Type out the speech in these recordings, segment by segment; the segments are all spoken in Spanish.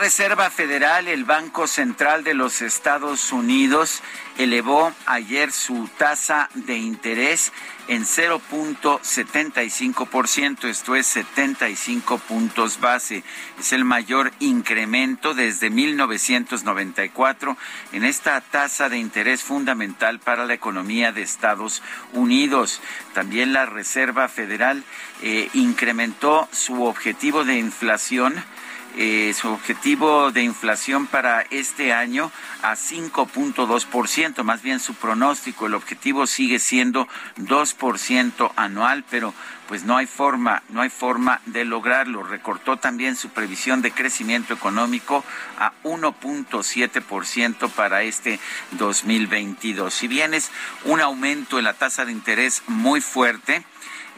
Reserva Federal, el Banco Central de los Estados Unidos, elevó ayer su tasa de interés en 0.75%, esto es 75 puntos base. Es el mayor incremento desde 1994 en esta tasa de interés fundamental para la economía de Estados Unidos. También la Reserva Federal eh, incrementó su objetivo de inflación eh, su objetivo de inflación para este año a 5.2%, más bien su pronóstico, el objetivo sigue siendo 2% anual, pero pues no hay forma, no hay forma de lograrlo. Recortó también su previsión de crecimiento económico a 1.7% para este 2022. Si bien es un aumento en la tasa de interés muy fuerte,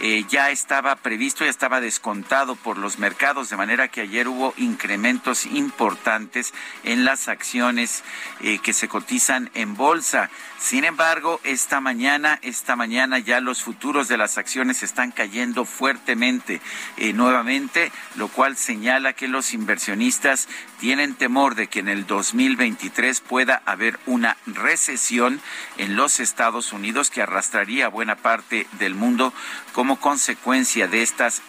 eh, ya estaba previsto, ya estaba descontado por los mercados, de manera que ayer hubo incrementos importantes en las acciones eh, que se cotizan en bolsa. Sin embargo, esta mañana, esta mañana ya los futuros de las acciones están cayendo fuertemente eh, nuevamente, lo cual señala que los inversionistas tienen temor de que en el 2023 pueda haber una recesión en los Estados Unidos que arrastraría a buena parte del mundo como consecuencia de estas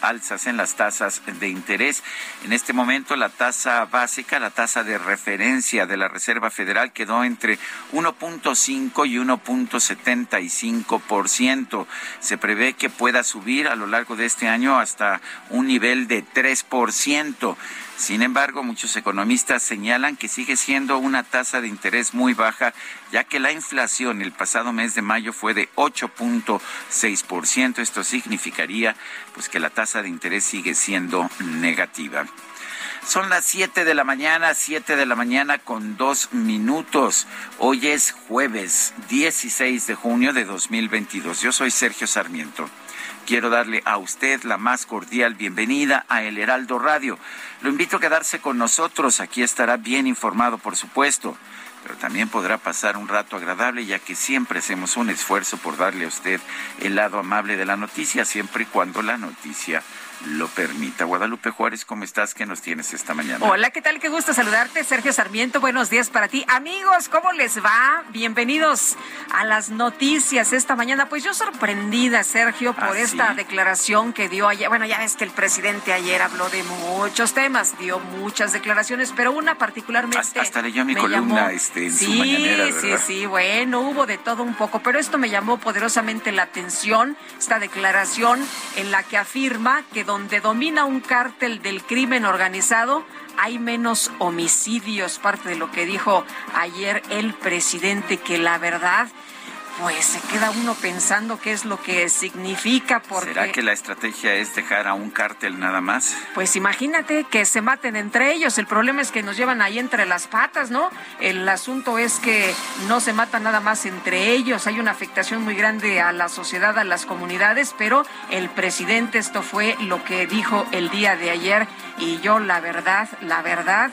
alzas en las tasas de interés. En este momento la tasa básica, la tasa de referencia de la Reserva Federal quedó entre 1.5 y 1.75%. Se prevé que pueda subir a lo largo de este año hasta un nivel de 3%. Sin embargo, muchos economistas señalan que sigue siendo una tasa de interés muy baja, ya que la inflación el pasado mes de mayo fue de 8.6%. Esto significaría pues que la tasa de interés sigue siendo negativa. Son las 7 de la mañana, 7 de la mañana con dos minutos. Hoy es jueves 16 de junio de 2022. Yo soy Sergio Sarmiento. Quiero darle a usted la más cordial bienvenida a El Heraldo Radio. Lo invito a quedarse con nosotros. Aquí estará bien informado, por supuesto pero también podrá pasar un rato agradable ya que siempre hacemos un esfuerzo por darle a usted el lado amable de la noticia, siempre y cuando la noticia lo permita. Guadalupe Juárez, ¿cómo estás? ¿Qué nos tienes esta mañana? Hola, ¿qué tal? Qué gusto saludarte, Sergio Sarmiento. Buenos días para ti. Amigos, ¿cómo les va? Bienvenidos a las noticias esta mañana. Pues yo sorprendida, Sergio, por ¿Ah, esta sí? declaración que dio ayer. Bueno, ya ves que el presidente ayer habló de muchos temas, dio muchas declaraciones, pero una particularmente. Hasta, hasta leyó mi columna llamó- este, en sí, su mañanera, Sí, ¿verdad? sí, bueno, hubo de todo un poco, pero esto me llamó poderosamente la atención, esta declaración en la que afirma que donde domina un cártel del crimen organizado, hay menos homicidios, parte de lo que dijo ayer el presidente, que la verdad, pues se queda uno pensando qué es lo que significa, porque... ¿Será que la estrategia es dejar a un cártel nada más? Pues imagínate que se maten entre ellos. El problema es que nos llevan ahí entre las patas, ¿no? El asunto es que no se matan nada más entre ellos. Hay una afectación muy grande a la sociedad, a las comunidades, pero el presidente, esto fue lo que dijo el día de ayer. Y yo, la verdad, la verdad,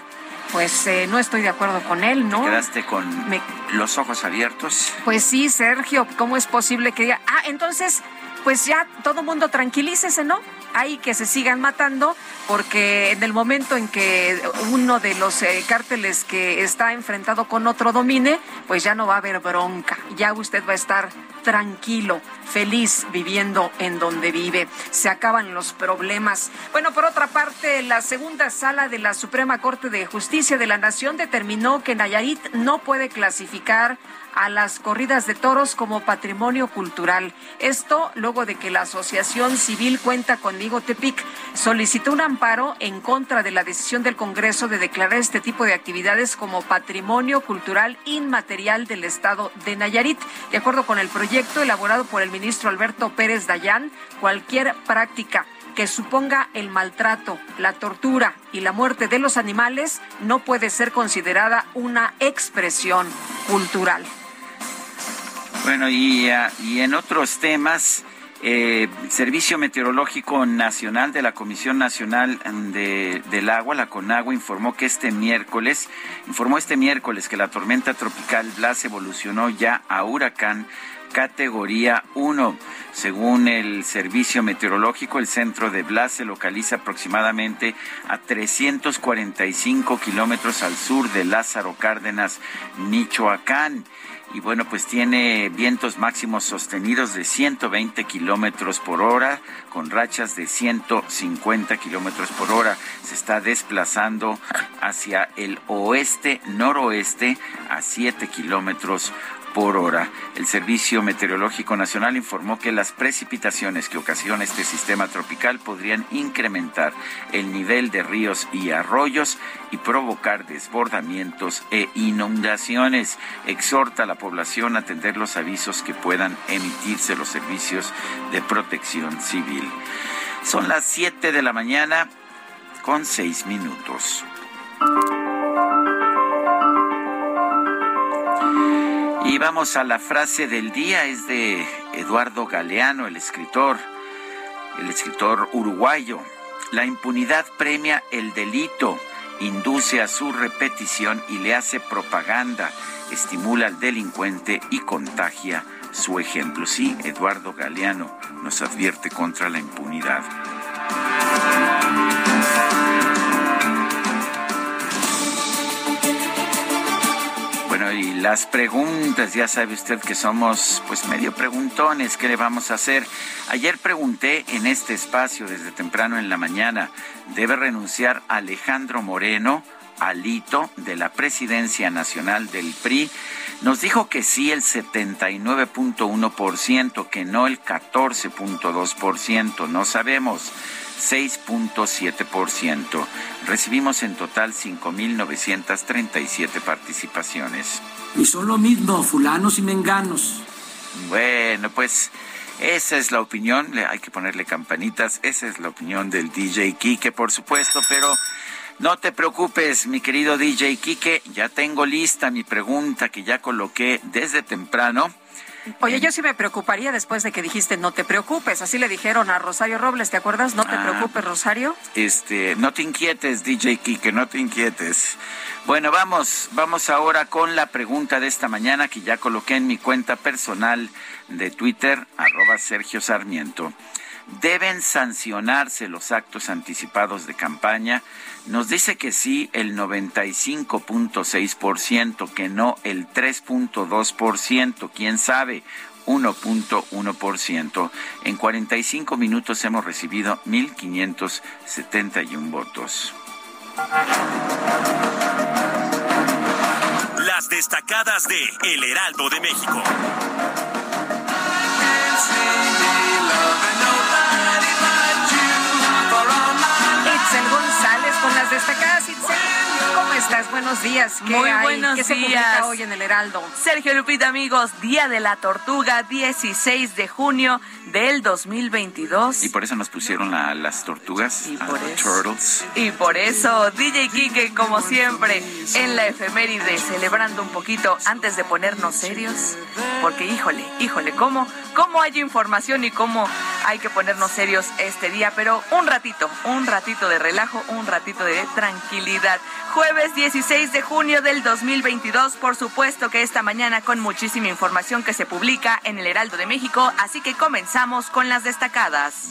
pues eh, no estoy de acuerdo con él, ¿no? ¿Quedaste con Me- los ojos abiertos? Pues sí, Sergio, ¿cómo es posible que diga, ah, entonces, pues ya todo mundo tranquilícese, ¿no? hay que se sigan matando porque en el momento en que uno de los eh, cárteles que está enfrentado con otro domine, pues ya no va a haber bronca, ya usted va a estar tranquilo, feliz viviendo en donde vive. Se acaban los problemas. Bueno, por otra parte, la segunda sala de la Suprema Corte de Justicia de la Nación determinó que Nayarit no puede clasificar a las corridas de toros como patrimonio cultural. Esto luego de que la Asociación Civil Cuenta Conmigo Tepic solicitó un amparo en contra de la decisión del Congreso de declarar este tipo de actividades como patrimonio cultural inmaterial del Estado de Nayarit. De acuerdo con el proyecto elaborado por el ministro Alberto Pérez Dayán, cualquier práctica que suponga el maltrato, la tortura y la muerte de los animales no puede ser considerada una expresión cultural. Bueno, y, ah, y en otros temas, eh, Servicio Meteorológico Nacional de la Comisión Nacional de, del Agua, la CONAGUA, informó que este miércoles, informó este miércoles que la tormenta tropical Blas evolucionó ya a huracán categoría 1. Según el servicio meteorológico, el centro de Blas se localiza aproximadamente a 345 kilómetros al sur de Lázaro Cárdenas, Michoacán y bueno, pues tiene vientos máximos sostenidos de 120 kilómetros por hora, con rachas de 150 kilómetros por hora. Se está desplazando hacia el oeste-noroeste a 7 kilómetros por hora. El Servicio Meteorológico Nacional informó que las precipitaciones que ocasiona este sistema tropical podrían incrementar el nivel de ríos y arroyos y provocar desbordamientos e inundaciones. Exhorta a la población a atender los avisos que puedan emitirse los servicios de protección civil. Son las 7 de la mañana con 6 minutos. Y vamos a la frase del día, es de Eduardo Galeano, el escritor, el escritor uruguayo. La impunidad premia el delito, induce a su repetición y le hace propaganda, estimula al delincuente y contagia su ejemplo. Sí, Eduardo Galeano nos advierte contra la impunidad. Y las preguntas, ya sabe usted que somos pues medio preguntones, ¿qué le vamos a hacer? Ayer pregunté en este espacio desde temprano en la mañana, ¿debe renunciar Alejandro Moreno? Alito de la presidencia nacional del PRI, nos dijo que sí el 79.1%, que no el 14.2%, no sabemos. 6.7%. Recibimos en total 5.937 participaciones. Y son lo mismo, fulanos y menganos. Bueno, pues esa es la opinión, hay que ponerle campanitas, esa es la opinión del DJ Kike, por supuesto, pero no te preocupes, mi querido DJ Kike, ya tengo lista mi pregunta que ya coloqué desde temprano Oye, yo sí me preocuparía después de que dijiste no te preocupes. Así le dijeron a Rosario Robles, ¿te acuerdas? No te ah. preocupes, Rosario. Este, no te inquietes, DJ Kike, no te inquietes. Bueno, vamos, vamos ahora con la pregunta de esta mañana que ya coloqué en mi cuenta personal de Twitter, arroba Sergio Sarmiento. ¿Deben sancionarse los actos anticipados de campaña? Nos dice que sí el 95.6%, que no el 3.2%, quién sabe. 1.1%. En 45 minutos hemos recibido 1.571 votos. Las destacadas de El Heraldo de México. ¿Cómo estás? Buenos días. ¿Qué Muy buenos ¿Qué días. Se hoy en el Heraldo? Sergio Lupita, amigos, Día de la Tortuga, 16 de junio del 2022. Y por eso nos pusieron las tortugas, y por eso, turtles. Y por eso, DJ Kike, como siempre, en la efeméride, celebrando un poquito antes de ponernos serios. Porque, híjole, híjole, ¿cómo, cómo hay información y cómo hay que ponernos serios este día? Pero un ratito, un ratito de relajo, un ratito de tranquilidad. Jueves 16 de junio del 2022, por supuesto que esta mañana con muchísima información que se publica en el Heraldo de México, así que comenzamos con las destacadas.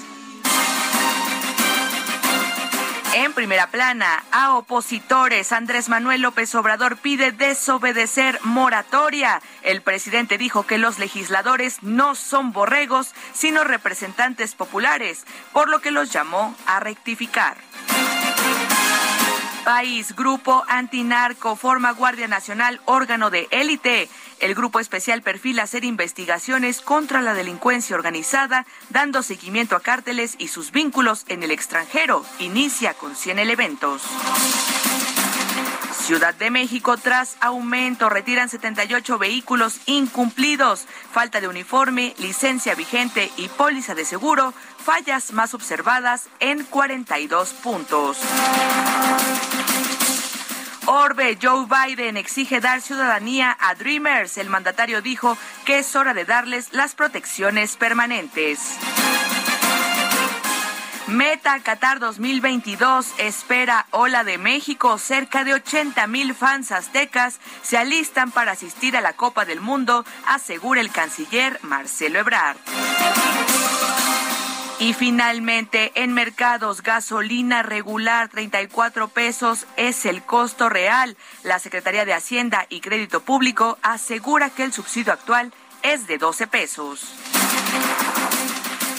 En primera plana, a opositores, Andrés Manuel López Obrador pide desobedecer moratoria. El presidente dijo que los legisladores no son borregos, sino representantes populares, por lo que los llamó a rectificar. País, Grupo Antinarco, forma Guardia Nacional, órgano de élite. El grupo especial perfila hacer investigaciones contra la delincuencia organizada, dando seguimiento a cárteles y sus vínculos en el extranjero. Inicia con 100 elementos. Ciudad de México, tras aumento, retiran 78 vehículos incumplidos. Falta de uniforme, licencia vigente y póliza de seguro, fallas más observadas en 42 puntos. Orbe, Joe Biden exige dar ciudadanía a Dreamers. El mandatario dijo que es hora de darles las protecciones permanentes. Meta Qatar 2022 espera Ola de México. Cerca de 80 mil fans aztecas se alistan para asistir a la Copa del Mundo, asegura el canciller Marcelo Ebrard. Y finalmente, en mercados, gasolina regular 34 pesos es el costo real. La Secretaría de Hacienda y Crédito Público asegura que el subsidio actual es de 12 pesos.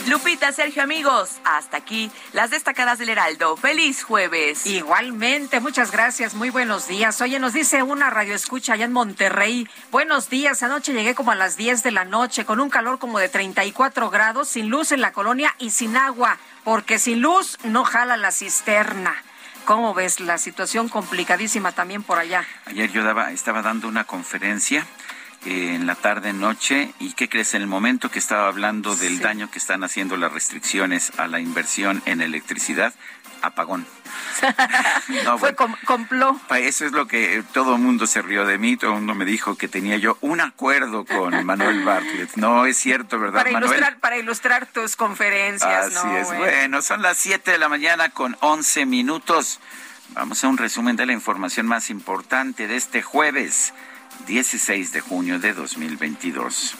Lupita, Sergio, amigos, hasta aquí las destacadas del Heraldo. Feliz jueves. Igualmente, muchas gracias, muy buenos días. Oye, nos dice una radio escucha allá en Monterrey. Buenos días, anoche llegué como a las 10 de la noche con un calor como de 34 grados, sin luz en la colonia y sin agua, porque sin luz no jala la cisterna. ¿Cómo ves la situación complicadísima también por allá? Ayer yo daba, estaba dando una conferencia en la tarde noche y qué crees en el momento que estaba hablando del daño que están haciendo las restricciones a la inversión en electricidad apagón. no, Fue compló. Eso es lo que todo el mundo se rió de mí, todo el mundo me dijo que tenía yo un acuerdo con Manuel Bartlett. No es cierto, ¿verdad, para Manuel? Ilustrar, para ilustrar tus conferencias. Así es. Bueno. son las 7 de la mañana con 11 minutos. Vamos a un resumen de la información más importante de este jueves. 16 de junio de 2022.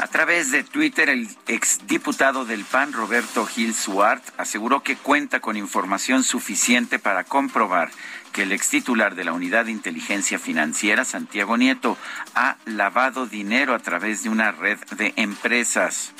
A través de Twitter, el exdiputado del PAN, Roberto Gil Suart, aseguró que cuenta con información suficiente para comprobar que el extitular de la Unidad de Inteligencia Financiera, Santiago Nieto, ha lavado dinero a través de una red de empresas.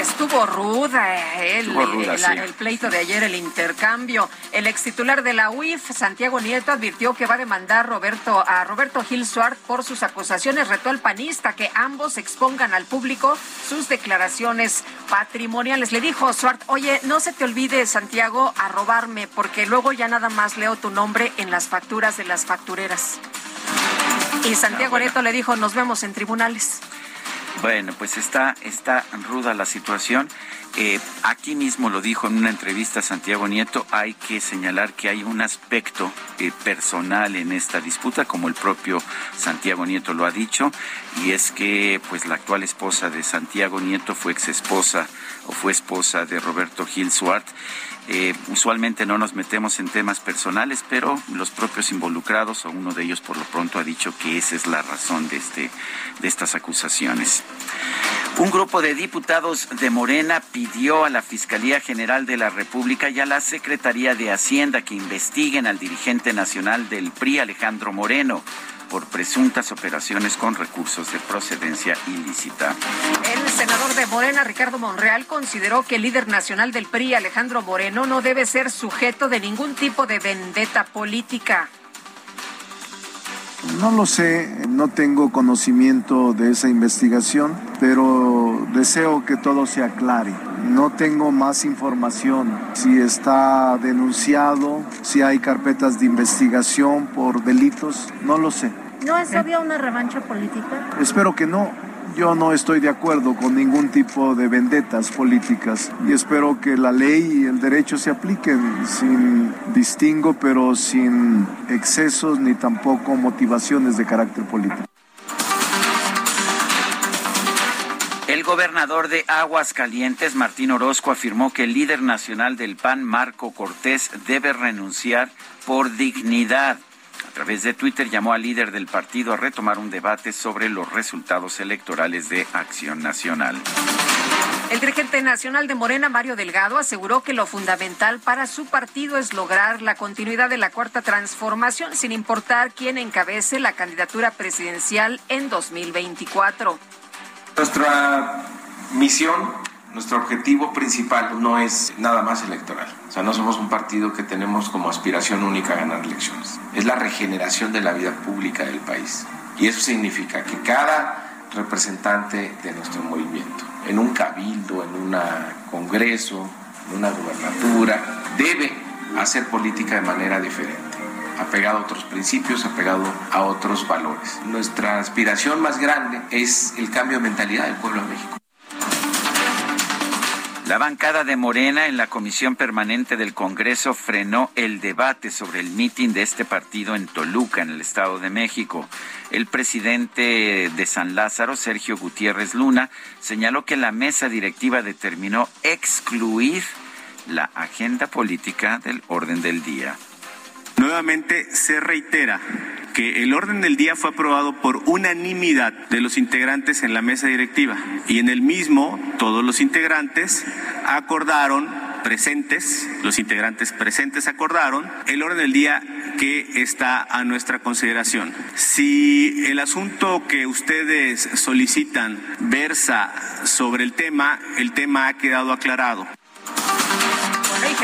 Estuvo ruda, el, el, pleito de ayer, el intercambio. El ex titular de la UIF, Santiago Nieto, advirtió que va a demandar Roberto, a Roberto Gil Suart por sus acusaciones. Retó al panista que ambos expongan al público sus declaraciones patrimoniales. Le dijo Suart, oye, no se te olvide, Santiago, a robarme, porque luego ya nada más leo tu nombre en las facturas de las factureras. Y Santiago ah, Nieto le dijo, nos vemos en tribunales. Bueno, pues está, está ruda la situación. Eh, aquí mismo lo dijo en una entrevista Santiago Nieto, hay que señalar que hay un aspecto eh, personal en esta disputa, como el propio Santiago Nieto lo ha dicho, y es que pues la actual esposa de Santiago Nieto fue ex esposa o fue esposa de Roberto Gil Suart eh, usualmente no nos metemos en temas personales, pero los propios involucrados, o uno de ellos por lo pronto, ha dicho que esa es la razón de, este, de estas acusaciones. Un grupo de diputados de Morena pidió a la Fiscalía General de la República y a la Secretaría de Hacienda que investiguen al dirigente nacional del PRI, Alejandro Moreno por presuntas operaciones con recursos de procedencia ilícita. El senador de Morena, Ricardo Monreal, consideró que el líder nacional del PRI, Alejandro Moreno, no debe ser sujeto de ningún tipo de vendetta política. No lo sé, no tengo conocimiento de esa investigación, pero deseo que todo se aclare. No tengo más información. Si está denunciado, si hay carpetas de investigación por delitos, no lo sé. ¿No es obvio una revancha política? Espero que no. Yo no estoy de acuerdo con ningún tipo de vendetas políticas y espero que la ley y el derecho se apliquen sin distingo, pero sin excesos ni tampoco motivaciones de carácter político. El gobernador de Aguascalientes, Martín Orozco, afirmó que el líder nacional del PAN, Marco Cortés, debe renunciar por dignidad a través de Twitter llamó al líder del partido a retomar un debate sobre los resultados electorales de Acción Nacional. El dirigente nacional de Morena, Mario Delgado, aseguró que lo fundamental para su partido es lograr la continuidad de la cuarta transformación, sin importar quién encabece la candidatura presidencial en 2024. Nuestra misión, nuestro objetivo principal no es nada más electoral. O sea, no somos un partido que tenemos como aspiración única ganar elecciones. Es la regeneración de la vida pública del país. Y eso significa que cada representante de nuestro movimiento, en un cabildo, en un congreso, en una gubernatura, debe hacer política de manera diferente apegado a otros principios, apegado a otros valores. Nuestra aspiración más grande es el cambio de mentalidad del pueblo de México. La bancada de Morena en la Comisión Permanente del Congreso frenó el debate sobre el mitin de este partido en Toluca, en el Estado de México. El presidente de San Lázaro, Sergio Gutiérrez Luna, señaló que la mesa directiva determinó excluir la agenda política del orden del día. Nuevamente se reitera que el orden del día fue aprobado por unanimidad de los integrantes en la mesa directiva y en el mismo todos los integrantes acordaron presentes, los integrantes presentes acordaron el orden del día que está a nuestra consideración. Si el asunto que ustedes solicitan versa sobre el tema, el tema ha quedado aclarado.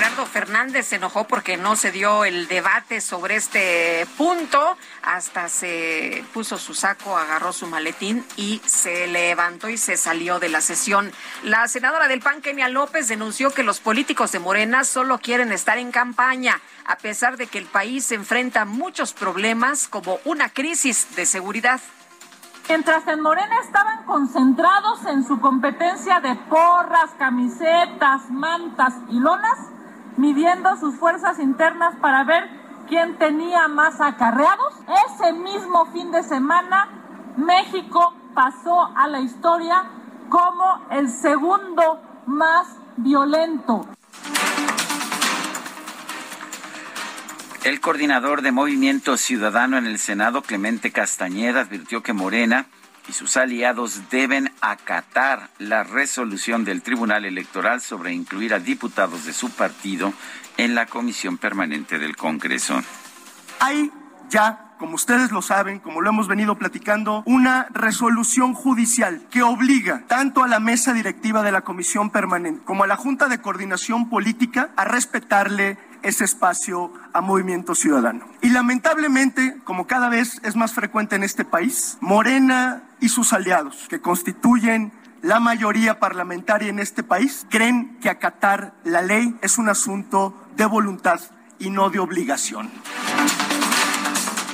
Gerardo Fernández se enojó porque no se dio el debate sobre este punto. Hasta se puso su saco, agarró su maletín y se levantó y se salió de la sesión. La senadora del PAN, Kenia López, denunció que los políticos de Morena solo quieren estar en campaña, a pesar de que el país enfrenta muchos problemas como una crisis de seguridad. Mientras en Morena estaban concentrados en su competencia de porras, camisetas, mantas y lonas, midiendo sus fuerzas internas para ver quién tenía más acarreados. Ese mismo fin de semana, México pasó a la historia como el segundo más violento. El coordinador de Movimiento Ciudadano en el Senado, Clemente Castañeda, advirtió que Morena y sus aliados deben acatar la resolución del Tribunal Electoral sobre incluir a diputados de su partido en la Comisión Permanente del Congreso. Hay ya, como ustedes lo saben, como lo hemos venido platicando, una resolución judicial que obliga tanto a la mesa directiva de la Comisión Permanente como a la Junta de Coordinación Política a respetarle ese espacio a Movimiento Ciudadano. Y lamentablemente, como cada vez es más frecuente en este país, Morena y sus aliados, que constituyen la mayoría parlamentaria en este país, creen que acatar la ley es un asunto de voluntad y no de obligación.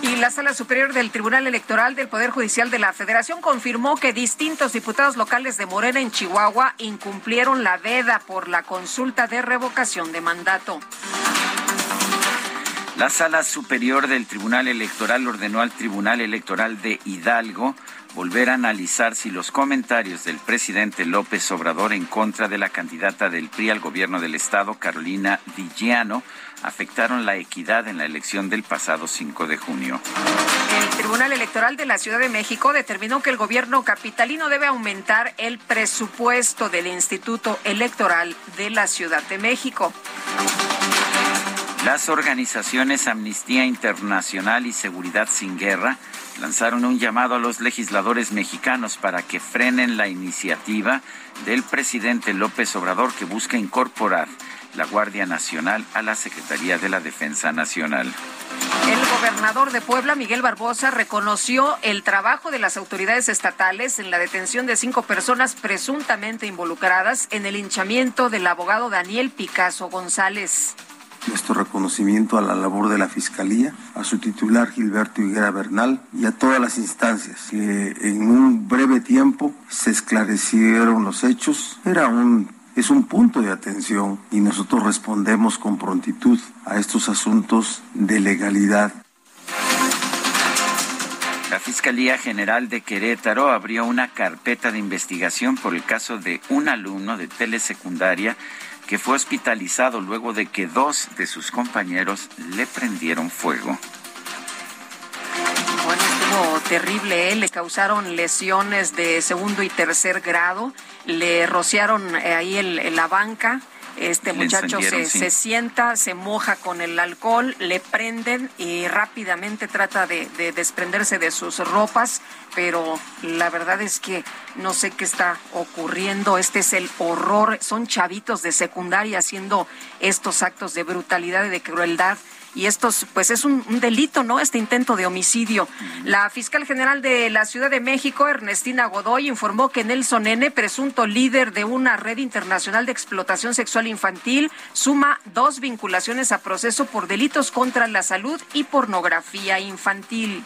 Y la Sala Superior del Tribunal Electoral del Poder Judicial de la Federación confirmó que distintos diputados locales de Morena en Chihuahua incumplieron la veda por la consulta de revocación de mandato. La Sala Superior del Tribunal Electoral ordenó al Tribunal Electoral de Hidalgo volver a analizar si los comentarios del presidente López Obrador en contra de la candidata del PRI al gobierno del estado, Carolina Villano, afectaron la equidad en la elección del pasado 5 de junio. El Tribunal Electoral de la Ciudad de México determinó que el gobierno capitalino debe aumentar el presupuesto del Instituto Electoral de la Ciudad de México. Las organizaciones Amnistía Internacional y Seguridad Sin Guerra lanzaron un llamado a los legisladores mexicanos para que frenen la iniciativa del presidente López Obrador que busca incorporar la Guardia Nacional a la Secretaría de la Defensa Nacional. El gobernador de Puebla, Miguel Barbosa, reconoció el trabajo de las autoridades estatales en la detención de cinco personas presuntamente involucradas en el hinchamiento del abogado Daniel Picasso González. Nuestro reconocimiento a la labor de la Fiscalía, a su titular Gilberto Higuera Bernal y a todas las instancias que en un breve tiempo se esclarecieron los hechos. Era un es un punto de atención y nosotros respondemos con prontitud a estos asuntos de legalidad. La Fiscalía General de Querétaro abrió una carpeta de investigación por el caso de un alumno de telesecundaria que fue hospitalizado luego de que dos de sus compañeros le prendieron fuego. Bueno, estuvo terrible, ¿eh? le causaron lesiones de segundo y tercer grado, le rociaron eh, ahí el, la banca. Este muchacho se, se, sienta, se moja con el alcohol, le prenden y rápidamente trata de, de, desprenderse de sus ropas, pero la verdad es que no sé qué está ocurriendo. Este es el horror. Son chavitos de secundaria haciendo estos actos de brutalidad y de crueldad y esto pues es un, delito, ¿no? Este intento de homicidio. La fiscal general de la Ciudad de México, Ernestina Godoy, informó que Nelson N., presunto líder de una red internacional de explotación sexual infantil, suma dos vinculaciones a proceso por delitos contra la salud y pornografía infantil.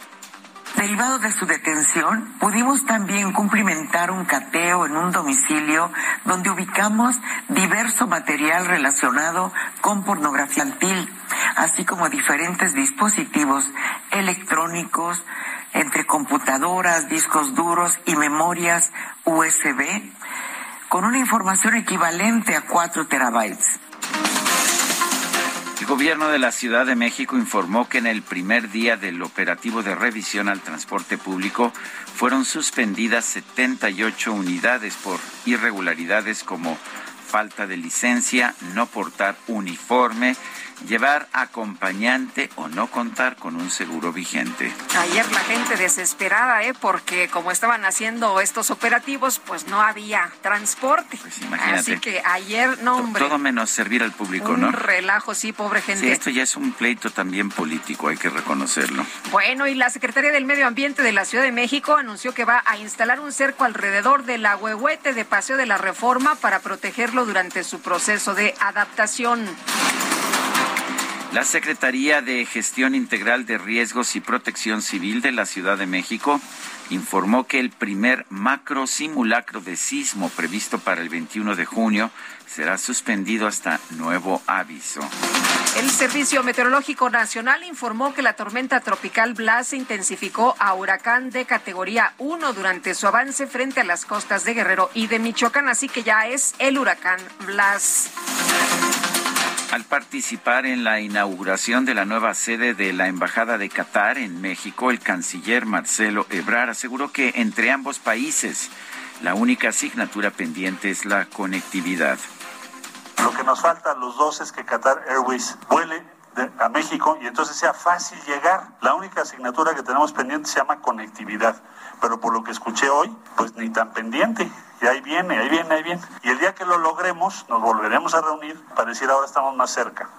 Derivado de su detención, pudimos también cumplimentar un cateo en un domicilio donde ubicamos diverso material relacionado con pornografía infantil, así como diferentes dispositivos electrónicos entre computadoras, discos duros y memorias USB, con una información equivalente a 4 terabytes. El gobierno de la Ciudad de México informó que en el primer día del operativo de revisión al transporte público fueron suspendidas 78 unidades por irregularidades como falta de licencia, no portar uniforme, llevar acompañante o no contar con un seguro vigente. Ayer la gente desesperada, ¿eh? porque como estaban haciendo estos operativos, pues no había transporte. Pues Así que ayer, no, hombre. Todo menos servir al público, un ¿no? relajo, sí, pobre gente. Sí, esto ya es un pleito también político, hay que reconocerlo. Bueno, y la Secretaría del Medio Ambiente de la Ciudad de México anunció que va a instalar un cerco alrededor del agüehuete de Paseo de la Reforma para protegerlo durante su proceso de adaptación. La Secretaría de Gestión Integral de Riesgos y Protección Civil de la Ciudad de México informó que el primer macro simulacro de sismo previsto para el 21 de junio será suspendido hasta nuevo aviso. El Servicio Meteorológico Nacional informó que la tormenta tropical Blas se intensificó a huracán de categoría 1 durante su avance frente a las costas de Guerrero y de Michoacán, así que ya es el huracán Blas. Al participar en la inauguración de la nueva sede de la Embajada de Qatar en México, el canciller Marcelo Ebrar aseguró que entre ambos países la única asignatura pendiente es la conectividad. Lo que nos falta a los dos es que Qatar Airways vuele a México y entonces sea fácil llegar. La única asignatura que tenemos pendiente se llama conectividad, pero por lo que escuché hoy, pues ni tan pendiente. Y ahí viene, ahí viene, ahí viene. Y el día que lo logremos, nos volveremos a reunir para decir ahora estamos más cerca.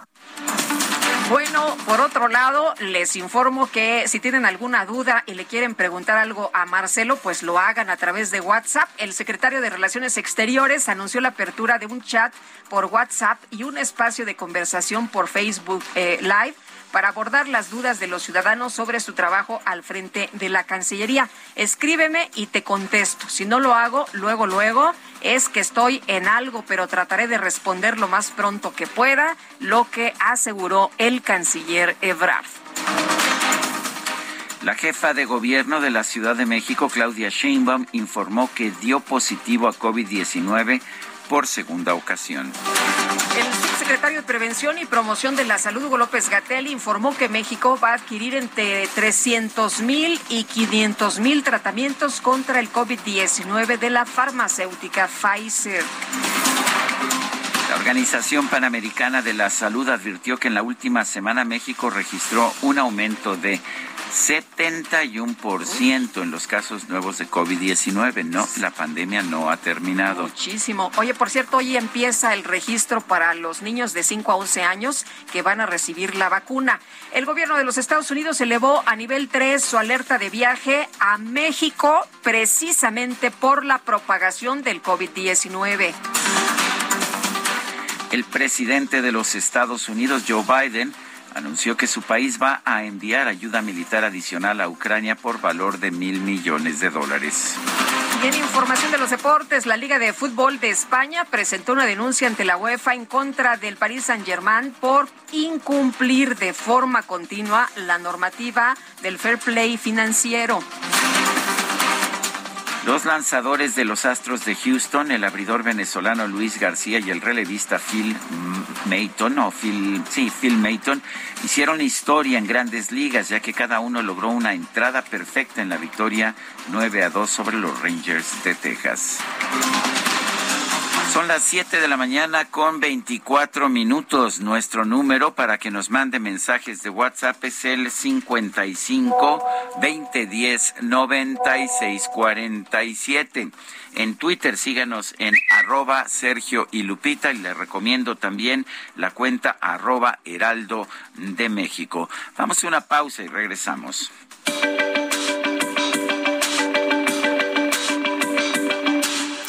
Bueno, por otro lado, les informo que si tienen alguna duda y le quieren preguntar algo a Marcelo, pues lo hagan a través de WhatsApp. El secretario de Relaciones Exteriores anunció la apertura de un chat por WhatsApp y un espacio de conversación por Facebook eh, Live para abordar las dudas de los ciudadanos sobre su trabajo al frente de la Cancillería. Escríbeme y te contesto. Si no lo hago, luego, luego, es que estoy en algo, pero trataré de responder lo más pronto que pueda, lo que aseguró el canciller Ebrard. La jefa de gobierno de la Ciudad de México, Claudia Sheinbaum, informó que dio positivo a COVID-19 por segunda ocasión. El subsecretario de Prevención y Promoción de la Salud, Hugo López Gatel, informó que México va a adquirir entre 300 mil y 500 mil tratamientos contra el COVID-19 de la farmacéutica Pfizer. Organización Panamericana de la Salud advirtió que en la última semana México registró un aumento de 71% en los casos nuevos de COVID-19. No, la pandemia no ha terminado. Muchísimo. Oye, por cierto, hoy empieza el registro para los niños de 5 a 11 años que van a recibir la vacuna. El gobierno de los Estados Unidos elevó a nivel 3 su alerta de viaje a México precisamente por la propagación del COVID-19. El presidente de los Estados Unidos, Joe Biden, anunció que su país va a enviar ayuda militar adicional a Ucrania por valor de mil millones de dólares. Y en información de los deportes, la Liga de Fútbol de España presentó una denuncia ante la UEFA en contra del Paris Saint-Germain por incumplir de forma continua la normativa del fair play financiero. Los lanzadores de los Astros de Houston, el abridor venezolano Luis García y el relevista Phil Mayton, o Phil, sí, Phil Mayton, hicieron historia en grandes ligas, ya que cada uno logró una entrada perfecta en la victoria 9 a 2 sobre los Rangers de Texas. Son las 7 de la mañana con 24 minutos. Nuestro número para que nos mande mensajes de WhatsApp es el 55 2010 9647. En Twitter síganos en arroba Sergio y Lupita y le recomiendo también la cuenta arroba Heraldo de México. Vamos a una pausa y regresamos.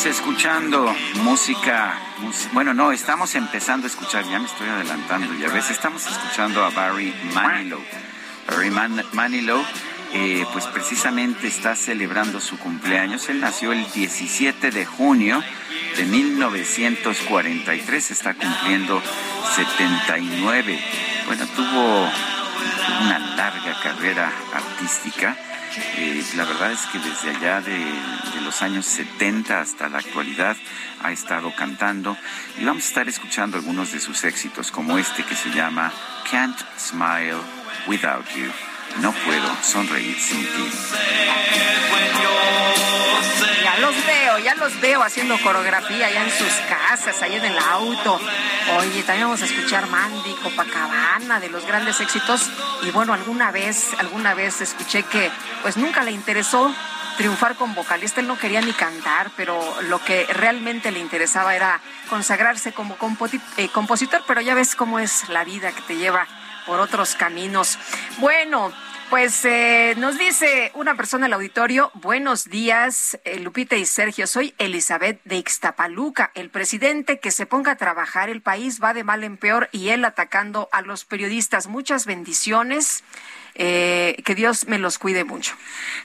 Seguimos escuchando música, bueno, no, estamos empezando a escuchar, ya me estoy adelantando, ya ves, estamos escuchando a Barry Manilow. Barry Manilow, eh, pues precisamente está celebrando su cumpleaños. Él nació el 17 de junio de 1943, está cumpliendo 79. Bueno, tuvo una larga carrera artística eh, la verdad es que desde allá de, de, los años 70 hasta la actualidad ha estado cantando y vamos a estar escuchando algunos de sus éxitos como este que se llama Can't Smile Without You. No puedo sonreír sin ti. Ya los veo, ya los veo haciendo coreografía allá en sus casas, allá en el auto. Oye, también vamos a escuchar Mandy, Copacabana, de los grandes éxitos. Y bueno, alguna vez, alguna vez escuché que pues nunca le interesó triunfar con vocalista. Él no quería ni cantar, pero lo que realmente le interesaba era consagrarse como eh, compositor. Pero ya ves cómo es la vida que te lleva por otros caminos. Bueno, pues eh, nos dice una persona al auditorio, buenos días, eh, Lupita y Sergio, soy Elizabeth de Ixtapaluca, el presidente que se ponga a trabajar, el país va de mal en peor y él atacando a los periodistas. Muchas bendiciones. Eh, que Dios me los cuide mucho.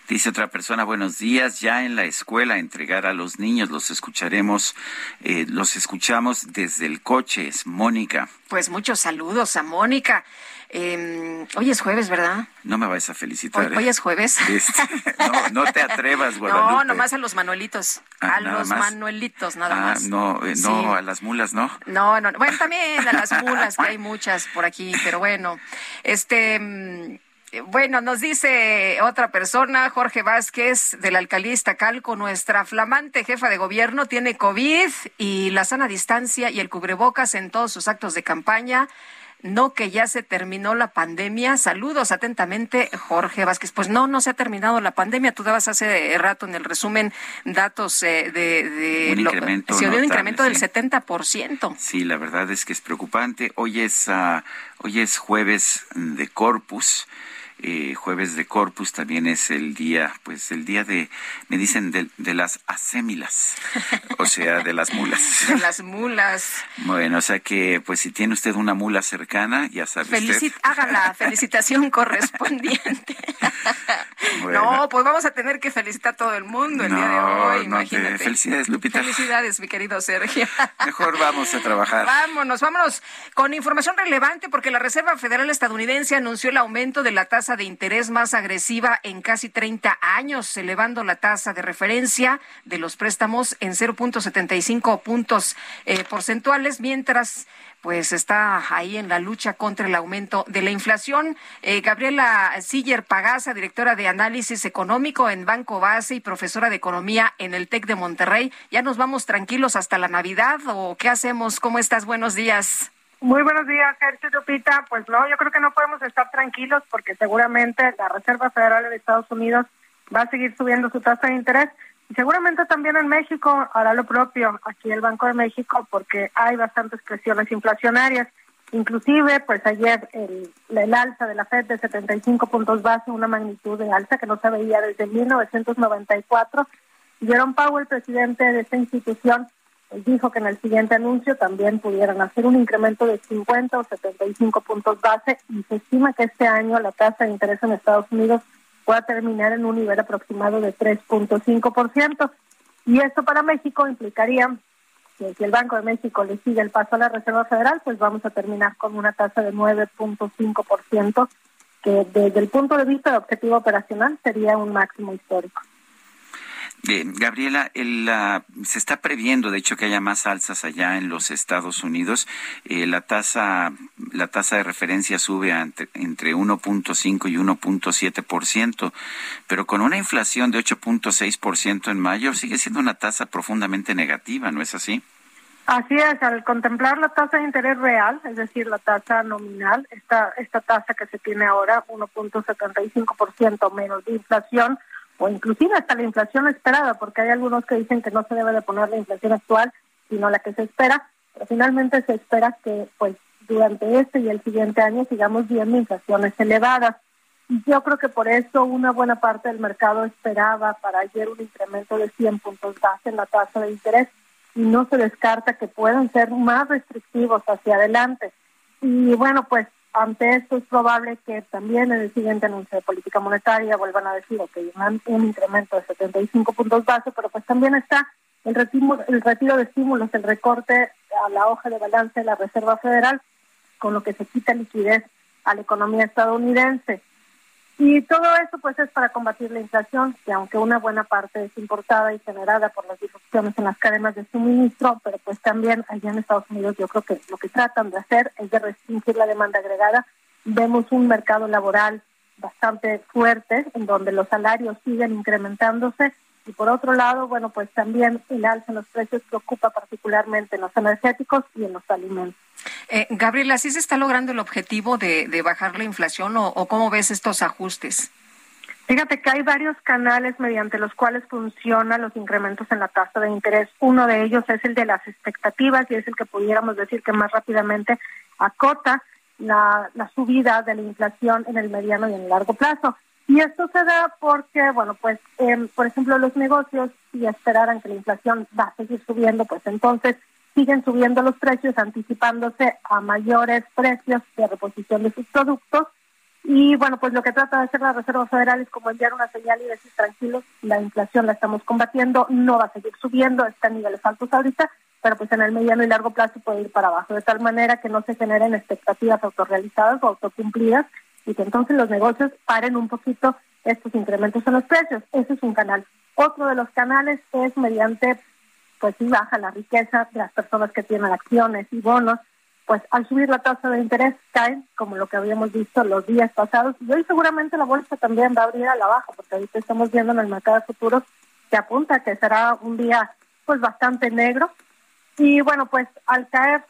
Dice otra persona, buenos días, ya en la escuela entregar a los niños, los escucharemos, eh, los escuchamos desde el coche, es Mónica. Pues muchos saludos a Mónica. Eh, hoy es jueves, ¿verdad? No me vayas a felicitar. Hoy, ¿eh? es jueves. Este, no, no te atrevas, Guadalupe. No, nomás a los manuelitos. Ah, a los más. manuelitos, nada ah, más. No, eh, no, Sí. a las mulas, ¿no? No, no, no. Bueno, también a las mulas, que hay muchas por aquí, pero bueno. Este. mm, Bueno, nos dice otra persona, Jorge Vázquez, de la alcaldía Iztacalco, nuestra flamante jefa de gobierno tiene COVID y la sana distancia y el cubrebocas en todos sus actos de campaña. No que ya se terminó la pandemia. Saludos atentamente, Jorge Vázquez. Pues no, no se ha terminado la pandemia. Tú dabas hace rato en el resumen datos eh, de, de Un lo- incremento sí, de un incremento del sí. 70%. Sí, la verdad es que es preocupante. Hoy es, ah, hoy es jueves de Corpus. Eh, jueves de Corpus, también es el día, pues el día de, me dicen, de, de las asémilas, o sea, de las mulas. De las mulas. Bueno, o sea que, pues si tiene usted una mula cercana, ya sabe Felicit usted. Haga la felicitación correspondiente. No, pues vamos a tener que felicitar a todo el mundo el día de hoy, no, imagínate. felicidades, Lupita. Felicidades, mi querido Sergio. Mejor vamos a trabajar. Vámonos, vámonos con información relevante porque la Reserva Federal estadounidense anunció el aumento de la tasa de interés más agresiva en casi 30 años, elevando la tasa de referencia de los préstamos en 0.75 puntos eh, porcentuales, mientras pues está ahí en la lucha contra el aumento de la inflación. Eh, Gabriela Siller Pagasa, directora de análisis económico en Banco Base y profesora de economía en el TEC de Monterrey. ¿Ya nos vamos tranquilos hasta la Navidad o qué hacemos? ¿Cómo estás? Buenos días. Muy buenos días, Sergio Lupita. Pues no, yo creo que no podemos estar tranquilos porque seguramente la Reserva Federal de Estados Unidos va a seguir subiendo su tasa de interés. Y seguramente también en México hará lo propio, aquí el Banco de México, porque hay bastantes presiones inflacionarias. Inclusive, pues ayer el, el alza de la FED de 75 puntos base, una magnitud de alza que no se veía desde 1994. Jerome Powell, presidente de esta institución, dijo que en el siguiente anuncio también pudieran hacer un incremento de 50 o 75 puntos base y se estima que este año la tasa de interés en Estados Unidos pueda terminar en un nivel aproximado de 3.5%. Y esto para México implicaría que si el Banco de México le sigue el paso a la Reserva Federal, pues vamos a terminar con una tasa de 9.5%, que desde el punto de vista de objetivo operacional sería un máximo histórico. Gabriela, el, se está previendo, de hecho, que haya más alzas allá en los Estados Unidos. Eh, la tasa, la tasa de referencia sube entre, entre 1.5 y 1.7 pero con una inflación de 8.6 en mayo sigue siendo una tasa profundamente negativa, ¿no es así? Así es, al contemplar la tasa de interés real, es decir, la tasa nominal, esta, esta tasa que se tiene ahora, 1.75% menos de inflación, o inclusive hasta la inflación esperada, porque hay algunos que dicen que no se debe de poner la inflación actual, sino la que se espera, pero finalmente se espera que pues durante este y el siguiente año sigamos viendo inflaciones elevadas. Y yo creo que por eso una buena parte del mercado esperaba para ayer un incremento de 100 puntos base en la tasa de interés y no se descarta que puedan ser más restrictivos hacia adelante. Y bueno, pues ante esto es probable que también en el siguiente anuncio de política monetaria vuelvan a decir que hay un incremento de 75 puntos base, pero pues también está el retiro, el retiro de estímulos, el recorte a la hoja de balance de la Reserva Federal, con lo que se quita liquidez a la economía estadounidense. Y todo eso pues es para combatir la inflación, que aunque una buena parte es importada y generada por las disrupciones en las cadenas de suministro, pero pues también allá en Estados Unidos yo creo que lo que tratan de hacer es de restringir la demanda agregada. Vemos un mercado laboral bastante fuerte en donde los salarios siguen incrementándose y por otro lado, bueno, pues también el alza en los precios preocupa particularmente en los energéticos y en los alimentos. Eh, Gabriela, ¿sí se está logrando el objetivo de, bajar la inflación o, cómo ves estos ajustes? Fíjate que hay varios canales mediante los cuales funcionan los incrementos en la tasa de interés. Uno de ellos es el de las expectativas y es el que pudiéramos decir que más rápidamente acota la, la subida de la inflación en el mediano y en el largo plazo. Y esto se da porque, bueno, pues, em, por ejemplo, los negocios, si esperaran que la inflación va a seguir subiendo, pues entonces siguen subiendo los precios, anticipándose a mayores precios de reposición de sus productos. Y bueno, pues lo que trata de hacer la Reserva Federal es como enviar una señal y decir, tranquilos, la inflación la estamos combatiendo, no va a seguir subiendo, está a niveles altos ahorita, pero pues en el mediano y largo plazo puede ir para abajo, de tal manera que no se generen expectativas autorrealizadas o autocumplidas y que entonces los negocios paren un poquito estos incrementos en los precios. Ese es un canal. Otro de los canales es mediante, pues si baja la riqueza de las personas que tienen acciones y bonos, pues al subir la tasa de interés caen, como lo que habíamos visto los días pasados, y hoy seguramente la bolsa también va a abrir a la baja, porque ahorita estamos viendo en el mercado de futuros que apunta que será un día pues bastante negro. Y bueno, pues al caer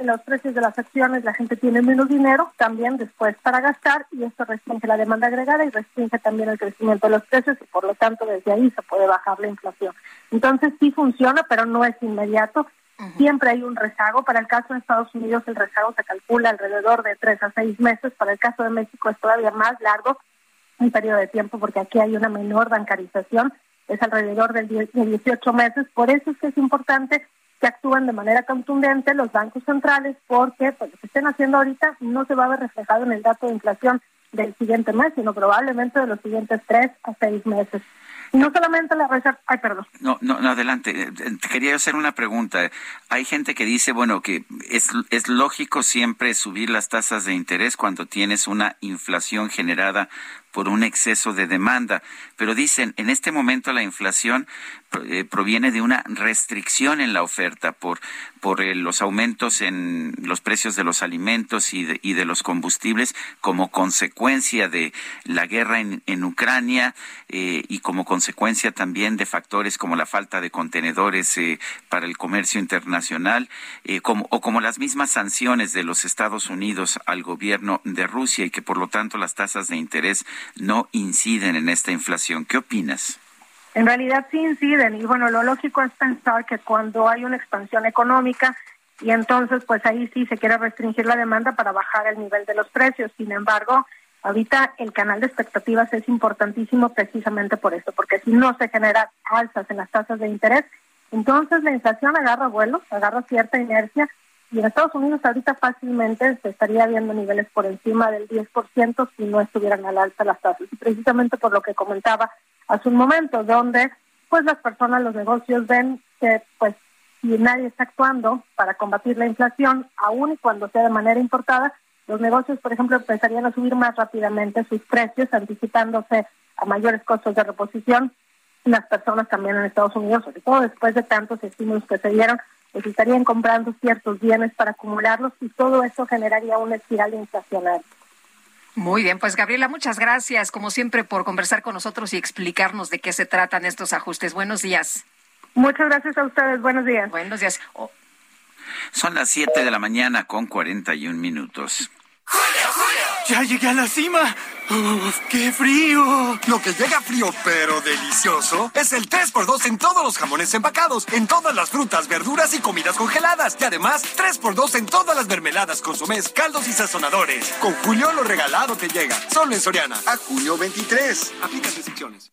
los precios de las acciones, la gente tiene menos dinero también después para gastar y esto restringe la demanda agregada y restringe también el crecimiento de los precios y por lo tanto desde ahí se puede bajar la inflación. Entonces sí funciona, pero no es inmediato Siempre hay un rezago. Para el caso de Estados Unidos el rezago se calcula alrededor de tres a seis meses. Para el caso de México es todavía más largo un periodo de tiempo porque aquí hay una menor bancarización. Es alrededor de 18 meses. Por eso es que es importante que actúen de manera contundente los bancos centrales porque pues, lo que estén haciendo ahorita no se va a ver reflejado en el dato de inflación del siguiente mes, sino probablemente de los siguientes tres a seis meses. Y no solamente la reserva, ay, perdón. No, no, no, adelante. Eh, eh, quería hacer una pregunta. Hay gente que dice, bueno, que es, es lógico siempre subir las tasas de interés cuando tienes una inflación generada por un exceso de demanda. Pero dicen, en este momento la inflación eh, proviene de una restricción en la oferta por, por eh, los aumentos en los precios de los alimentos y de, los combustibles como consecuencia de la guerra en, en Ucrania eh, y como consecuencia también de factores como la falta de contenedores para el comercio internacional o como las mismas sanciones de los Estados Unidos al gobierno de Rusia y que por lo tanto las tasas de interés no inciden en esta inflación. ¿Qué opinas? En realidad sí inciden y bueno, lo lógico es pensar que cuando hay una expansión económica y entonces pues ahí sí se quiere restringir la demanda para bajar el nivel de los precios. Sin embargo, ahorita el canal de expectativas es importantísimo precisamente por esto, porque si no se generan alzas en las tasas de interés, entonces la inflación agarra vuelo, agarra cierta inercia y en Estados Unidos ahorita fácilmente se estaría viendo niveles por encima del 10% si no estuvieran al alza las tasas. Y precisamente por lo que comentaba hace un momento, donde pues las personas, los negocios ven que pues si nadie está actuando para combatir la inflación, aun cuando sea de manera importada, los negocios, por ejemplo, empezarían a subir más rápidamente sus precios, anticipándose a mayores costos de reposición. Las personas también en Estados Unidos, sobre todo después de tantos estímulos que se dieron, pues estarían comprando ciertos bienes para acumularlos y todo eso generaría una espiral inflacionaria. Muy bien, pues Gabriela, muchas gracias, como siempre, por conversar con nosotros y explicarnos de qué se tratan estos ajustes. Buenos días. Muchas gracias a ustedes. Buenos días. Buenos días. Son las 7 de la mañana con 41 minutos. ¡Julio, Julio! ¡Ya llegué a la cima! ¡Uf, qué frío! Lo que llega frío pero delicioso es el 3x2 en todos los jamones empacados, en todas las frutas, verduras y comidas congeladas. Y además, 3x2 en todas las mermeladas, consomés, caldos y sazonadores. Con Julio lo regalado te llega. Solo en Soriana. A junio 23. Aplica restricciones.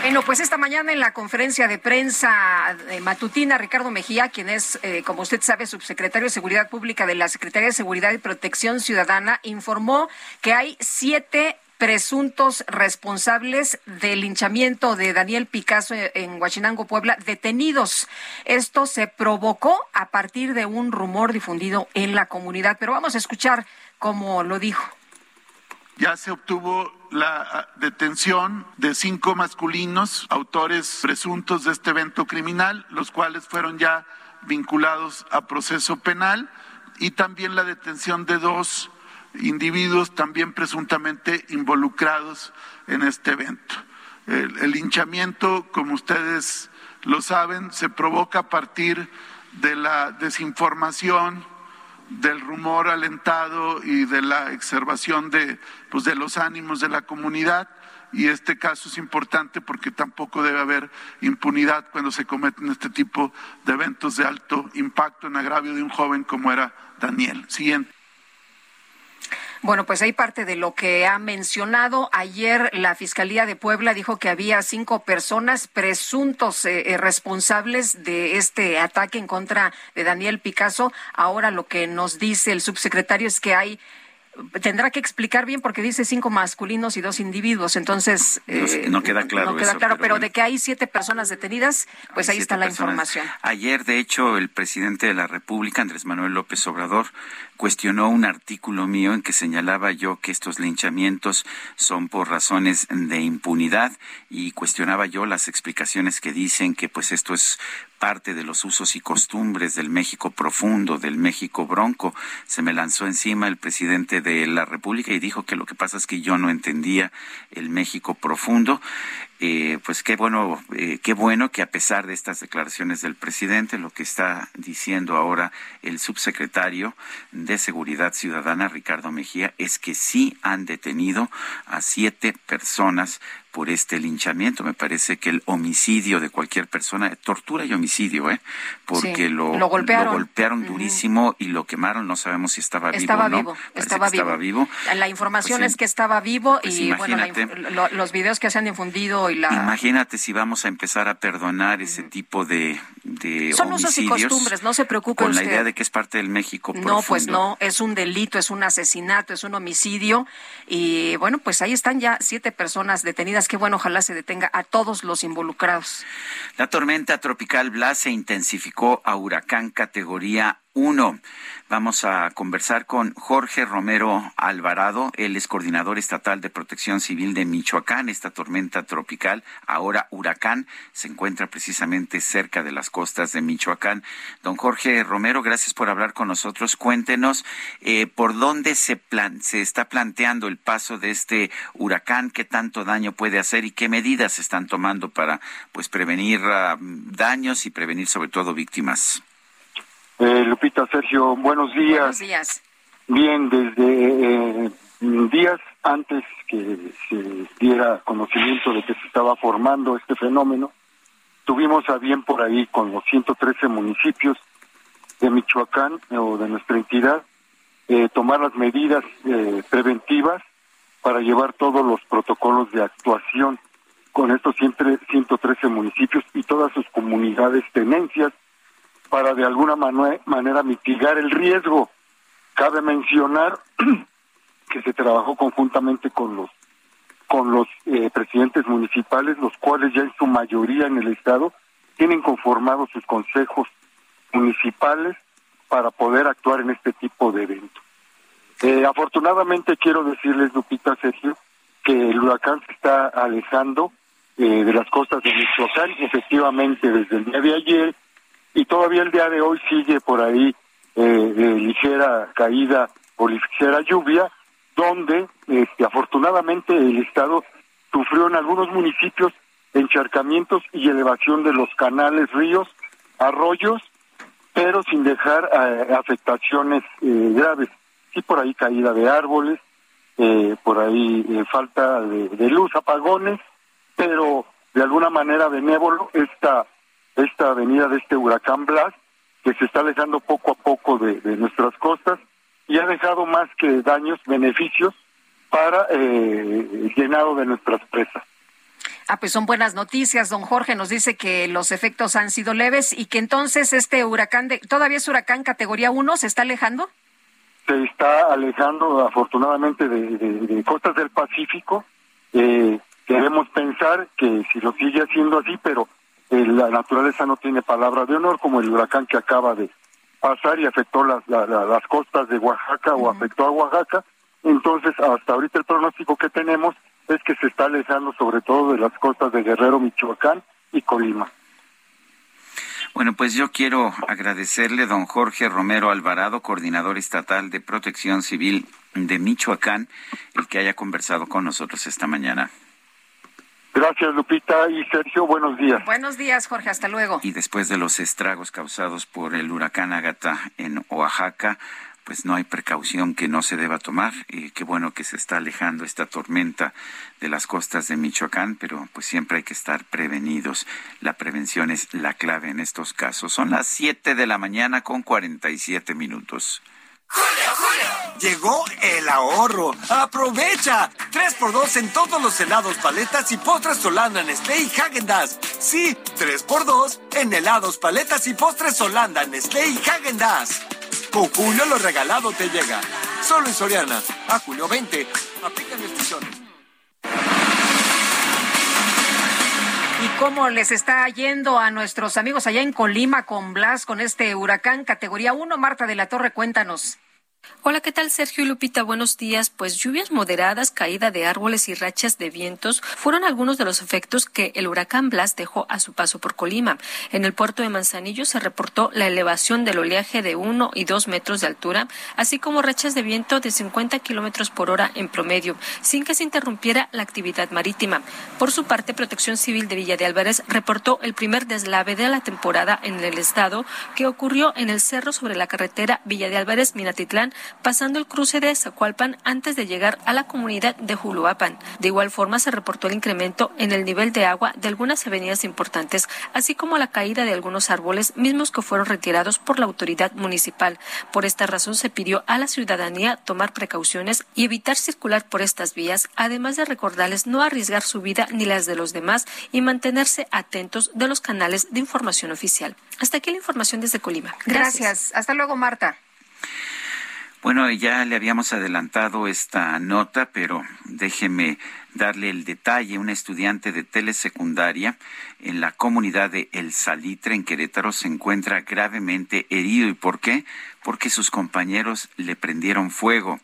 Bueno, pues esta mañana en la conferencia de prensa de matutina, Ricardo Mejía, quien es, eh, como usted sabe, subsecretario de Seguridad Pública de la Secretaría de Seguridad y Protección Ciudadana, informó que hay siete presuntos responsables del linchamiento de Daniel Picasso en Huachinango, Puebla, detenidos. Esto se provocó a partir de un rumor difundido en la comunidad. Pero vamos a escuchar cómo lo dijo. Ya se obtuvo la ah, detención de cinco masculinos, autores presuntos de este evento criminal, los cuales fueron ya vinculados a proceso penal, y también la detención de dos individuos también presuntamente involucrados en este evento. El, linchamiento, como ustedes lo saben, se provoca a partir de la desinformación, del rumor alentado y de la exacerbación de, pues, de los ánimos de la comunidad. Y este caso es importante porque tampoco debe haber impunidad cuando se cometen este tipo de eventos de alto impacto en agravio de un joven como era Daniel. Siguiente. Bueno, pues hay parte de lo que ha mencionado. Ayer la Fiscalía de Puebla dijo que había cinco personas presuntos eh, eh, responsables de este ataque en contra de Daniel Picasso. Ahora lo que nos dice el subsecretario es que hay tendrá que explicar bien porque dice cinco masculinos y dos individuos, entonces no, queda claro. No queda claro, pero, de que hay siete personas detenidas, pues ahí está la información. Ayer, de hecho, el presidente de la República, Andrés Manuel López Obrador, cuestionó un artículo mío en que señalaba yo que estos linchamientos son por razones de impunidad y cuestionaba yo las explicaciones que dicen que pues esto es parte de los usos y costumbres del México profundo, del México bronco. Se me lanzó encima el presidente de la República y dijo que lo que pasa es que yo no entendía el México profundo. Eh, pues qué bueno, eh, qué bueno que a pesar de estas declaraciones del presidente, lo que está diciendo ahora el subsecretario de Seguridad Ciudadana, Ricardo Mejía, es que sí han detenido a siete personas por este linchamiento. Me parece que el homicidio de cualquier persona, tortura y homicidio, ¿eh? Porque lo, golpearon, durísimo y lo quemaron. No sabemos si estaba, vivo o no. Vivo, estaba, vivo. estaba vivo. La información pues es que estaba vivo y pues bueno, los videos que se han difundido y la... Imagínate si vamos a empezar a perdonar ese tipo de, de Son usos y costumbres, no se preocupe Con la idea de que es parte del México No, pues no, es un delito, es un asesinato, es un homicidio. Y bueno, pues ahí están ya siete personas detenidas. Que bueno, ojalá se detenga a todos los involucrados. La tormenta tropical Blas se intensificó a huracán categoría uno. Vamos a conversar con Jorge Romero Alvarado, él es coordinador estatal de protección civil de Michoacán. Esta tormenta tropical, ahora huracán, se encuentra precisamente cerca de las costas de Michoacán. Don Jorge Romero, gracias por hablar con nosotros. Cuéntenos eh, por dónde se, plan se está planteando el paso de este huracán, qué tanto daño puede hacer y qué medidas se están tomando para pues prevenir ah, daños y prevenir sobre todo víctimas. Eh, Lupita, Sergio, buenos días. Buenos días. Bien, desde eh, días antes que se diera conocimiento de que se estaba formando este fenómeno, tuvimos a bien por ahí con los 113 municipios de Michoacán o de nuestra entidad eh, tomar las medidas eh, preventivas para llevar todos los protocolos de actuación con estos 113 municipios y todas sus comunidades tenencias para de alguna manera mitigar el riesgo. Cabe mencionar que se trabajó conjuntamente con los con los eh, presidentes municipales, los cuales ya en su mayoría en el estado tienen conformados sus consejos municipales para poder actuar en este tipo de eventos. Eh, afortunadamente quiero decirles, Lupita Sergio, que el huracán se está alejando eh, de las costas de Michoacán, efectivamente desde el día de ayer y todavía el día de hoy sigue por ahí eh, ligera caída o ligera lluvia, donde este, afortunadamente el Estado sufrió en algunos municipios encharcamientos y elevación de los canales, ríos, arroyos, pero sin dejar eh, afectaciones eh, graves. Sí, por ahí caída de árboles, eh, por ahí falta de, de, luz, apagones, pero de alguna manera benévolo esta esta avenida de este huracán Blas, que se está alejando poco a poco de, nuestras costas y ha dejado más que daños, beneficios para eh, el llenado de nuestras presas. Ah, pues son buenas noticias. Don Jorge nos dice que los efectos han sido leves y que entonces este huracán, de, todavía es huracán categoría 1, ¿se está alejando? Se está alejando afortunadamente de, costas del Pacífico. Eh, queremos pensar que si lo sigue haciendo así, pero la naturaleza no tiene palabra de honor, como el huracán que acaba de pasar y afectó las, las costas de Oaxaca o afectó a Oaxaca. Entonces, hasta ahorita el pronóstico que tenemos es que se está alejando sobre todo de las costas de Guerrero, Michoacán y Colima. Bueno, pues yo quiero agradecerle don Jorge Romero Alvarado, coordinador estatal de protección civil de Michoacán, el que haya conversado con nosotros esta mañana. Gracias, Lupita y Sergio. Buenos días. Buenos días, Jorge. Hasta luego. Y después de los estragos causados por el huracán Ágata en Oaxaca, pues no hay precaución que no se deba tomar. Y qué bueno que se está alejando esta tormenta de las costas de Michoacán, pero pues siempre hay que estar prevenidos. La prevención es la clave en estos casos. Son las 7 de la mañana con 47 minutos. Llegó el ahorro. ¡Aprovecha! 3x2 en todos los helados, paletas y postres Holanda, Nestlé y Häagen-Dazs. Sí, 3x2 en helados, paletas y postres Holanda, Nestlé y Häagen-Dazs. Con Julio lo regalado te llega. Solo en Soriana. A Julio 20. Aplican restricciones. ¿Y cómo les está yendo a nuestros amigos allá en Colima con Blas, con este huracán categoría 1? Marta de la Torre, cuéntanos. Hola, ¿qué tal Sergio y Lupita? Buenos días. Pues lluvias moderadas, caída de árboles y rachas de vientos fueron algunos de los efectos que el huracán Blas dejó a su paso por Colima. En el puerto de Manzanillo se reportó la elevación del oleaje de 1 y 2 metros de altura, así como rachas de viento de 50 kilómetros por hora en promedio, sin que se interrumpiera la actividad marítima. Por su parte, Protección Civil de Villa de Álvarez reportó el primer deslave de la temporada en el estado que ocurrió en el cerro sobre la carretera Villa de Álvarez-Minatitlán pasando el cruce de Zacualpan antes de llegar a la comunidad de Juluapan. De igual forma, se reportó el incremento en el nivel de agua de algunas avenidas importantes, así como la caída de algunos árboles mismos que fueron retirados por la autoridad municipal. Por esta razón, se pidió a la ciudadanía tomar precauciones y evitar circular por estas vías, además de recordarles no arriesgar su vida ni las de los demás y mantenerse atentos de los canales de información oficial. Hasta aquí la información desde Colima. Gracias. Gracias. Hasta luego, Marta. Bueno, ya le habíamos adelantado esta nota, pero déjeme darle el detalle. Un estudiante de telesecundaria en la comunidad de El Salitre, en Querétaro, se encuentra gravemente herido. ¿Y por qué? Porque sus compañeros le prendieron fuego.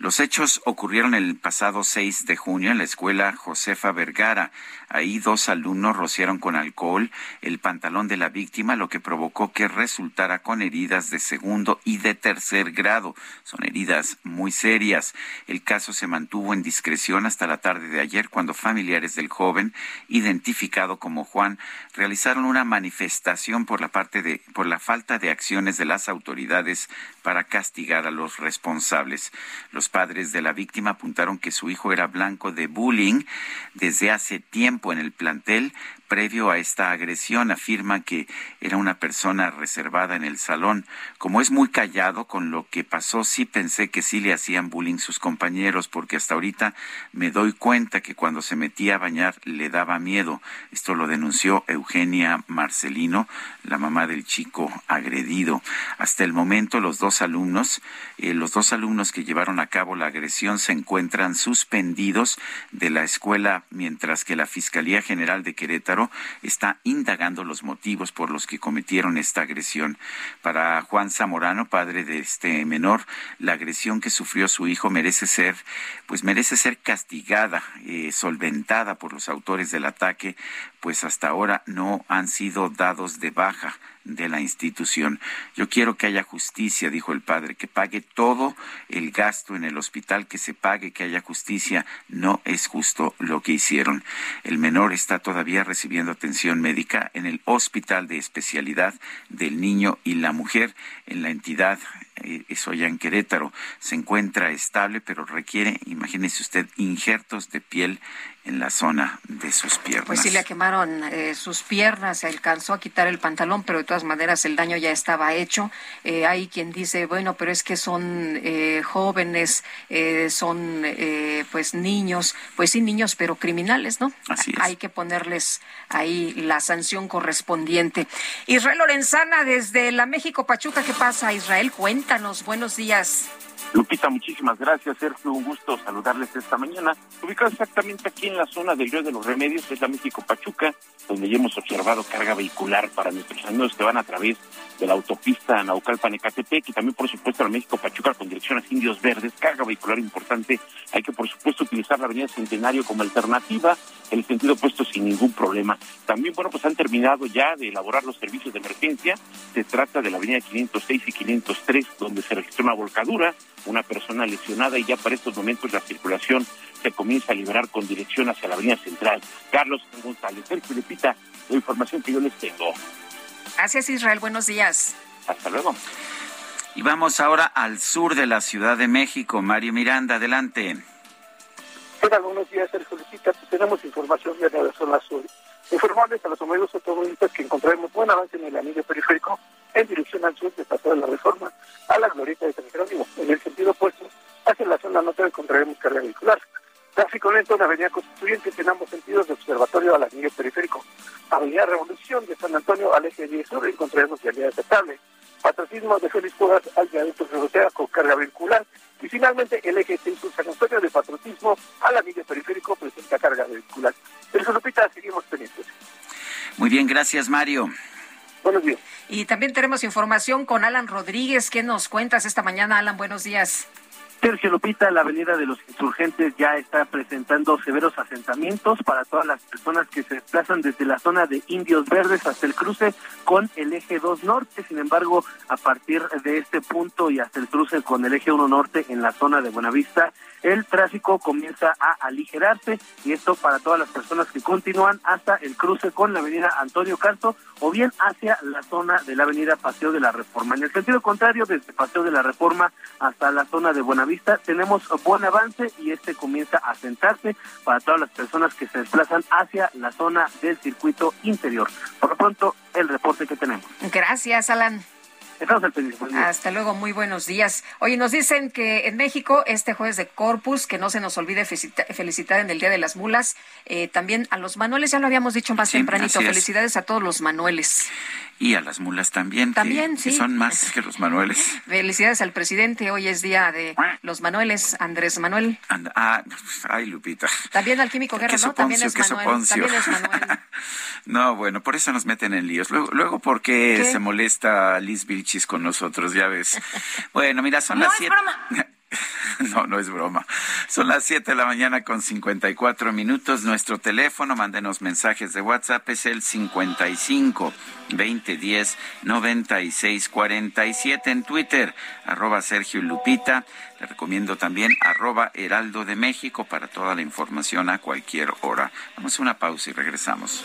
Los hechos ocurrieron el pasado 6 de junio en la escuela Josefa Vergara. Ahí dos alumnos rociaron con alcohol el pantalón de la víctima, lo que provocó que resultara con heridas de segundo y de tercer grado. Son heridas muy serias. El caso se mantuvo en discreción hasta la tarde de ayer cuando familiares del joven, identificado como Juan, realizaron una manifestación por la parte de por la falta de acciones de las autoridades para castigar a los responsables. Los padres de la víctima apuntaron que su hijo era blanco de bullying desde hace tiempo en el plantel, previo a esta agresión afirma que era una persona reservada en el salón. Como es muy callado con lo que pasó, sí pensé que sí le hacían bullying sus compañeros, porque hasta ahorita me doy cuenta que cuando se metía a bañar le daba miedo. Esto lo denunció Eugenia Marcelino, la mamá del chico agredido. Hasta el momento los dos alumnos, eh, los dos alumnos que llevaron a cabo la agresión se encuentran suspendidos de la escuela, mientras que la Fiscalía General de Querétaro está indagando los motivos por los que cometieron esta agresión. Para Juan Zamorano, padre de este menor, la agresión que sufrió su hijo merece ser, pues merece ser castigada, eh, solventada por los autores del ataque, pues hasta ahora no han sido dados de baja de la institución. Yo quiero que haya justicia, dijo el padre, que pague todo el gasto en el hospital, que se pague, que haya justicia. No es justo lo que hicieron. El menor está todavía recibiendo atención médica en el hospital de especialidad del niño y la mujer en la entidad eso ya en Querétaro, se encuentra estable, pero requiere, imagínese usted, injertos de piel en la zona de sus piernas. Pues sí, le quemaron eh, sus piernas, se alcanzó a quitar el pantalón, pero de todas maneras el daño ya estaba hecho. Eh, hay quien dice, bueno, pero es que son eh, jóvenes, son pues niños, pues sí, niños, pero criminales, ¿no? Así es. Hay que ponerles ahí la sanción correspondiente. Israel Lorenzana, desde la México Pachuca, ¿qué pasa, Israel? Cuéntanos, buenos días. Lupita, muchísimas gracias. Sergio, un gusto saludarles esta mañana. Ubicado exactamente aquí en la zona del Río de los Remedios, es la México Pachuca, donde ya hemos observado carga vehicular para nuestros amigos que van a través de la autopista Naucalpan-Ecatepec y también, por supuesto, la México Pachuca con dirección a Indios Verdes, carga vehicular importante. Hay que, por supuesto, utilizar la Avenida Centenario como alternativa, en el sentido opuesto sin ningún problema. También, bueno, pues han terminado ya de elaborar los servicios de emergencia. Se trata de la Avenida 506 y 503, donde se registró una volcadura una persona lesionada y ya para estos momentos la circulación se comienza a liberar con dirección hacia la avenida central. Carlos González, Sergio Lupita, la información que yo les tengo. Gracias Israel, buenos días. Hasta luego. Y vamos ahora al sur de la Ciudad de México. Mario Miranda, adelante. Hola, buenos días, Sergio Lupita. Tenemos información de la zona sur. Informarles a los amigos automovilistas que encontraremos buen avance en el anillo periférico en dirección al sur de Paso de la Reforma a la glorieta de San Jerónimo. En el sentido opuesto, hacia la zona norte encontraremos carga vehicular. Tráfico lento en Avenida Constituyente en ambos sentidos de Observatorio al anillo periférico. Avenida Revolución de San Antonio al eje 10 sur encontraremos vialidad aceptable. Patriotismo de Félix Pugas al viaducto Ferrotea con carga vehicular. Y finalmente el eje 6 sur San Antonio de Patriotismo al anillo periférico presenta carga vehicular. En Lupita seguimos pendientes. Muy bien, gracias Mario. Buenos días. Y también tenemos información con Alan Rodríguez. ¿Qué nos cuentas esta mañana, Alan? Buenos días. Sergio Lupita, la avenida de los insurgentes ya está presentando severos asentamientos para todas las personas que se desplazan desde la zona de Indios Verdes hasta el cruce con el eje 2 norte. Sin embargo, a partir de este punto y hasta el cruce con el eje 1 norte en la zona de Buenavista, el tráfico comienza a aligerarse y esto para todas las personas que continúan hasta el cruce con la avenida Antonio Carto o bien hacia la zona de la avenida Paseo de la Reforma. En el sentido contrario, desde Paseo de la Reforma hasta la zona de Buenavista tenemos buen avance y este comienza a sentarse para todas las personas que se desplazan hacia la zona del circuito interior. Por lo pronto, el reporte que tenemos. Gracias, Alan. Hasta luego, muy buenos días. Oye, nos dicen que en México, este jueves de Corpus, que no se nos olvide felicitar en el Día de las Mulas, eh, también a los manuales, ya lo habíamos dicho más tempranito, felicidades a todos los manuales. Y a las mulas también. También, sí. son más que los manuales. Felicidades al presidente, hoy es día de los manuales, Andrés Manuel. ah, ay, Lupita. También al químico Guerra, ¿no? También es Manuel. También es Manuel. no, bueno, por eso nos meten en líos. Luego, luego ¿por qué, se molesta Liz Con nosotros? Ya ves. Bueno, mira, son las siete. No, no es broma. Son las 7 de la mañana con 54 minutos. Nuestro teléfono, mándenos mensajes de WhatsApp, es el 55 2010 96 47 en Twitter, arroba Sergio Lupita. Le recomiendo también arroba Heraldo de México para toda la información a cualquier hora. Vamos a una pausa y regresamos.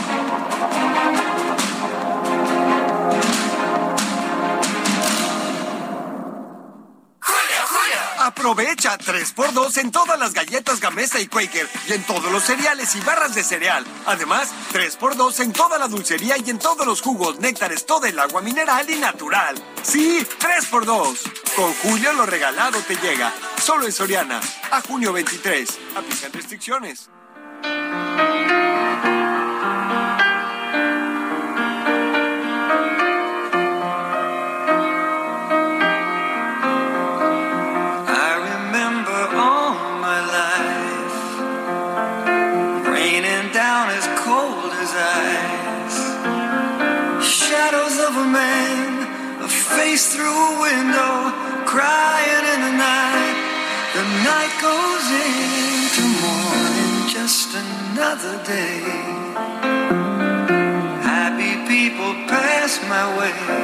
Aprovecha 3x2 en todas las galletas Gamesa y Quaker y en todos los cereales y barras de cereal. Además, 3x2 en toda la dulcería y en todos los jugos, néctares, todo el agua mineral y natural. Sí, 3x2. Con Julio lo regalado te llega. Solo en Soriana. A junio 23. Aplican restricciones. Face through a window, crying in the night. The night goes into morning, just another day. Happy people pass my way.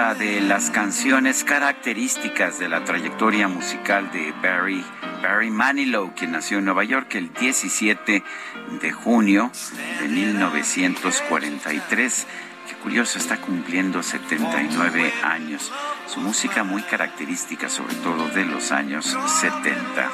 De las canciones características de la trayectoria musical de Barry, Barry Manilow, quien nació en Nueva York el 17 de junio de 1943. Qué curioso, está cumpliendo 79 años. Su música muy característica, sobre todo de los años 70.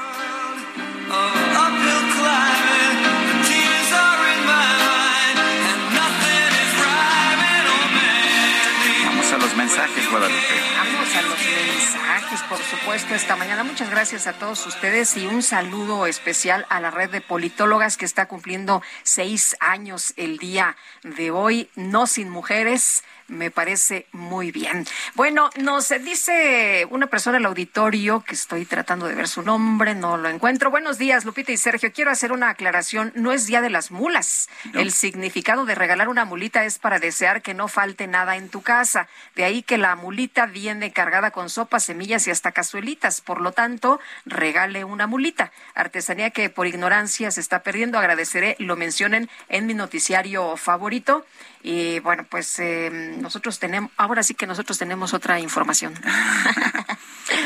Vamos a los mensajes. por supuesto esta mañana. Muchas gracias a todos ustedes y un saludo especial a la red de politólogas que está cumpliendo seis años el día de hoy, no sin mujeres me parece muy bien. Bueno, nos dice una persona el auditorio que estoy tratando de ver su nombre, no lo encuentro. Buenos días, Lupita y Sergio. Quiero hacer una aclaración. No es Día de las Mulas. El significado de regalar una mulita es para desear que no falte nada en tu casa. De ahí que la mulita viene cargada con sopas, semillas y hasta cazuelitas. Por lo tanto, regale una mulita. Artesanía que por ignorancia se está perdiendo. Agradeceré lo mencionen en mi noticiario favorito. Y bueno, pues eh, nosotros tenemos, ahora sí que nosotros tenemos otra información.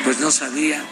Pues no sabía.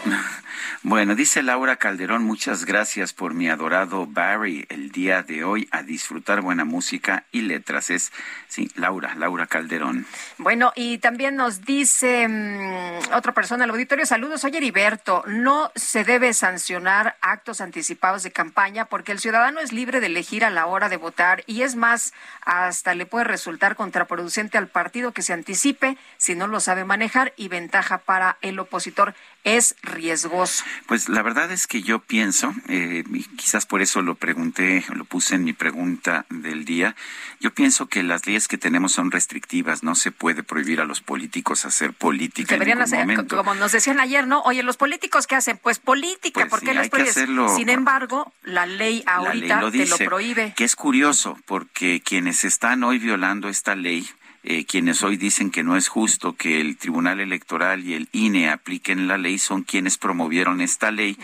Bueno, dice Laura Calderón, muchas gracias por mi adorado Barry el día de hoy a disfrutar buena música y letras. Es, sí, Laura, Laura Calderón. Bueno, y también nos dice mm, otra persona al auditorio, saludos, soy Heriberto, no se debe sancionar actos anticipados de campaña porque el ciudadano es libre de elegir a la hora de votar y es más, hasta le puede resultar contraproducente al partido que se anticipe si no lo sabe manejar y ventaja para el opositor es riesgoso. Pues la verdad es que yo pienso, eh, y quizás por eso lo pregunté, lo puse en mi pregunta del día, yo pienso que las leyes que tenemos son restrictivas, no se puede prohibir a los políticos hacer política. Deberían en hacer, momento. como nos decían ayer, ¿no? Oye, los políticos qué hacen? Pues política, Pues ¿por qué sí, prohíbes? hacerlo. Sin embargo, la ley La ahorita ley lo te lo prohíbe. Que es curioso, porque quienes están hoy violando esta ley, eh, quienes hoy dicen que no es justo que el Tribunal Electoral y el INE apliquen la ley, son quienes promovieron esta ley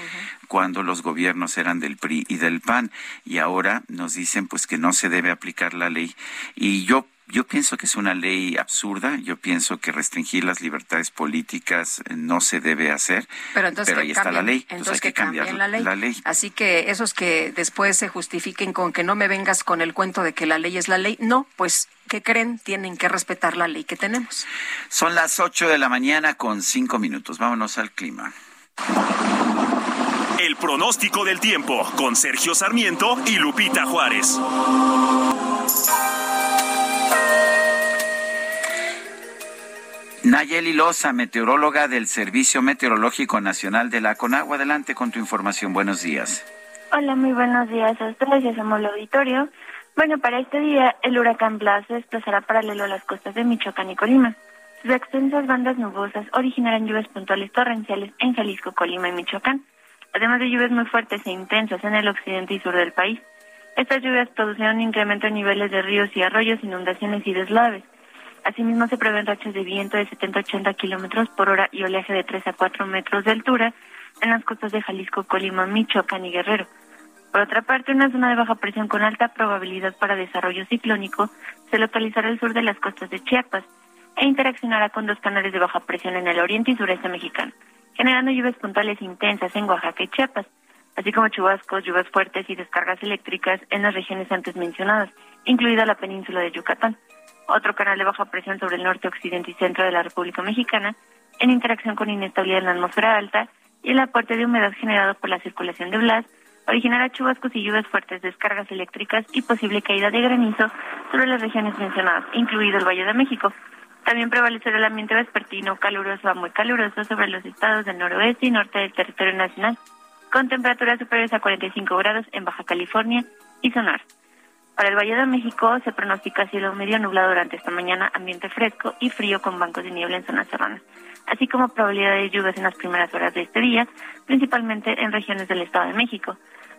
cuando los gobiernos eran del PRI y del PAN. Y ahora nos dicen pues que no se debe aplicar la ley. Y yo yo pienso que es una ley absurda, yo pienso que restringir las libertades políticas eh, no se debe hacer, Pero entonces que ahí está la ley, entonces entonces hay que, que cambiar la ley. Así que esos que después se justifiquen con que no me vengas con el cuento de que la ley es la ley, no, pues ¿qué creen? Tienen que respetar la ley que tenemos. Son las 8 de la mañana con cinco minutos. Vámonos al clima. El pronóstico del tiempo con Sergio Sarmiento y Lupita Juárez. Nayeli Loza, meteoróloga del Servicio Meteorológico Nacional de la CONAGUA. Adelante con tu información. Buenos días. Hola, muy buenos días a ustedes y hacemos el auditorio. Bueno, para este día, el huracán Blas se desplazará paralelo a las costas de Michoacán y Colima. Sus extensas bandas nubosas originarán lluvias puntuales torrenciales en Jalisco, Colima y Michoacán, además de lluvias muy fuertes e intensas en el occidente y sur del país. Estas lluvias producirán un incremento en niveles de ríos y arroyos, inundaciones y deslaves. Asimismo, se prevén rachas de viento de 70-80 kilómetros por hora y oleaje de 3 a 4 metros de altura en las costas de Jalisco, Colima, Michoacán y Guerrero. Por otra parte, una zona de baja presión con alta probabilidad para desarrollo ciclónico se localizará al sur de las costas de Chiapas e interaccionará con dos canales de baja presión en el oriente y sureste mexicano, generando lluvias puntuales intensas en Oaxaca y Chiapas, así como chubascos, lluvias fuertes y descargas eléctricas en las regiones antes mencionadas, incluida la península de Yucatán. Otro canal de baja presión sobre el norte, occidente y centro de la República Mexicana, en interacción con inestabilidad en la atmósfera alta y el aporte de humedad generado por la circulación de Blas, originará chubascos y lluvias fuertes, descargas eléctricas y posible caída de granizo sobre las regiones mencionadas, incluido el Valle de México. También prevalecerá el ambiente vespertino caluroso a muy caluroso sobre los estados del noroeste y norte del territorio nacional, con temperaturas superiores a 45 grados en Baja California y Sonar. Para el Valle de México se pronostica cielo medio nublado durante esta mañana, ambiente fresco y frío con bancos de niebla en zonas serranas, así como probabilidad de lluvias en las primeras horas de este día, principalmente en regiones del Estado de México.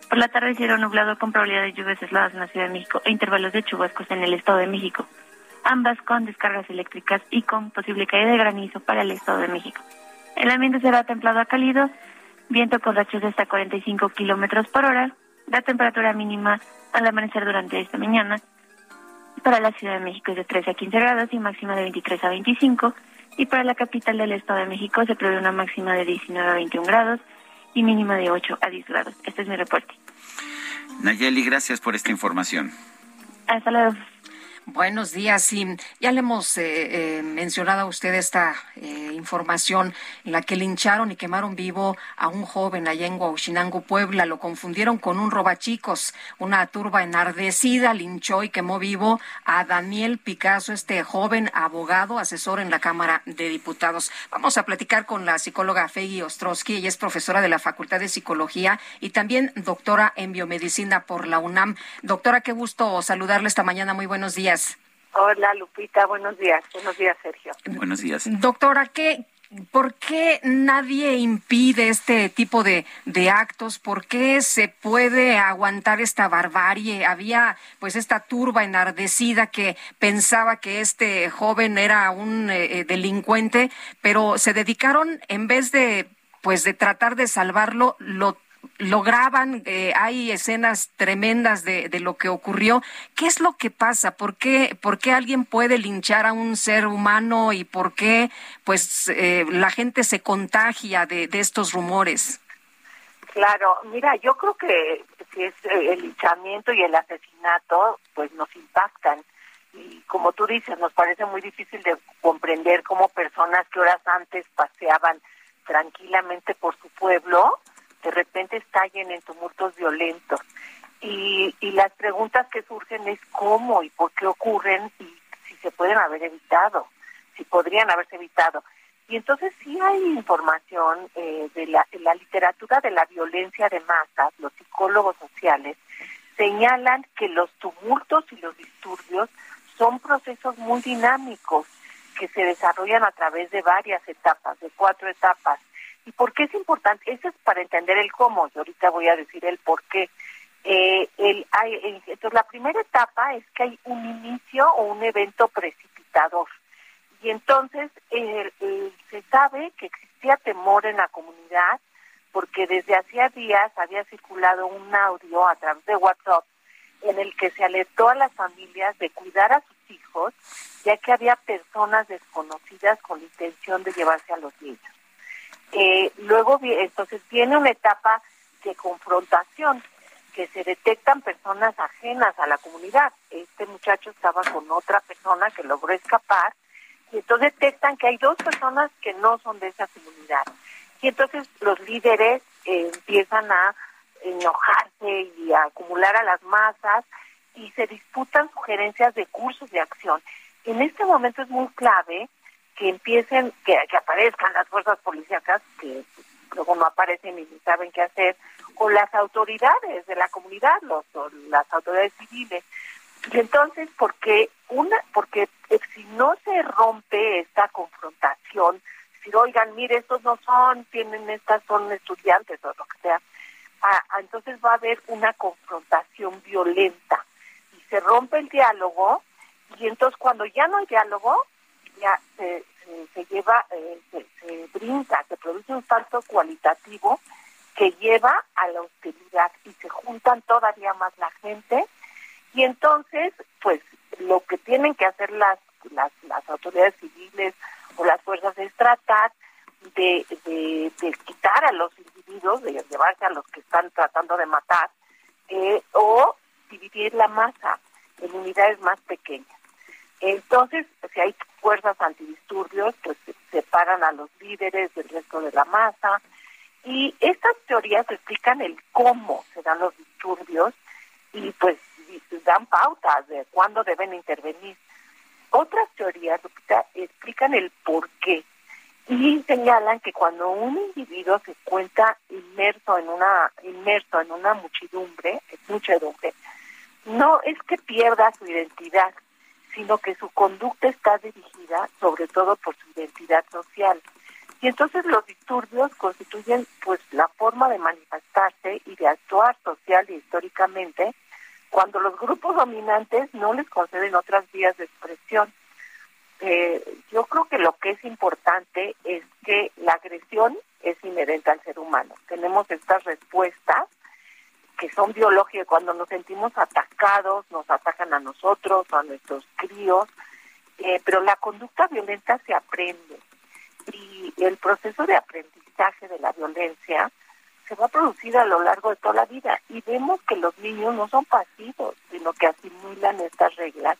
Por la tarde cielo nublado con probabilidad de lluvias aisladas en la Ciudad de México e intervalos de chubascos en el Estado de México, ambas con descargas eléctricas y con posible caída de granizo para el Estado de México. El ambiente será templado a cálido, viento con rachas de hasta 45 kilómetros por hora, la temperatura mínima al amanecer durante esta mañana para la Ciudad de México es de 13 a 15 grados y máxima de 23 a 25 y para la capital del Estado de México se prevé una máxima de 19 a 21 grados y mínima de 8 a 10 grados. Este es mi reporte. Nayeli, gracias por esta información. Hasta luego. Buenos días. Sí, ya le hemos eh, eh, mencionado a usted esta eh, información en la que lincharon y quemaron vivo a un joven allá en Huachinango, Puebla. Lo confundieron con un robachicos. Una turba enardecida linchó y quemó vivo a Daniel Picasso, este joven abogado, asesor en la Cámara de Diputados. Vamos a platicar con la psicóloga Fegui Ostrowski. Ella es profesora de la Facultad de Psicología y también doctora en biomedicina por la UNAM. Doctora, qué gusto saludarle esta mañana. Muy buenos días. Hola Lupita, buenos días. Buenos días, Sergio. Buenos días. Doctora, ¿qué, ¿por qué nadie impide este tipo de, de actos? ¿Por qué se puede aguantar esta barbarie? Había pues esta turba enardecida que pensaba que este joven era un eh, delincuente, pero se dedicaron en vez de pues de tratar de salvarlo, lo lo graban, eh, hay escenas tremendas de, de, lo que ocurrió. ¿Qué es lo que pasa? ¿Por qué, por qué alguien puede linchar a un ser humano y por qué pues eh, la gente se contagia de, de, estos rumores? Claro, mira, yo creo que si es eh, el linchamiento y el asesinato, pues nos impactan. Y como tú dices, nos parece muy difícil de comprender cómo personas que horas antes paseaban tranquilamente por su pueblo, de repente estallen en tumultos violentos. Y, y las preguntas que surgen es cómo y por qué ocurren y si se pueden haber evitado, si podrían haberse evitado. Y entonces sí hay información eh, de, la, de la literatura de la violencia de masas, los psicólogos sociales señalan que los tumultos y los disturbios son procesos muy dinámicos que se desarrollan a través de varias etapas, de cuatro etapas. ¿Y por qué es importante? Eso es para entender el cómo, y ahorita voy a decir el por qué. Eh, entonces, la primera etapa es que hay un inicio o un evento precipitador. Y entonces se sabe que existía temor en la comunidad porque desde hacía días había circulado un audio a través de WhatsApp en el que se alertó a las familias de cuidar a sus hijos, ya que había personas desconocidas con la intención de llevarse a los niños. Eh, luego, entonces, viene una etapa de confrontación, que se detectan personas ajenas a la comunidad. Este muchacho estaba con otra persona que logró escapar, y entonces detectan que hay dos personas que no son de esa comunidad. Y entonces los líderes eh, empiezan a enojarse y a acumular a las masas y se disputan sugerencias de cursos de acción. En este momento es muy clave que empiecen, que, aparezcan las fuerzas policíacas, que luego no aparecen y ni saben qué hacer, o las autoridades de la comunidad, los, las autoridades civiles. Y entonces, porque una, porque si no se rompe esta confrontación, si oigan, mire, estos no son, tienen estas, son estudiantes o lo que sea, entonces va a haber una confrontación violenta y se rompe el diálogo y entonces cuando ya no hay diálogo, se, lleva, eh, se, se brinca, se produce un salto cualitativo que lleva a la hostilidad y se juntan todavía más la gente y entonces pues lo que tienen que hacer las las, autoridades civiles o las fuerzas es tratar de, de, de, quitar a los individuos, de llevarse a los que están tratando de matar, eh, o dividir la masa en unidades más pequeñas. Entonces, si hay fuerzas antidisturbios, pues separan a los líderes del resto de la masa. Y estas teorías explican el cómo se dan los disturbios y pues dan pautas de cuándo deben intervenir. Otras teorías, explican el por qué y señalan que cuando un individuo se encuentra inmerso en una inmerso en una muchedumbre, muchedumbre, no es que pierda su identidad, sino que su conducta está dirigida sobre todo por su identidad social. Y entonces los disturbios constituyen pues la forma de manifestarse y de actuar social y históricamente cuando los grupos dominantes no les conceden otras vías de expresión. Eh, yo creo que lo que es importante es que la agresión es inherente al ser humano. Tenemos estas respuestas que son biológicas. Cuando nos sentimos atacados, nos atacan a nosotros, a nuestros críos, eh, pero la conducta violenta se aprende. Y el proceso de aprendizaje de la violencia se va a producir a lo largo de toda la vida. Y vemos que los niños no son pasivos, sino que asimilan estas reglas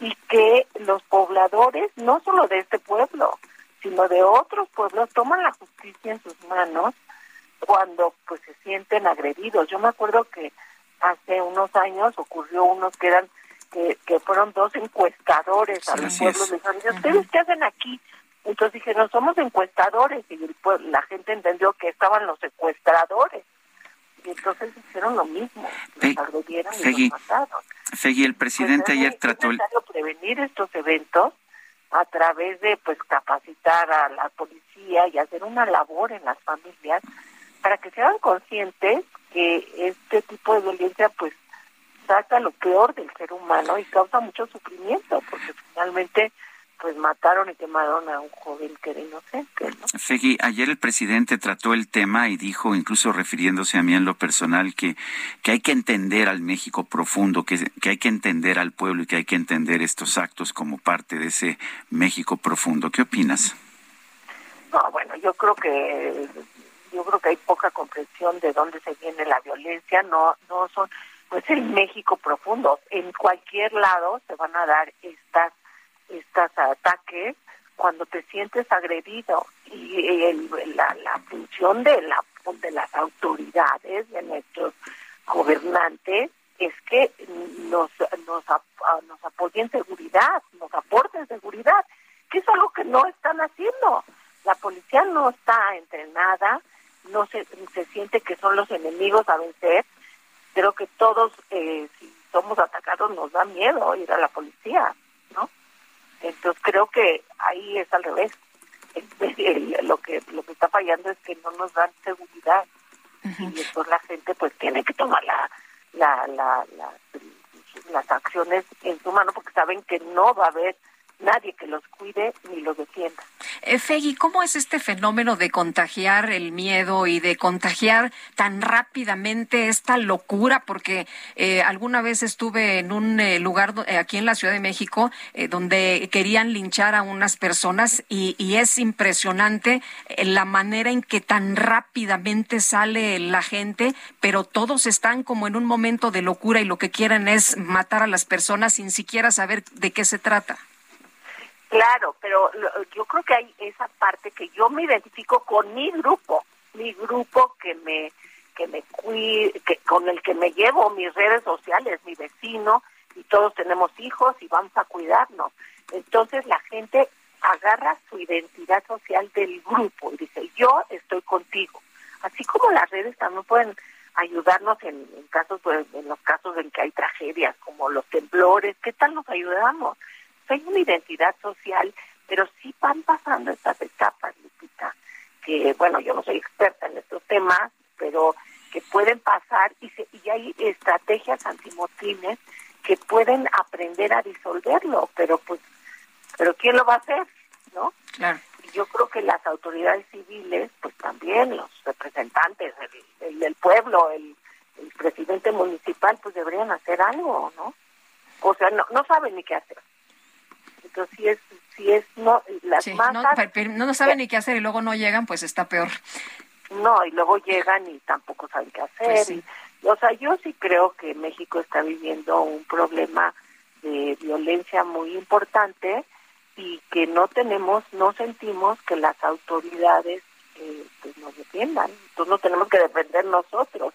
y que los pobladores, no solo de este pueblo, sino de otros pueblos, toman la justicia en sus manos cuando pues se sienten agredidos. Yo me acuerdo que hace unos años ocurrió unos que eran que, que fueron dos encuestadores a los pueblos. Les dijeron, ¿ustedes qué hacen aquí? Entonces dijeron, somos encuestadores. Y pues, la gente entendió que estaban los secuestradores. Y entonces hicieron lo mismo. Los agredieron y los mataron. Fegui, el presidente Pues, ayer es trató... el- necesario prevenir estos eventos a través de pues capacitar a la policía y hacer una labor en las familias para que sean conscientes que este tipo de violencia pues saca lo peor del ser humano y causa mucho sufrimiento porque finalmente pues mataron y quemaron a un joven que era inocente, ¿no? Fegui, ayer el presidente trató el tema y dijo, incluso refiriéndose a mí en lo personal, que, que hay que entender al México profundo, que, que hay que entender al pueblo y que hay que entender estos actos como parte de ese México profundo. ¿Qué opinas? No, bueno, yo creo que yo creo que hay poca comprensión de dónde se viene la violencia, no no son pues el México profundo, en cualquier lado se van a dar estas estas ataques cuando te sientes agredido y el- la, la función de la de las autoridades de nuestros gobernantes es que nos nos, nos apoyen seguridad, nos aporten seguridad, que es algo que no están haciendo. La policía no está entrenada, no se, se siente que son los enemigos a vencer. Creo que todos, eh, si somos atacados, nos da miedo ir a la policía, ¿no? Entonces creo que ahí es al revés. Lo que lo que está fallando es que no nos dan seguridad y después la gente pues tiene que tomar la, la, la, la- las acciones en su mano porque saben que no va a haber nadie que los cuide ni los defienda. Eh, Fegui, ¿cómo es este fenómeno de contagiar el miedo y de contagiar tan rápidamente esta locura? Porque eh, alguna vez estuve en un eh, lugar eh, aquí en la Ciudad de México donde querían linchar a unas personas y, y es impresionante la manera en que tan rápidamente sale la gente, pero todos están como en un momento de locura y lo que quieren es matar a las personas sin siquiera saber de qué se trata. Claro, pero yo creo que hay esa parte que yo me identifico con mi grupo, mi grupo que me que me que con el que me llevo mis redes sociales, mi vecino y todos tenemos hijos y vamos a cuidarnos. Entonces la gente agarra su identidad social del grupo y dice, "Yo estoy contigo." Así como las redes también pueden ayudarnos en, en casos pues, en los casos en que hay tragedias como los temblores, ¿qué tal nos ayudamos? Hay una identidad social, pero sí van pasando estas etapas, Lupita, que bueno, yo no soy experta en estos temas, pero que pueden pasar y, se, y hay estrategias antimotines que pueden aprender a disolverlo, pero pues, pero ¿quién lo va a hacer? ¿No? Claro. Y yo creo que las autoridades civiles, pues también los representantes del, del pueblo, el, el presidente municipal, pues deberían hacer algo, ¿no? O sea, no, no saben ni qué hacer. Si es, si es, no, las Sí, no, masas, no, no saben ni qué hacer y luego no llegan, pues está peor. no, y luego llegan y tampoco saben qué hacer. Pues sí. y- o sea, yo sí creo que México está viviendo un problema de violencia muy importante y que no tenemos, no sentimos que las autoridades eh, pues nos defiendan. Entonces no tenemos que defender nosotros.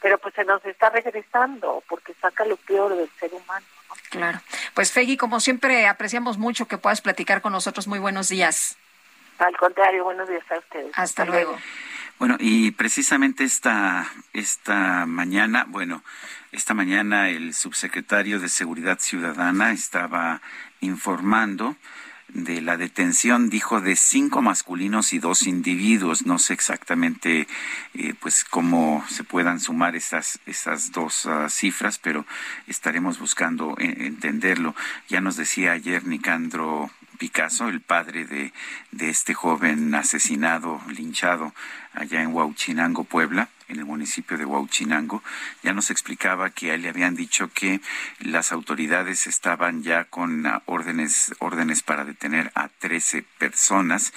Pero pues se nos está regresando porque saca lo peor del ser humano. Claro. Pues Fegui, como siempre, apreciamos mucho que puedas platicar con nosotros. Muy buenos días. Al contrario, buenos días a ustedes. Hasta luego. Bueno, y precisamente esta, esta mañana, bueno, esta mañana el subsecretario de Seguridad Ciudadana estaba informando de la detención, dijo, de cinco masculinos y dos individuos. No sé exactamente, eh, pues, cómo se puedan sumar esas, esas dos ah, cifras, pero estaremos buscando eh, entenderlo. Ya nos decía ayer Nicandro Picasso, el padre de, de este joven asesinado, linchado allá en Huauchinango, Puebla, en el municipio de Huauchinango, ya nos explicaba que a él le habían dicho que las autoridades estaban ya con ah, órdenes, órdenes para detener a 13 personas.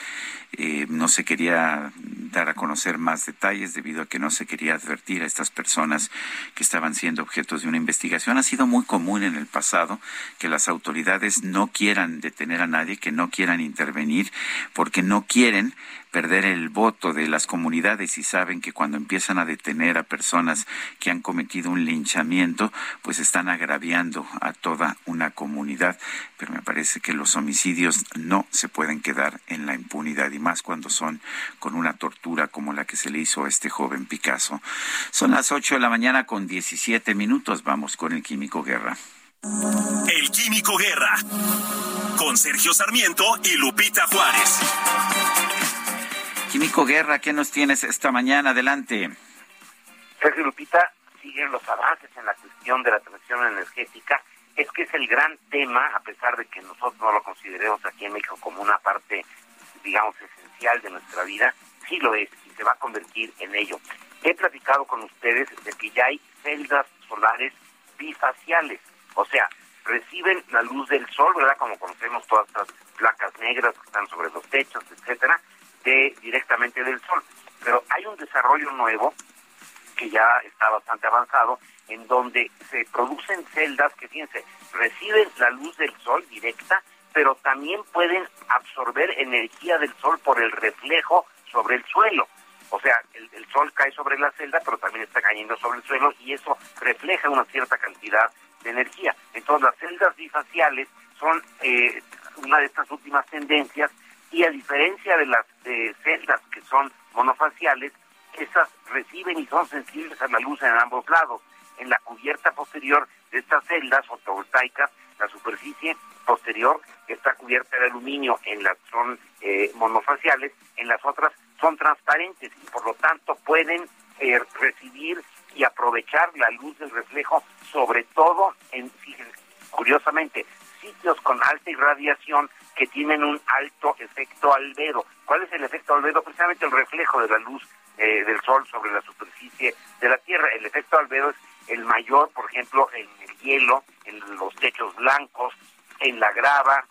Eh, no se quería dar a conocer más detalles debido a que no se quería advertir a estas personas que estaban siendo objetos de una investigación. Ha sido muy común en el pasado que las autoridades no quieran detener a nadie, que no quieran intervenir, porque no quieren perder el voto de las comunidades y saben que cuando empiezan a detener a personas que han cometido un linchamiento, pues están agraviando a toda una comunidad. Pero me parece que los homicidios no se pueden quedar en la impunidad y más cuando son con una tortura como la que se le hizo a este joven Picasso. Son las 8 de la mañana con 17 minutos. Vamos con el Químico Guerra. El Químico Guerra. Con Sergio Sarmiento y Lupita Juárez. Químico Guerra, ¿qué nos tienes esta mañana? Adelante. Sergio Lupita, siguen los avances en la cuestión de la transición energética. Es que es el gran tema, a pesar de que nosotros no lo consideremos aquí en México como una parte, digamos, esencial de nuestra vida, sí lo es y se va a convertir en ello. He platicado con ustedes de que ya hay celdas solares bifaciales, o sea, reciben la luz del sol, ¿verdad? Como conocemos todas estas placas negras que están sobre los techos, etcétera, de directamente del sol. Pero hay un desarrollo nuevo que ya está bastante avanzado, en donde se producen celdas que, fíjense, reciben la luz del sol directa, pero también pueden absorber energía del sol por el reflejo sobre el suelo. O sea, el, sol cae sobre la celda, pero también está cayendo sobre el suelo y eso refleja una cierta cantidad de energía. Entonces, las celdas bifaciales son eh, una de estas últimas tendencias y a diferencia de las celdas que son monofaciales, esas reciben y son sensibles a la luz en ambos lados. En la cubierta posterior de estas celdas fotovoltaicas, la superficie posterior está cubierta de aluminio en las son eh, monofaciales, en las otras son transparentes y por lo tanto pueden eh, recibir y aprovechar la luz del reflejo, sobre todo en, curiosamente, sitios con alta irradiación que tienen un alto efecto albedo. ¿Cuál es el efecto albedo? Precisamente el reflejo de la luz eh, del sol sobre la superficie de la Tierra. El efecto albedo es el mayor, por ejemplo, en el hielo, en los techos blancos, en la grava,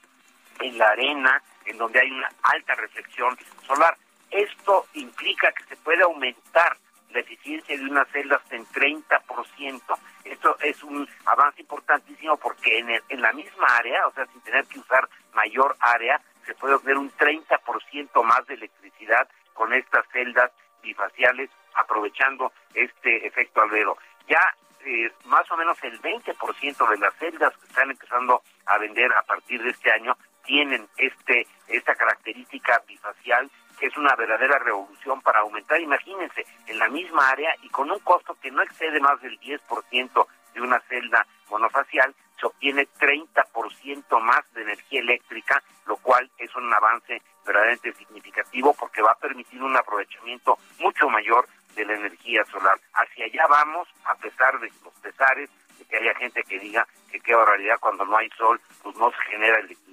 en la arena, en donde hay una alta reflexión solar. Esto implica que se puede aumentar la eficiencia de unas celdas en 30%. Esto es un avance importantísimo porque en, el- en la misma área, o sea, sin tener que usar mayor área, se puede obtener un 30% más de electricidad con estas celdas bifaciales aprovechando este efecto albedo. Ya eh, más o menos el 20% de las celdas que están empezando a vender a partir de este año tienen este esta característica bifacial que es una verdadera revolución para aumentar, imagínense, en la misma área y con un costo que no excede más del 10% de una celda monofacial, se obtiene 30% más de energía eléctrica, lo cual es un avance verdaderamente significativo porque va a permitir un aprovechamiento mucho mayor de la energía solar. Hacia allá vamos, a pesar de los pesares, de que haya gente que diga que qué barbaridad cuando no hay sol, pues no se genera electricidad.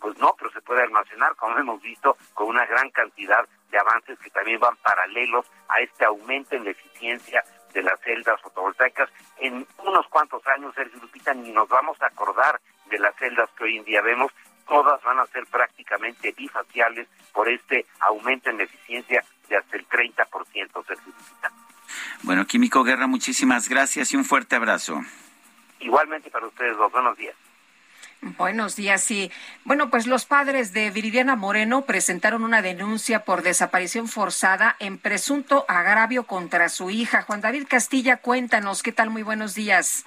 Pues no, pero se puede almacenar, como hemos visto, con una gran cantidad de avances que también van paralelos a este aumento en la eficiencia de las celdas fotovoltaicas. En unos cuantos años, Sergio Lupita, ni nos vamos a acordar de las celdas que hoy en día vemos, todas van a ser prácticamente bifaciales por este aumento en la eficiencia de hasta el 30%, Sergio Lupita. Bueno, Químico Guerra, muchísimas gracias y un fuerte abrazo. Igualmente para ustedes dos, buenos días. Buenos días, sí. Bueno, pues los padres de Viridiana Moreno presentaron una denuncia por desaparición forzada en presunto agravio contra su hija. Juan David Castilla, cuéntanos, ¿qué tal? Muy buenos días.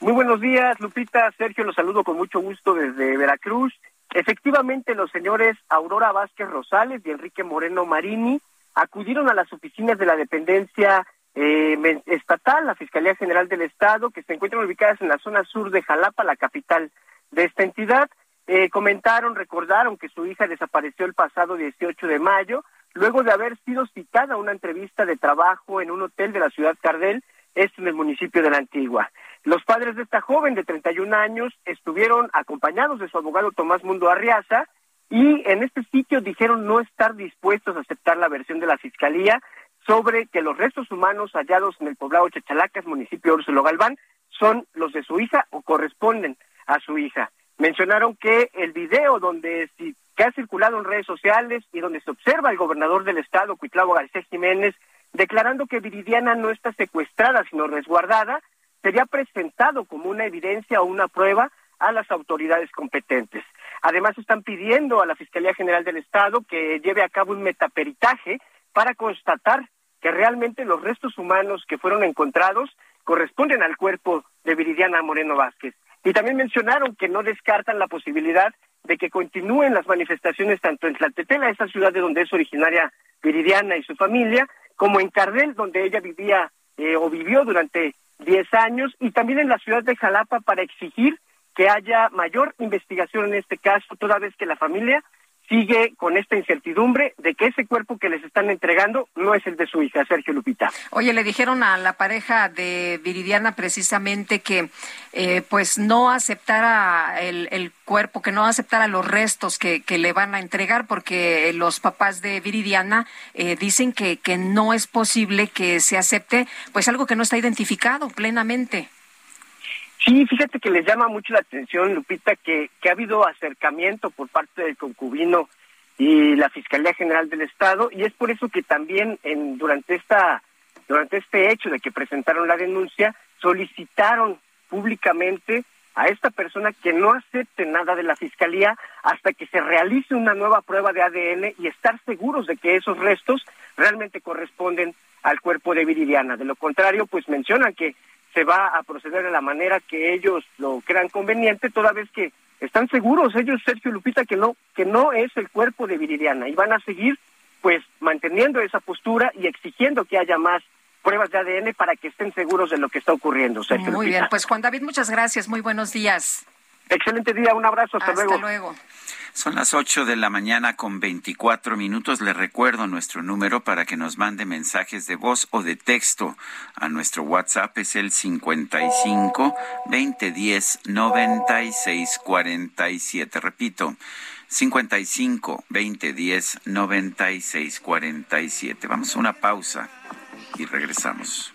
Muy buenos días, Lupita. Sergio, los saludo con mucho gusto desde Veracruz. Efectivamente, los señores Aurora Vázquez Rosales y Enrique Moreno Marini acudieron a las oficinas de la dependencia eh, estatal, la Fiscalía General del Estado, que se encuentran ubicadas en la zona sur de Jalapa, la capital de esta entidad. Eh, comentaron, recordaron que su hija desapareció el pasado 18 de mayo, luego de haber sido citada a una entrevista de trabajo en un hotel de la ciudad Cardel, esto en el municipio de la Antigua. Los padres de esta joven de 31 años estuvieron acompañados de su abogado Tomás Mundo Arriaza y en este sitio dijeron no estar dispuestos a aceptar la versión de la Fiscalía sobre que los restos humanos hallados en el poblado Chachalacas, municipio de Úrsulo Galván, son los de su hija o corresponden a su hija. Mencionaron que el video donde que ha circulado en redes sociales y donde se observa al gobernador del estado, Cuitlavo García Jiménez, declarando que Viridiana no está secuestrada, sino resguardada, sería presentado como una evidencia o una prueba a las autoridades competentes. Además, están pidiendo a la Fiscalía General del Estado que lleve a cabo un metaperitaje para constatar que realmente los restos humanos que fueron encontrados corresponden al cuerpo de Viridiana Moreno Vázquez. Y también mencionaron que no descartan la posibilidad de que continúen las manifestaciones tanto en Tlaltetela, esa ciudad de donde es originaria Viridiana y su familia, como en Cardel, donde ella vivía eh, o vivió durante 10 años, y también en la ciudad de Jalapa para exigir que haya mayor investigación en este caso, toda vez que la familia sigue con esta incertidumbre de que ese cuerpo que les están entregando no es el de su hija, Sergio Lupita. Oye, le dijeron a la pareja de Viridiana precisamente que eh, pues no aceptara el, el, cuerpo, que no aceptara los restos que, que, le van a entregar, porque los papás de Viridiana eh, dicen que, que no es posible que se acepte pues algo que no está identificado plenamente. Sí, fíjate que les llama mucho la atención, Lupita, que, que ha habido acercamiento por parte del concubino y la Fiscalía General del Estado, y es por eso que también en, durante esta durante este hecho de que presentaron la denuncia, solicitaron públicamente a esta persona que no acepte nada de la Fiscalía hasta que se realice una nueva prueba de ADN y estar seguros de que esos restos realmente corresponden al cuerpo de Viridiana. De lo contrario, pues mencionan que se va a proceder de la manera que ellos lo crean conveniente, toda vez que están seguros ellos, Sergio Lupita, que no, que no es el cuerpo de Viridiana y van a seguir pues manteniendo esa postura y exigiendo que haya más pruebas de ADN para que estén seguros de lo que está ocurriendo, Sergio Muy Lupita. bien, pues Juan David, muchas gracias, muy buenos días. Excelente día, un abrazo, hasta, hasta luego. luego. Son las 8 de la mañana con 24 minutos. Le recuerdo nuestro número para que nos mande mensajes de voz o de texto a nuestro WhatsApp. Es el 55 2010 96 47. Repito, 55 2010 96 47. Vamos a una pausa y regresamos.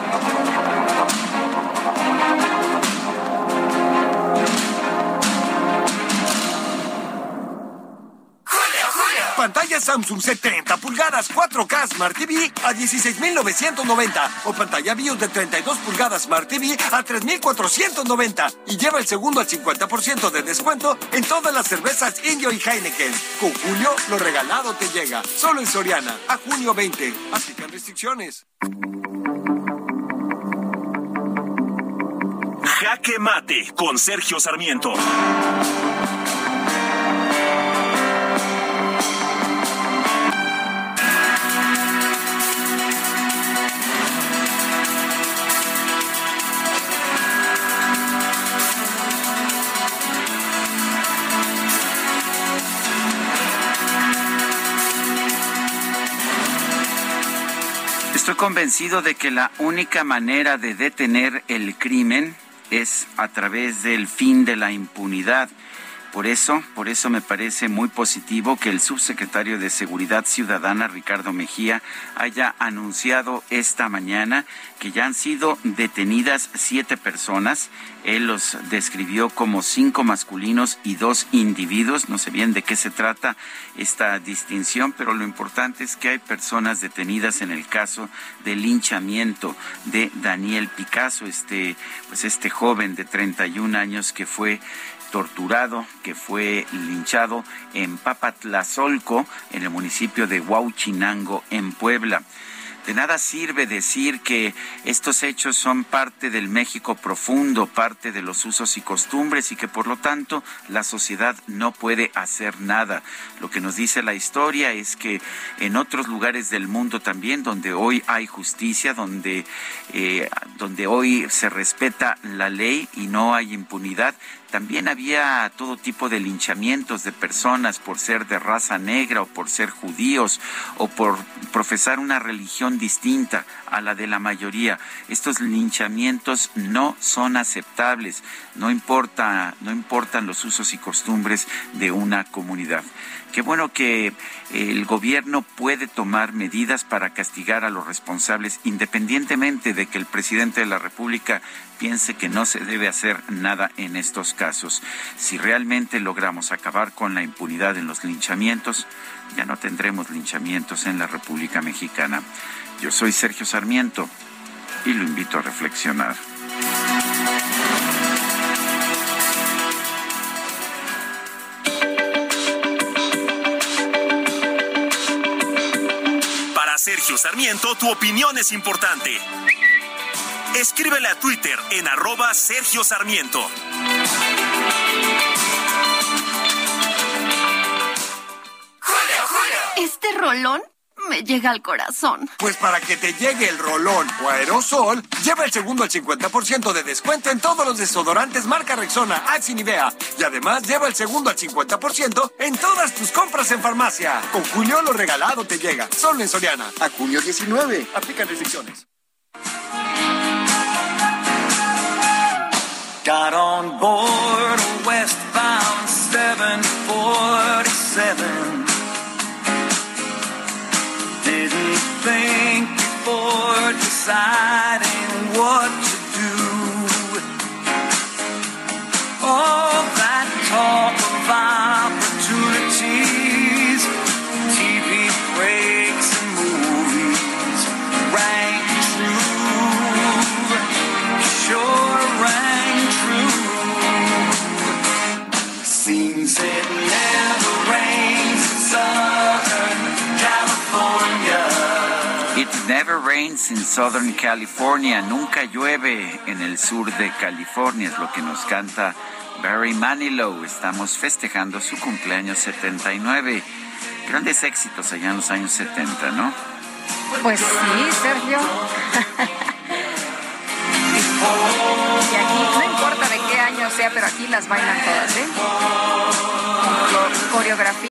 Samsung 70 pulgadas 4K Smart TV a 16,990 o pantalla BIOS de 32 pulgadas Smart TV a 3,490 y lleva el segundo al 50% de descuento en todas las cervezas Indio y Heineken. Con Julio, lo regalado te llega. Solo en Soriana, a junio 20. Aplican restricciones. Jaque Mate con Sergio Sarmiento. Convencido de que la única manera de detener el crimen es a través del fin de la impunidad. Por eso, por eso me parece muy positivo que el subsecretario de Seguridad Ciudadana, Ricardo Mejía, haya anunciado esta mañana que ya han sido detenidas siete personas. Él los describió como cinco masculinos y dos individuos. No sé bien de qué se trata esta distinción, pero lo importante es que hay personas detenidas en el caso del linchamiento de Daniel Picasso, este, pues este joven de 31 años que fue torturado que fue linchado en Papatlazolco, en el municipio de Huauchinango, en Puebla. De nada sirve decir que estos hechos son parte del México profundo, parte de los usos y costumbres y que por lo tanto la sociedad no puede hacer nada. Lo que nos dice la historia es que en otros lugares del mundo también, donde hoy hay justicia, donde, eh, donde hoy se respeta la ley y no hay impunidad, también había todo tipo de linchamientos de personas por ser de raza negra o por ser judíos o por profesar una religión distinta a la de la mayoría. Estos linchamientos no son aceptables, no importa, no importan los usos y costumbres de una comunidad. Qué bueno que el gobierno puede tomar medidas para castigar a los responsables, independientemente de que el presidente de la República piense que no se debe hacer nada en estos casos. Si realmente logramos acabar con la impunidad en los linchamientos, ya no tendremos linchamientos en la República Mexicana. Yo soy Sergio Sarmiento y lo invito a reflexionar. Sergio Sarmiento, tu opinión es importante. Escríbele a Twitter en arroba Sergio Sarmiento. Este rolón me llega al corazón. Pues para que te llegue el rolón o aerosol, lleva el segundo al 50% de descuento en todos los desodorantes marca Rexona, Axe y Nivea. Y además lleva el segundo al 50% en todas tus compras en farmacia. Con Julio lo regalado te llega. Solo en Soriana. A junio 19. Aplican restricciones. Got on board a westbound 747. Think before deciding what never rains in Southern California. Nunca llueve en el sur de California, es lo que nos canta Barry Manilow. Estamos festejando su cumpleaños 79. Grandes éxitos allá en los años 70, ¿no? Pues sí, Sergio. y aquí, no importa de qué año sea, pero aquí las bailan todas, ¿eh? Coreografía.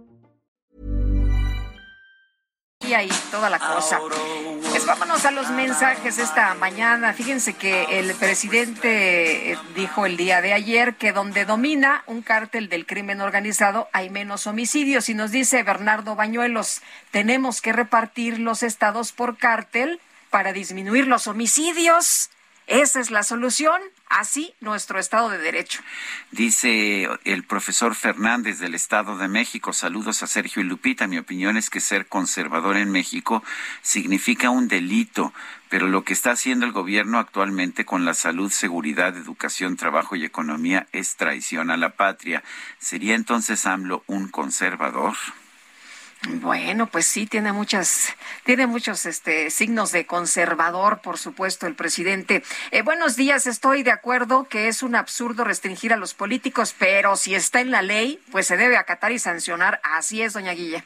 Y ahí toda la cosa. Pues vámonos a los mensajes esta mañana. Fíjense que el presidente eh, dijo el día de ayer que donde domina un cártel del crimen organizado hay menos homicidios. Y nos dice Bernardo Bañuelos, tenemos que repartir los estados por cártel para disminuir los homicidios. Esa es la solución. Así nuestro Estado de Derecho. Dice el profesor Fernández del Estado de México, saludos a Sergio y Lupita. Mi opinión es que ser conservador en México significa un delito, pero lo que está haciendo el gobierno actualmente con la salud, seguridad, educación, trabajo y economía es traición a la patria. ¿Sería entonces AMLO un conservador? Bueno, pues sí, tiene muchas, tiene muchos este, signos de conservador, por supuesto, el presidente. Eh, buenos días, estoy de acuerdo que es un absurdo restringir a los políticos, pero si está en la ley, pues se debe acatar y sancionar. Así es, doña Guilla.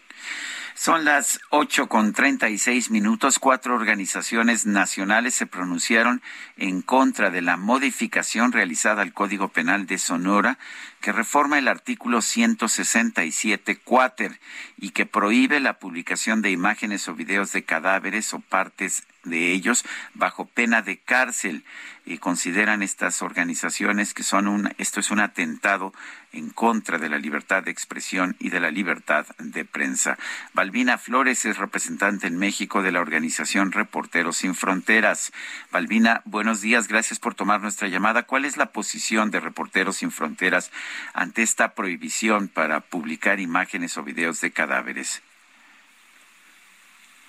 Son las ocho con treinta y seis minutos. Cuatro organizaciones nacionales se pronunciaron en contra de la modificación realizada al Código Penal de Sonora que reforma el artículo 167 cuáter y que prohíbe la publicación de imágenes o videos de cadáveres o partes de ellos bajo pena de cárcel y consideran estas organizaciones que son un esto es un atentado en contra de la libertad de expresión y de la libertad de prensa. Balbina Flores es representante en México de la organización Reporteros sin Fronteras. Balbina, buenos días, gracias por tomar nuestra llamada. ¿Cuál es la posición de Reporteros sin Fronteras ante esta prohibición para publicar imágenes o videos de cadáveres?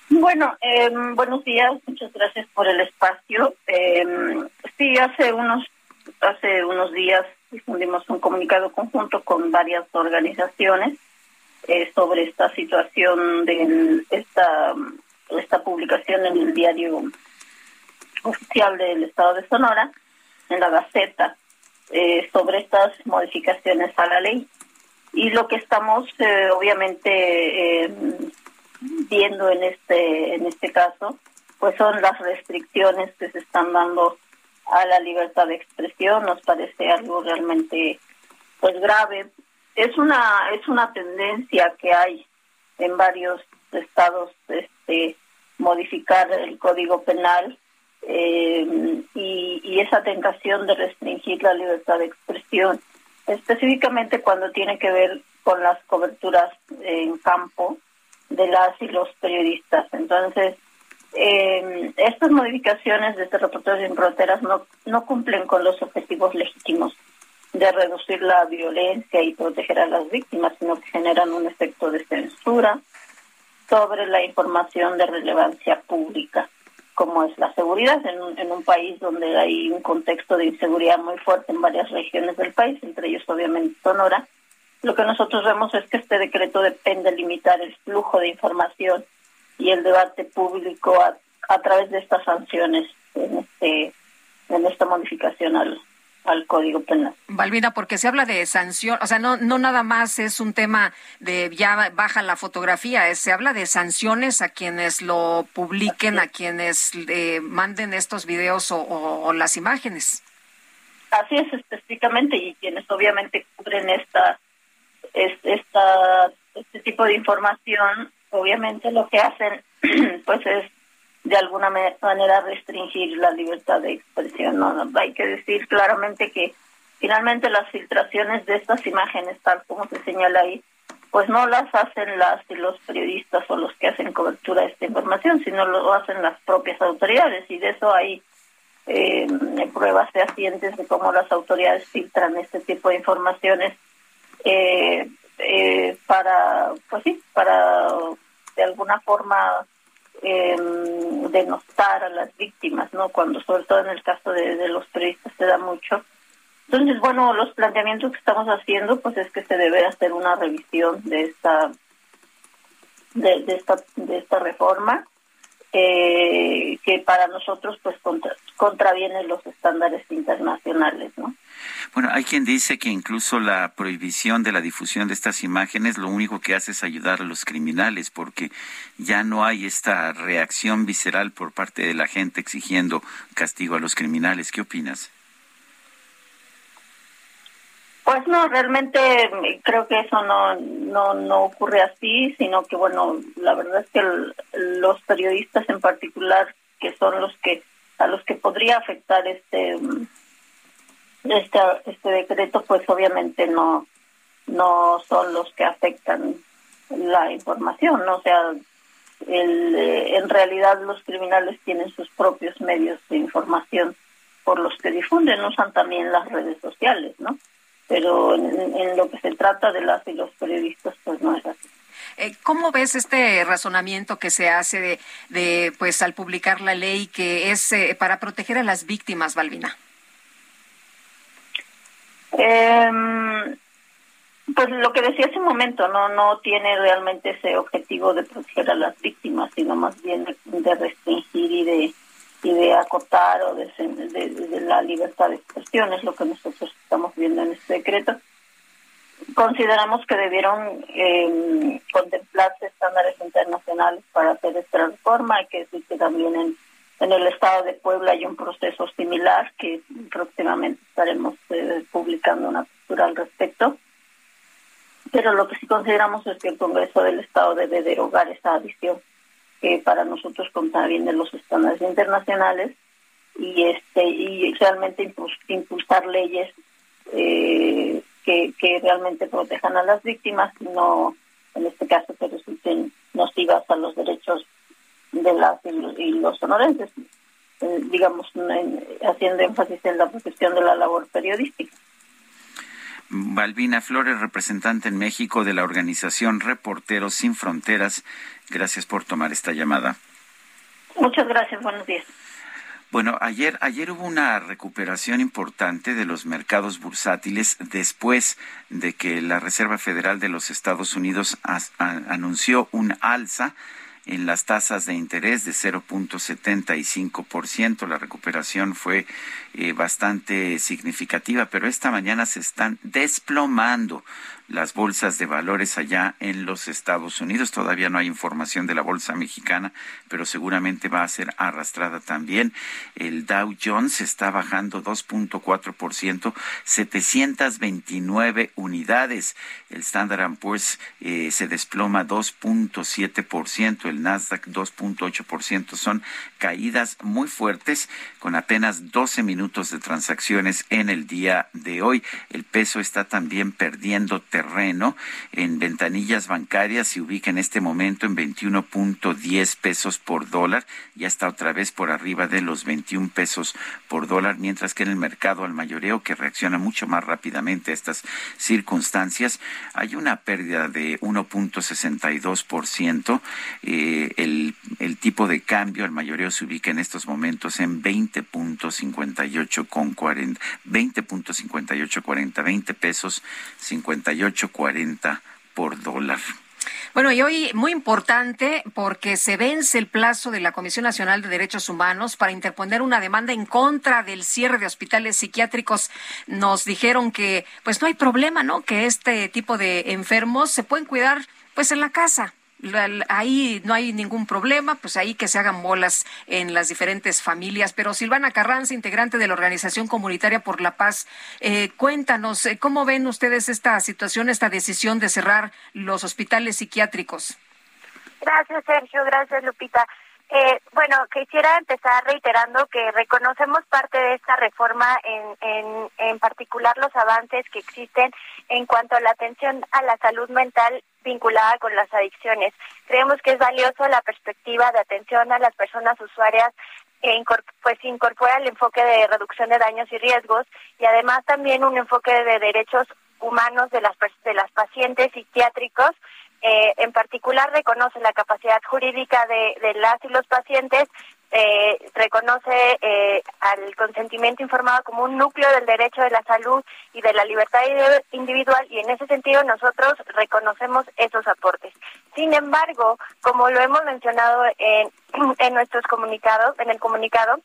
Bueno, eh, buenos días, muchas gracias por el espacio. Eh, sí, hace unos hace unos días difundimos un comunicado conjunto con varias organizaciones eh, sobre esta situación de esta esta publicación en el diario oficial del Estado de Sonora, en la Gaceta, eh, sobre estas modificaciones a la ley. Y lo que estamos, eh, obviamente, eh, viendo en este en este caso pues son las restricciones que se están dando a la libertad de expresión nos parece algo realmente pues grave es una es una tendencia que hay en varios estados este modificar el código penal eh, y, esa tentación de restringir la libertad de expresión específicamente cuando tiene que ver con las coberturas en campo de las y los periodistas. Entonces, eh, estas modificaciones de este reportero sin fronteras no, no cumplen con los objetivos legítimos de reducir la violencia y proteger a las víctimas, sino que generan un efecto de censura sobre la información de relevancia pública, como es la seguridad en un, en un país donde hay un contexto de inseguridad muy fuerte en varias regiones del país, entre ellos obviamente Sonora lo que nosotros vemos es que este decreto depende de limitar el flujo de información y el debate público a, través de estas sanciones en este en esta modificación al, al Código Penal. Valvina, porque se habla de sanción, o sea, no, no nada más es un tema de ya baja la fotografía, es, se habla de sanciones a quienes lo publiquen, a quienes eh, manden estos videos o, o, o, las imágenes. Así es, específicamente, y quienes obviamente cubren esta es, esta, este tipo de información, obviamente lo que hacen pues es de alguna manera restringir la libertad de expresión. ¿no? Hay que decir claramente que finalmente las filtraciones de estas imágenes, tal como se señala ahí, pues no las hacen las y los periodistas o los que hacen cobertura de esta información, sino lo hacen las propias autoridades y de eso hay eh, pruebas fehacientes de cómo las autoridades filtran este tipo de informaciones eh, eh, para, pues sí, para de alguna forma eh, denostar a las víctimas, ¿no? Cuando, sobre todo en el caso de, los periodistas, se da mucho. Entonces, bueno, los planteamientos que estamos haciendo, pues es que se debe hacer una revisión de esta de, de esta de esta reforma eh, que para nosotros pues contra, contraviene los estándares internacionales, ¿no? Bueno, hay quien dice que incluso la prohibición de la difusión de estas imágenes lo único que hace es ayudar a los criminales porque ya no hay esta reacción visceral por parte de la gente exigiendo castigo a los criminales. ¿Qué opinas? Pues no, realmente creo que eso no, no, no ocurre así, sino que, bueno, la verdad es que el, los periodistas en particular, que son los que a los que podría afectar este este este decreto, pues obviamente no no son los que afectan la información, ¿no? o sea, el, eh, en realidad los criminales tienen sus propios medios de información por los que difunden, usan también las redes sociales, ¿no? Pero en, en, lo que se trata de las y los periodistas pues no es así. Eh, ¿Cómo ves este razonamiento que se hace de, de pues al publicar la ley que es eh, para proteger a las víctimas, Balbina? Eh, pues lo que decía hace un momento, no no tiene realmente ese objetivo de proteger a las víctimas, sino más bien de, de restringir y de y de acotar o de, la libertad de expresión, es lo que nosotros estamos viendo en este decreto. Consideramos que debieron eh, contemplarse estándares internacionales para hacer esta reforma. Hay que decir que también en, en el estado de Puebla hay un proceso similar que próximamente estaremos eh, publicando una postura al respecto. Pero lo que sí consideramos es que el Congreso del Estado debe derogar esa adición que para nosotros contraviene los estándares internacionales y este y realmente impulsar leyes eh, que, que realmente protejan a las víctimas y no en este caso que resulten nocivas a los derechos de las y los sonorenses eh, digamos haciendo énfasis en la protección de la labor periodística Balbina Flores, representante en México de la organización Reporteros Sin Fronteras. Gracias por tomar esta llamada. Muchas gracias, buenos días. Bueno, ayer, ayer hubo una recuperación importante de los mercados bursátiles después de que la Reserva Federal de los Estados Unidos anunció un alza en las tasas de interés de 0.75%. La recuperación fue eh, bastante significativa, pero esta mañana se están desplomando las bolsas de valores allá en los Estados Unidos. Todavía no hay información de la bolsa mexicana, pero seguramente va a ser arrastrada también. El Dow Jones está bajando 2.4%, 729 unidades. El Standard Poor's eh, se desploma 2.7%, el Nasdaq 2.8%. Son caídas muy fuertes con apenas 12 minutos de transacciones en el día de hoy. El peso está también perdiendo terreno en ventanillas bancarias se ubica en este momento en 21.10 pesos por dólar, ya está otra vez por arriba de los 21 pesos por dólar, mientras que en el mercado al mayoreo que reacciona mucho más rápidamente a estas circunstancias, hay una pérdida de 1.62%, eh, el, el tipo de cambio al mayoreo se ubica en estos momentos en 20.58 con 40, 20.58 40, 20 pesos 58 8.40 por dólar. Bueno, y hoy muy importante porque se vence el plazo de la Comisión Nacional de Derechos Humanos para interponer una demanda en contra del cierre de hospitales psiquiátricos. Nos dijeron que pues no hay problema, ¿no? Que este tipo de enfermos se pueden cuidar pues en la casa ahí no hay ningún problema, pues ahí que se hagan bolas en las diferentes familias. Pero Silvana Carranza, integrante de la Organización Comunitaria por la Paz, eh, cuéntanos, eh, ¿cómo ven ustedes esta situación, esta decisión de cerrar los hospitales psiquiátricos? Gracias, Sergio. Gracias, Lupita. Eh, bueno, quisiera empezar reiterando que reconocemos parte de esta reforma, en, en, en particular los avances que existen en cuanto a la atención a la salud mental vinculada con las adicciones. Creemos que es valioso la perspectiva de atención a las personas usuarias que pues incorpora el enfoque de reducción de daños y riesgos y además también un enfoque de derechos humanos de las de las pacientes psiquiátricos eh, en particular reconoce la capacidad jurídica de, las y los pacientes eh, reconoce eh, al consentimiento informado como un núcleo del derecho de la salud y de la libertad individual y en ese sentido nosotros reconocemos esos aportes. Sin embargo, como lo hemos mencionado en, en nuestros comunicados, en el comunicado,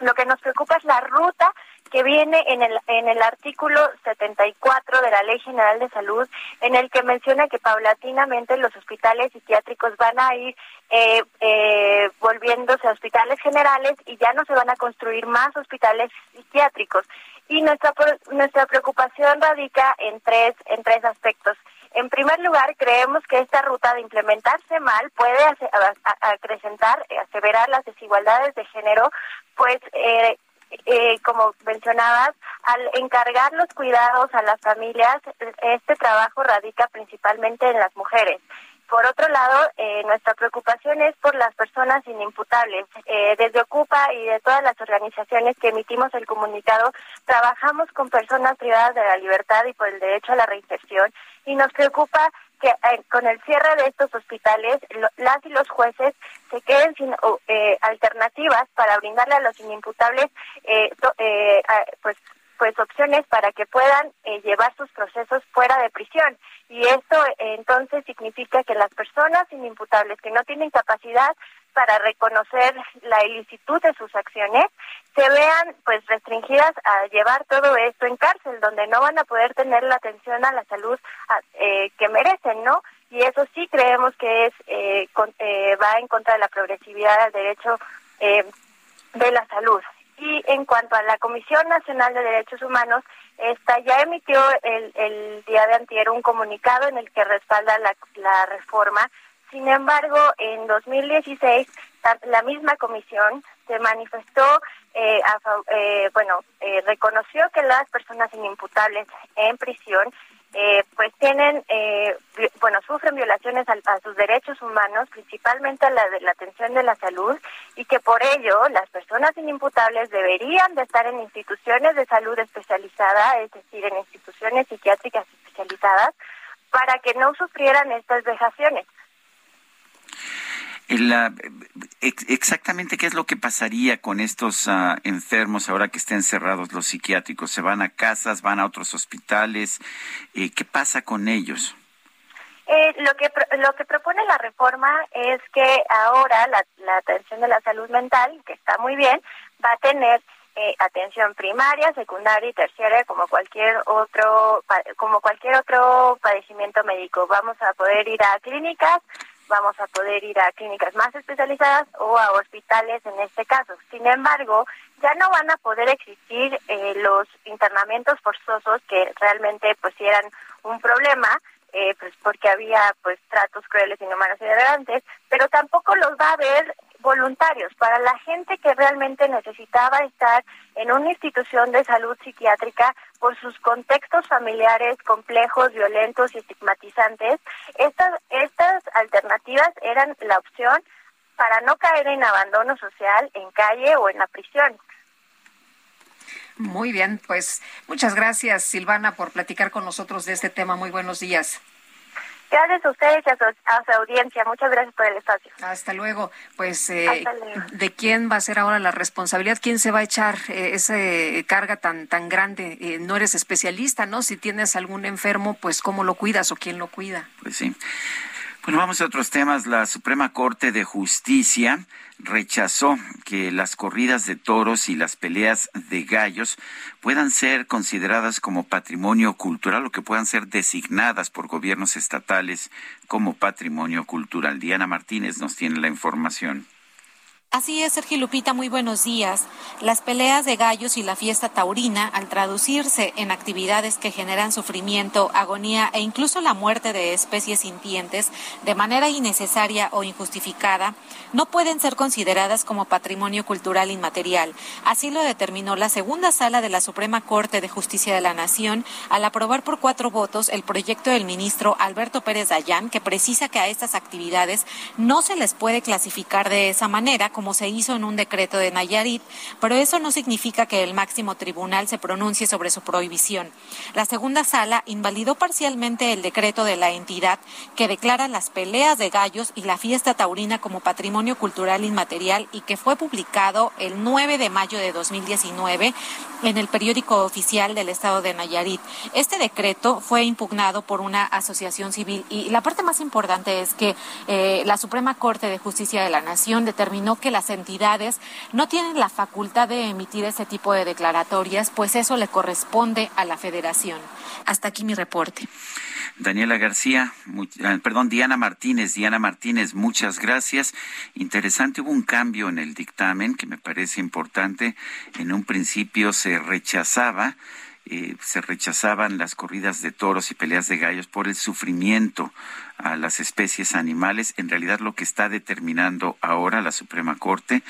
lo que nos preocupa es la ruta que viene en el, en el artículo 74 de la Ley General de Salud, en el que menciona que paulatinamente los hospitales psiquiátricos van a ir eh, eh, volviéndose a hospitales generales y ya no se van a construir más hospitales psiquiátricos. Y nuestra, nuestra preocupación radica en tres, en tres aspectos. En primer lugar, creemos que esta ruta de implementarse mal puede acrecentar, aseverar las desigualdades de género, pues eh, eh, como mencionabas, al encargar los cuidados a las familias, este trabajo radica principalmente en las mujeres. Por otro lado, eh, nuestra preocupación es por las personas inimputables. Eh, desde Ocupa y de todas las organizaciones que emitimos el comunicado, trabajamos con personas privadas de la libertad y por el derecho a la reinserción y nos preocupa que eh, con el cierre de estos hospitales, las y los jueces se queden sin eh, alternativas para brindarle a los inimputables eh, pues pues opciones para que puedan llevar sus procesos fuera de prisión. Y esto entonces significa que las personas inimputables que no tienen capacidad para reconocer la ilicitud de sus acciones se vean pues restringidas a llevar todo esto en cárcel donde no van a poder tener la atención a la salud eh, que merecen no y eso sí creemos que es eh, eh, va en contra de la progresividad del derecho de la salud y en cuanto a la Comisión Nacional de Derechos Humanos esta ya emitió el, el día de antier un comunicado en el que respalda la, la reforma. Sin embargo, en 2016 la misma comisión se manifestó, eh, eh, bueno, eh, reconoció que las personas inimputables en prisión pues tienen, bueno, sufren violaciones a, sus derechos humanos, principalmente a la de la atención de la salud, y que por ello las personas inimputables deberían de estar en instituciones de salud especializada, es decir, en instituciones psiquiátricas especializadas, para que no sufrieran estas vejaciones. Exactamente qué es lo que pasaría con estos ah, enfermos ahora que estén cerrados los psiquiátricos. ¿Se van a casas, van a otros hospitales? Eh, ¿Qué pasa con ellos? Eh, lo que lo que propone la reforma es que ahora la, la atención de la salud mental, que está muy bien, va a tener eh, atención primaria, secundaria y terciaria como cualquier otro como cualquier otro padecimiento médico. Vamos a poder ir a clínicas vamos a poder ir a clínicas más especializadas o a hospitales en este caso. Sin embargo, ya no van a poder existir eh, los internamientos forzosos que realmente pues eran un problema, eh, pues porque había pues tratos crueles, inhumanos y degradantes, pero tampoco los va a haber voluntarios, para la gente que realmente necesitaba estar en una institución de salud psiquiátrica por sus contextos familiares complejos, violentos y estigmatizantes, estas, estas alternativas eran la opción para no caer en abandono social, en calle o en la prisión. Muy bien, pues muchas gracias Silvana por platicar con nosotros de este tema. Muy buenos días. Gracias a ustedes y a su, audiencia. Muchas gracias por el espacio. Hasta luego. Pues, eh, ¿de quién va a ser ahora la responsabilidad? ¿Quién se va a echar eh, esa carga tan, tan grande? Eh, no eres especialista, ¿no? Si tienes algún enfermo, pues, ¿cómo lo cuidas o quién lo cuida? Pues sí. Bueno, vamos a otros temas. La Suprema Corte de Justicia rechazó que las corridas de toros y las peleas de gallos puedan ser consideradas como patrimonio cultural o que puedan ser designadas por gobiernos estatales como patrimonio cultural. Diana Martínez nos tiene la información. Así es, Sergio Lupita, muy buenos días. Las peleas de gallos y la fiesta taurina, al traducirse en actividades que generan sufrimiento, agonía e incluso la muerte de especies sintientes de manera innecesaria o injustificada, no pueden ser consideradas como patrimonio cultural inmaterial. Así lo determinó la segunda sala de la Suprema Corte de Justicia de la Nación al aprobar por cuatro votos el proyecto del ministro Alberto Pérez Dayán, que precisa que a estas actividades no se les puede clasificar de esa manera se hizo en un decreto de Nayarit, pero eso no significa que el máximo tribunal se pronuncie sobre su prohibición. La segunda sala invalidó parcialmente el decreto de la entidad que declara las peleas de gallos y la fiesta taurina como patrimonio cultural inmaterial y que fue publicado el 9 de mayo de 2019 en el periódico oficial del estado de Nayarit. Este decreto fue impugnado por una asociación civil y la parte más importante es que eh, la Suprema Corte de Justicia de la Nación determinó que las entidades no tienen la facultad de emitir ese tipo de declaratorias, pues eso le corresponde a la federación. Hasta aquí mi reporte. Daniela García, ah, perdón, Diana Martínez. Diana Martínez, muchas gracias. Interesante, hubo un cambio en el dictamen que me parece importante. En un principio se rechazaba eh, se rechazaban las corridas de toros y peleas de gallos por el sufrimiento a las especies animales. En realidad lo que está determinando ahora la Suprema Corte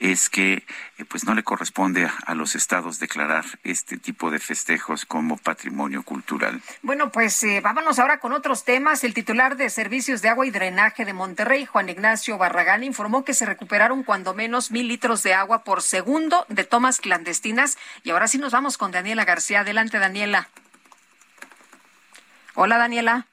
es que eh, pues no le corresponde a, los estados declarar este tipo de festejos como patrimonio cultural. Bueno, pues eh, vámonos ahora con otros temas. El titular de Servicios de Agua y Drenaje de Monterrey, Juan Ignacio Barragán, informó que se recuperaron cuando menos mil litros de agua por segundo de tomas clandestinas. Y ahora sí nos vamos con Daniela García. Adelante, Daniela. Hola, Daniela.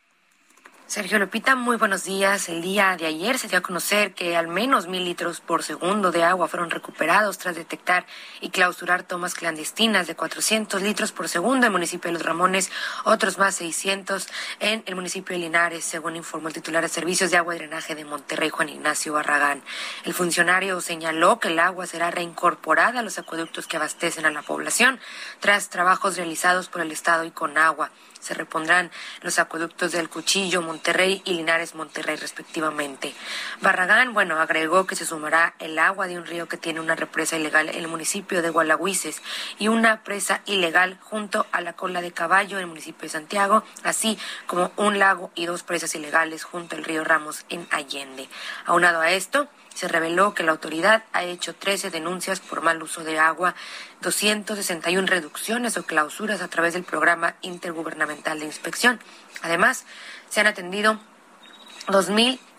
Sergio Lupita, muy buenos días. El día de ayer se dio a conocer que al menos mil litros por segundo de agua fueron recuperados tras detectar y clausurar tomas clandestinas de 400 litros por segundo en el municipio de Los Ramones, otros más 600 en el municipio de Linares, según informó el titular de Servicios de Agua y Drenaje de Monterrey, Juan Ignacio Barragán. El funcionario señaló que el agua será reincorporada a los acueductos que abastecen a la población tras trabajos realizados por el Estado y con agua. Se repondrán los acueductos del Cuchillo, Monterrey y Linares Monterrey respectivamente. Barragán, bueno, agregó que se sumará el agua de un río que tiene una represa ilegal en el municipio de Gualahuises y una presa ilegal junto a la cola de caballo en el municipio de Santiago, así como un lago y dos presas ilegales junto al río Ramos en Allende. Aunado a esto, se reveló que la autoridad ha hecho 13 denuncias por mal uso de agua, 261 reducciones o clausuras a través del programa intergubernamental de inspección. Además, se han atendido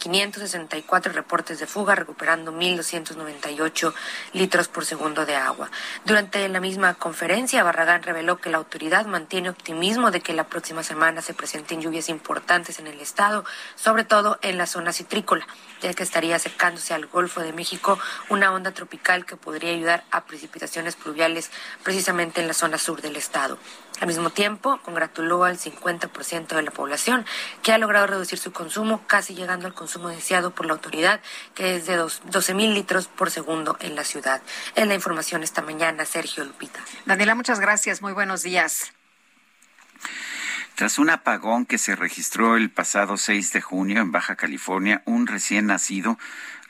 2.564 reportes de fuga, recuperando 1.298 litros por segundo de agua. Durante la misma conferencia, Barragán reveló que la autoridad mantiene optimismo de que la próxima semana se presenten lluvias importantes en el estado, sobre todo en la zona citrícola, ya que estaría acercándose al Golfo de México una onda tropical que podría ayudar a precipitaciones pluviales precisamente en la zona sur del estado. Al mismo tiempo, congratuló al 50% de la población que ha logrado reducir su consumo, casi llegando al consumo deseado por la autoridad, que es de 12 mil litros por segundo en la ciudad. Es la información esta mañana, Sergio Lupita. Daniela, muchas gracias. Muy buenos días. Tras un apagón que se registró el pasado 6 de junio en Baja California, un recién nacido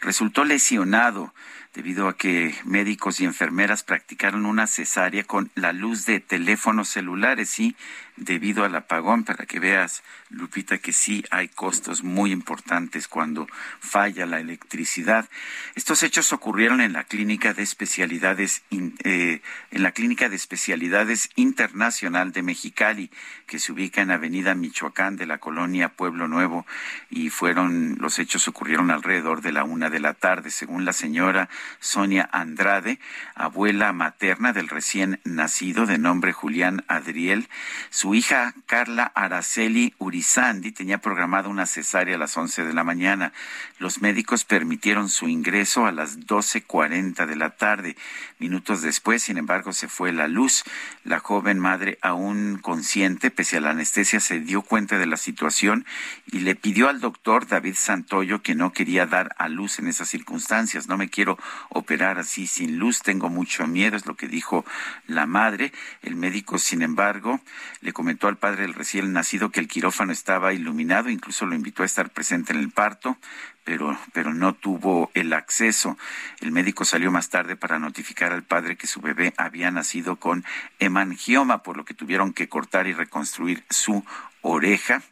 resultó lesionado debido a que médicos y enfermeras practicaron una cesárea con la luz de teléfonos celulares y debido al apagón, para que veas, Lupita, que sí hay costos muy importantes cuando falla la electricidad. Estos hechos ocurrieron en la clínica de especialidades eh, en la clínica de especialidades internacional de Mexicali, que se ubica en Avenida Michoacán de la colonia Pueblo Nuevo, y fueron los hechos ocurrieron alrededor de la una de la tarde, según la señora Sonia Andrade, abuela materna del recién nacido de nombre Julián Adriel. Su hija Carla Araceli Urizandi tenía programada una cesárea a las 11 de la mañana. Los médicos permitieron su ingreso a las 12.40 de la tarde. Minutos después, sin embargo, se fue la luz. La joven madre, aún consciente, pese a la anestesia, se dio cuenta de la situación y le pidió al doctor David Santoyo que no quería dar a luz en esas circunstancias. No me quiero operar así sin luz, tengo mucho miedo, es lo que dijo la madre. El médico, sin embargo, le comentó al padre del recién nacido que el quirófano estaba iluminado, incluso lo invitó a estar presente en el parto, pero, pero no tuvo el acceso. El médico salió más tarde para notificar al padre que su bebé había nacido con hemangioma, por lo que tuvieron que cortar y reconstruir su oreja.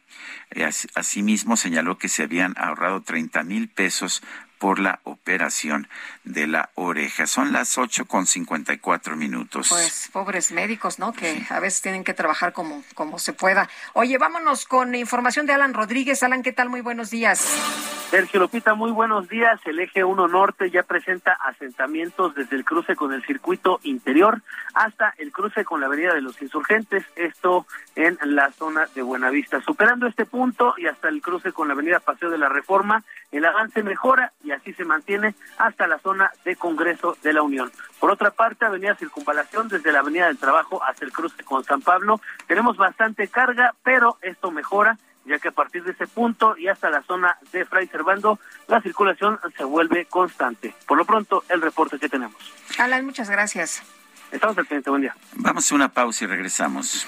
Asimismo, señaló que se habían ahorrado 30 mil pesos por la operación de la oreja. Son las ocho con cincuenta y cuatro minutos. Pues pobres médicos, ¿no? Que a veces tienen que trabajar como, como se pueda. Oye, vámonos con información de Alan Rodríguez. Alan, ¿qué tal? Muy buenos días. Sergio Lopita, muy buenos días. El eje 1 Norte ya presenta asentamientos desde el cruce con el circuito interior hasta el cruce con la Avenida de los Insurgentes, esto en la zona de Buenavista. Superando este punto y hasta el cruce con la Avenida Paseo de la Reforma, el avance mejora y así se mantiene hasta la zona de Congreso de la Unión. Por otra parte, Avenida Circunvalación desde la Avenida del Trabajo hasta el cruce con San Pablo, tenemos bastante carga, pero esto mejora ya que a partir de ese punto y hasta la zona de Fray Servando, la circulación se vuelve constante. Por lo pronto, el reporte que tenemos. Alan, muchas gracias. Estamos al pendiente, buen día. Vamos a una pausa y regresamos.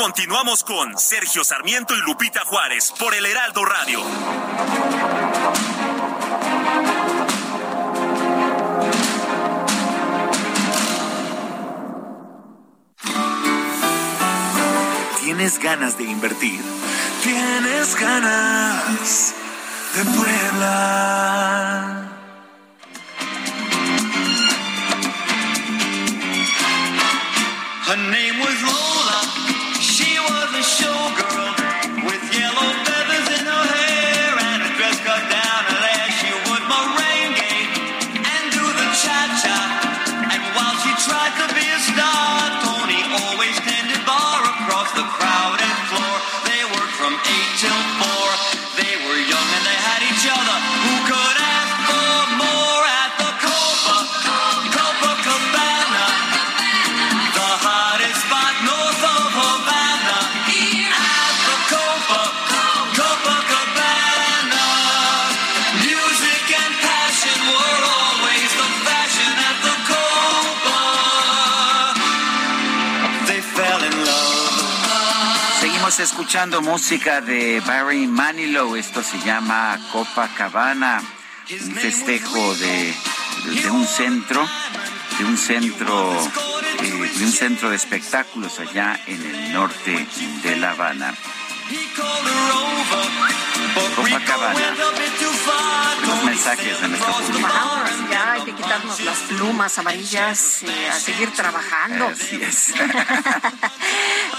Continuamos con Sergio Sarmiento y Lupita Juárez por el Heraldo Radio. ¿Tienes ganas de invertir? ¿Tienes ganas de Puebla? Escuchando música de Barry Manilow. Esto se llama Copacabana, un festejo de, de un centro, de un centro, eh, de un centro de espectáculos allá en el norte de La Habana. Copacabana. Mensajes de nuestro público. Ya, hay que quitarnos las plumas amarillas eh, a seguir trabajando. Así es.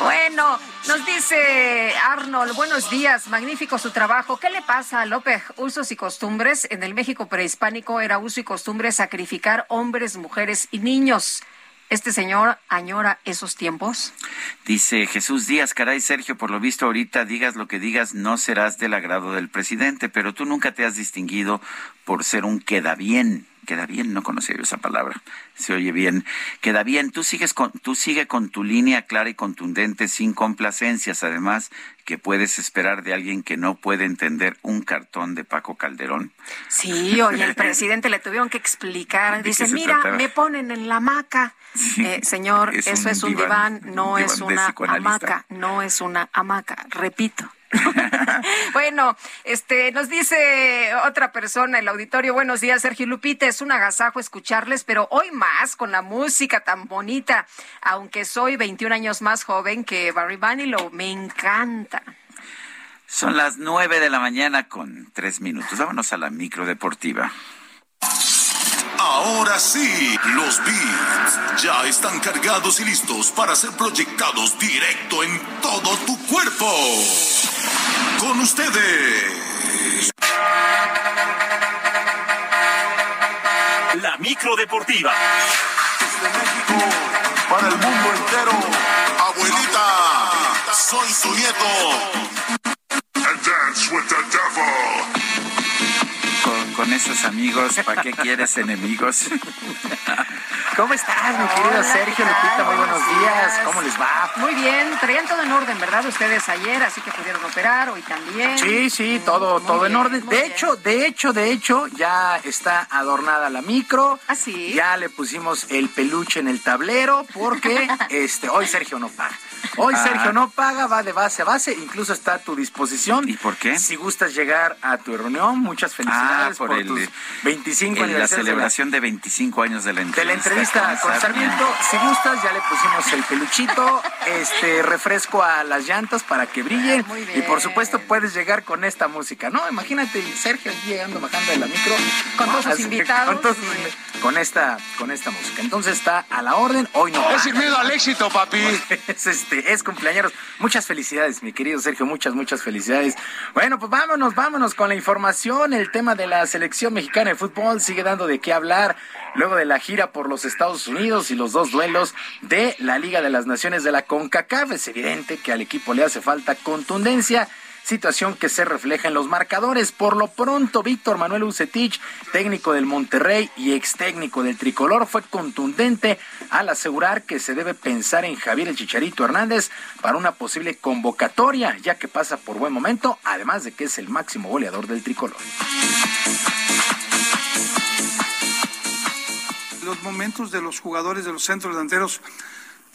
Bueno, nos dice Arnold, buenos días, magnífico su trabajo. ¿Qué le pasa a López? Usos y costumbres. En el México prehispánico era uso y costumbre sacrificar hombres, mujeres y niños. ¿Este señor añora esos tiempos? Dice Jesús Díaz, caray Sergio, por lo visto ahorita digas lo que digas, no serás del agrado del presidente, pero tú nunca te has distinguido por ser un queda bien. Queda bien, no conocía yo esa palabra. Se oye bien. Queda bien. Tú sigues con, tú sigue con tu línea clara y contundente, sin complacencias, además, que puedes esperar de alguien que no puede entender un cartón de Paco Calderón. Sí, oye, el presidente le tuvieron que explicar. ¿De qué Dice, mira, trataba?" me ponen en la hamaca. Eh, señor, Es eso un es un diván, diván, no es una hamaca, no es una hamaca, repito. bueno, este nos dice otra persona en el auditorio, buenos días, Sergio Lupita, es un agasajo escucharles, pero hoy más con la música tan bonita, aunque soy 21 años más joven que Barry Manilow, me encanta. Son las nueve de la mañana con tres minutos. Vámonos a la micro deportiva. Ahora sí, los beats ya están cargados y listos para ser proyectados directo en todo tu cuerpo. Con ustedes. La micro deportiva. Para el mundo entero. Abuelita, soy su nieto. Con, esos amigos, ¿para qué quieres enemigos? ¿Cómo estás, mi querido Sergio Lupita? Muy buenos días. ¿Cómo les va? Muy bien, traían todo en orden, ¿verdad? Ustedes ayer, así que pudieron operar, hoy también. Sí, sí, todo, todo en orden. De bien. hecho, de hecho, de hecho, ya está adornada la micro. ¿Ah, sí? Ya le pusimos el peluche en el tablero porque este hoy Sergio no paga. Hoy Ah. Sergio no paga, va de base a base, incluso está a tu disposición. ¿Y por qué? Si gustas llegar a tu reunión, muchas felicidades Ah, por por, el- tus 25 En la aniversarios de la- celebración de, 25 años de la entrevista. de la entrevista con Sarmiento. Si gustas, ya le pusimos el peluchito, este refresco a las llantas para que brillen. Muy Y por bien. supuesto puedes llegar con esta música. No, imagínate Sergio aquí llegando, bajando de la micro. Con todos sus invitados. Con, todos con esta, con esta música. Entonces está a la orden. Hoy no. Es sin miedo al éxito, papi. Es, este, es cumpleaños. Muchas felicidades, mi querido Sergio. Muchas, muchas felicidades. Bueno, pues vámonos, vámonos con la información. El tema de la selección mexicana de fútbol sigue dando de qué hablar luego de la gira por los Estados Unidos y los dos duelos de la Liga de las Naciones de la CONCACAF. Es evidente que al equipo le hace falta contundencia. Situación que se refleja en los marcadores. Por lo pronto, Víctor Manuel Ucetich, técnico del Monterrey y ex técnico del Tricolor, fue contundente al asegurar que se debe pensar en Javier el Chicharito Hernández para una posible convocatoria, ya que pasa por buen momento, además de que es el máximo goleador del Tricolor. Los momentos de los jugadores de los centros delanteros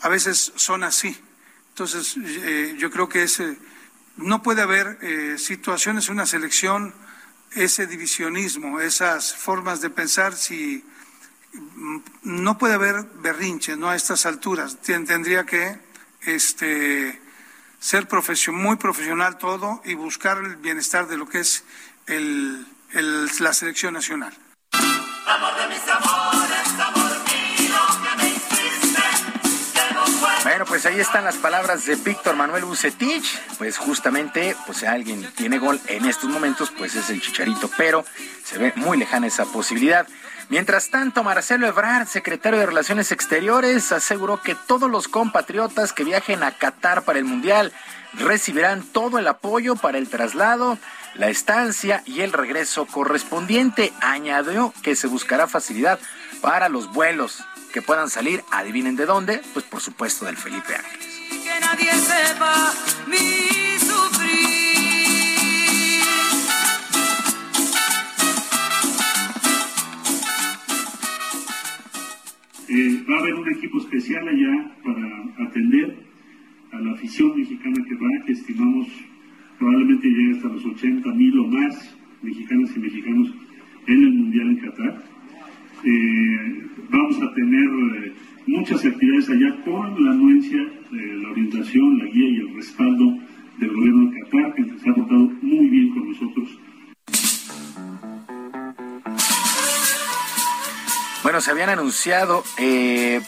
a veces son así. Entonces, eh, yo creo que ese, no puede haber eh, situaciones en una selección, ese divisionismo, esas formas de pensar, si mm, no puede haber berrinche, no a estas alturas. Tendría que este, ser muy profesional todo y buscar el bienestar de lo que es el- la selección nacional. Bueno, pues ahí están las palabras de Víctor Manuel Bucetich. Pues justamente, pues si alguien tiene gol en estos momentos, pues es el Chicharito, pero se ve muy lejana esa posibilidad. Mientras tanto, Marcelo Ebrard, secretario de Relaciones Exteriores, aseguró que todos los compatriotas que viajen a Qatar para el Mundial recibirán todo el apoyo para el traslado, la estancia y el regreso correspondiente. Añadió que se buscará facilidad para los vuelos que puedan salir, adivinen de dónde, pues por supuesto del Felipe Ángeles. que nadie sepa mi sufrir. Eh, va a haber un equipo especial allá para atender a la afición mexicana que va, que estimamos probablemente llegue hasta los 80 mil o más mexicanas y mexicanos en el Mundial en Qatar. Eh, vamos a tener eh, muchas actividades allá con la anuencia, eh, la orientación, la guía y el respaldo del gobierno de Qatar, que se ha portado muy bien con nosotros. Bueno, se habían anunciado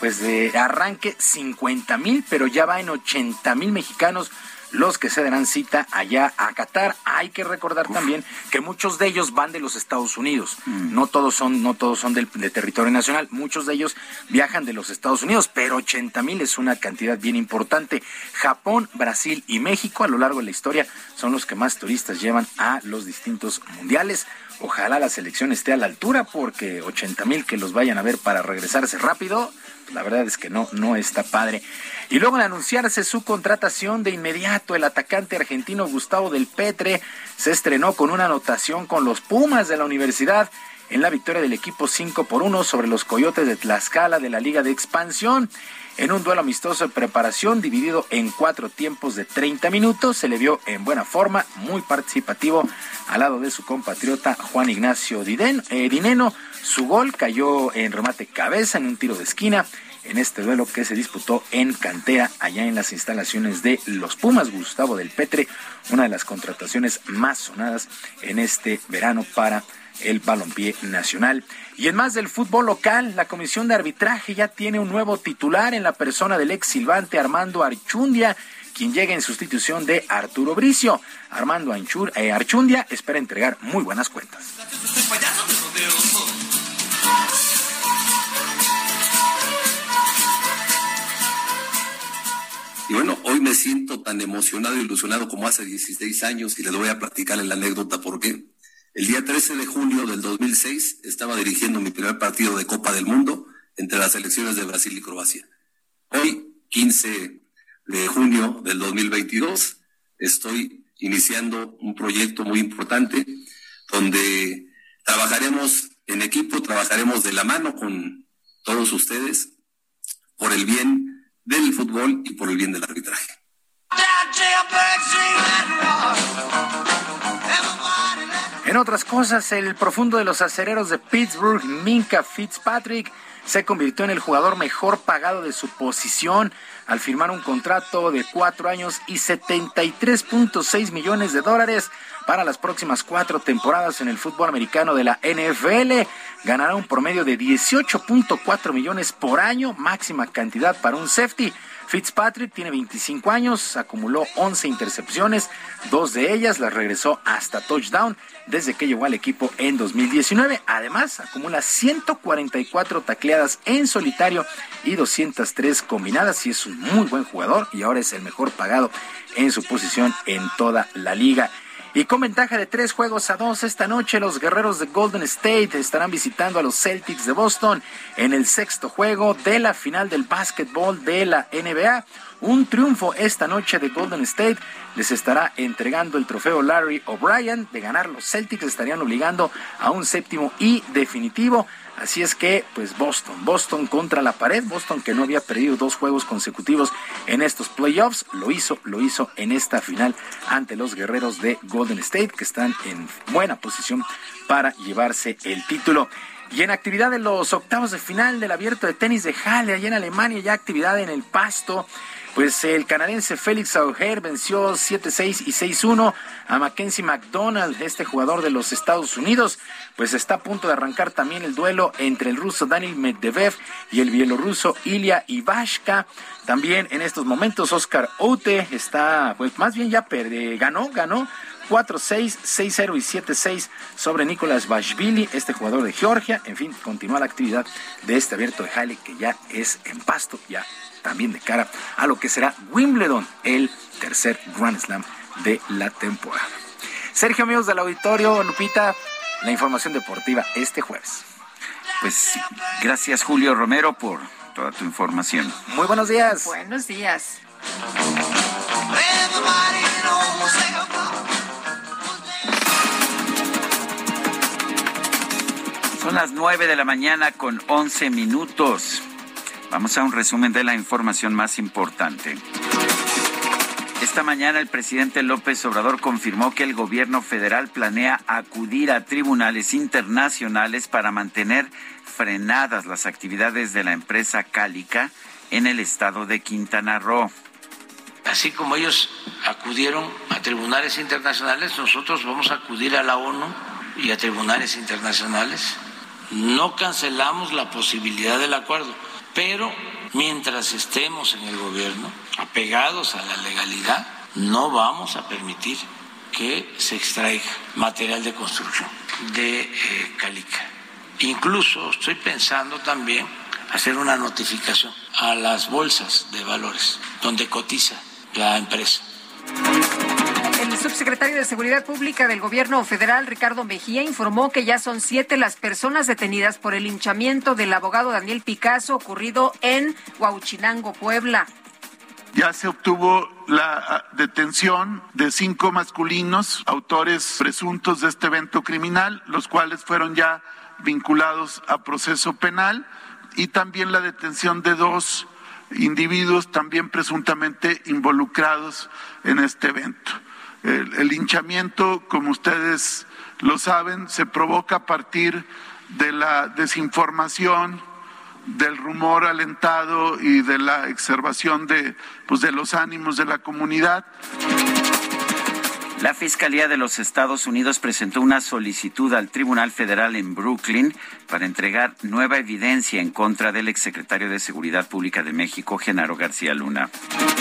pues de arranque 50 mil, pero ya va en 80 mil mexicanos los que se darán cita allá a Qatar. Hay que recordar también que muchos de ellos van de los Estados Unidos. No todos son, no todos son del, de territorio nacional. Muchos de ellos viajan de los Estados Unidos, pero 80 mil es una cantidad bien importante. Japón, Brasil y México a lo largo de la historia son los que más turistas llevan a los distintos mundiales. Ojalá la selección esté a la altura porque 80 mil que los vayan a ver para regresarse rápido, la verdad es que no, no está padre. Y luego de anunciarse su contratación de inmediato, el atacante argentino Gustavo del Petre se estrenó con una anotación con los Pumas de la universidad en la victoria del equipo 5 por 1 sobre los Coyotes de Tlaxcala de la Liga de Expansión. En un duelo amistoso de preparación dividido en cuatro tiempos de 30 minutos, se le vio en buena forma, muy participativo al lado de su compatriota Juan Ignacio eh, Dineno. Su gol cayó en remate cabeza en un tiro de esquina en este duelo que se disputó en Cantera, allá en las instalaciones de los Pumas. Gustavo del Petre, una de las contrataciones más sonadas en este verano para el balompié nacional. Y en más del fútbol local, la Comisión de Arbitraje ya tiene un nuevo titular en la persona del ex silbante Armando Archundia, quien llega en sustitución de Arturo Bricio. Armando eh, Archundia espera entregar muy buenas cuentas. Y bueno, hoy me siento tan emocionado e ilusionado como hace 16 años y les voy a platicar la anécdota por qué. El día 13 de julio del 2006 estaba dirigiendo mi primer partido de Copa del Mundo entre las selecciones de Brasil y Croacia. Hoy, 15 de junio del 2022, estoy iniciando un proyecto muy importante donde trabajaremos en equipo, trabajaremos de la mano con todos ustedes por el bien del fútbol y por el bien del arbitraje. En otras cosas, el profundo de los acereros de Pittsburgh, Minka Fitzpatrick, se convirtió en el jugador mejor pagado de su posición al firmar un contrato de cuatro años y 73.6 millones de dólares para las próximas cuatro temporadas en el fútbol americano de la NFL. Ganará un promedio de 18.4 millones por año, máxima cantidad para un safety. Fitzpatrick tiene 25 años, acumuló 11 intercepciones, dos de ellas las regresó hasta touchdown desde que llegó al equipo en 2019. Además, acumula 144 tacleadas en solitario y 203 combinadas y es un muy buen jugador y ahora es el mejor pagado en su posición en toda la liga. Y con ventaja de tres juegos a dos esta noche, los guerreros de Golden State estarán visitando a los Celtics de Boston en el sexto juego de la final del básquetbol de la NBA. Un triunfo esta noche de Golden State les estará entregando el trofeo Larry O'Brien. De ganar los Celtics estarían obligando a un séptimo y definitivo. Así es que, pues Boston, Boston contra la pared, Boston que no había perdido dos juegos consecutivos en estos playoffs, lo hizo, lo hizo en esta final ante los guerreros de Golden State, que están en buena posición para llevarse el título. Y en actividad de los octavos de final del abierto de tenis de Halle, allá en Alemania, ya actividad en el pasto. Pues el canadiense Félix Auger venció 7-6 y 6-1 a Mackenzie McDonald, este jugador de los Estados Unidos. Pues está a punto de arrancar también el duelo entre el ruso Daniel Medvedev y el bielorruso Ilya Ivashka. También en estos momentos Oscar Oute está, pues más bien ya perde, ganó, ganó 4-6, 6-0 y 7-6 sobre Nicolás Bashvili, este jugador de Georgia. En fin, continúa la actividad de este abierto de Halle que ya es en pasto, ya también de cara a lo que será Wimbledon, el tercer Grand Slam de la temporada. Sergio, amigos del auditorio, Lupita, la información deportiva este jueves. Pues gracias Julio Romero por toda tu información. Muy buenos días. Buenos días. Son las 9 de la mañana con 11 minutos. Vamos a un resumen de la información más importante. Esta mañana el presidente López Obrador confirmó que el gobierno federal planea acudir a tribunales internacionales para mantener frenadas las actividades de la empresa Cálica en el estado de Quintana Roo. Así como ellos acudieron a tribunales internacionales, nosotros vamos a acudir a la ONU y a tribunales internacionales. No cancelamos la posibilidad del acuerdo, pero mientras estemos en el gobierno, apegados a la legalidad, no vamos a permitir que se extraiga material de construcción de eh, Calica. Incluso estoy pensando también hacer una notificación a las bolsas de valores donde cotiza la empresa. El subsecretario de Seguridad Pública del Gobierno Federal, Ricardo Mejía, informó que ya son siete las personas detenidas por el hinchamiento del abogado Daniel Picasso ocurrido en Huauchinango, Puebla. Ya se obtuvo la ah, detención de cinco masculinos, autores presuntos de este evento criminal, los cuales fueron ya vinculados a proceso penal, y también la detención de dos individuos también presuntamente involucrados en este evento. El, el hinchamiento, como ustedes lo saben, se provoca a partir de la desinformación, del rumor alentado y de la exacerbación de, pues, de los ánimos de la comunidad. La Fiscalía de los Estados Unidos presentó una solicitud al Tribunal Federal en Brooklyn para entregar nueva evidencia en contra del exsecretario de Seguridad Pública de México, Genaro García Luna.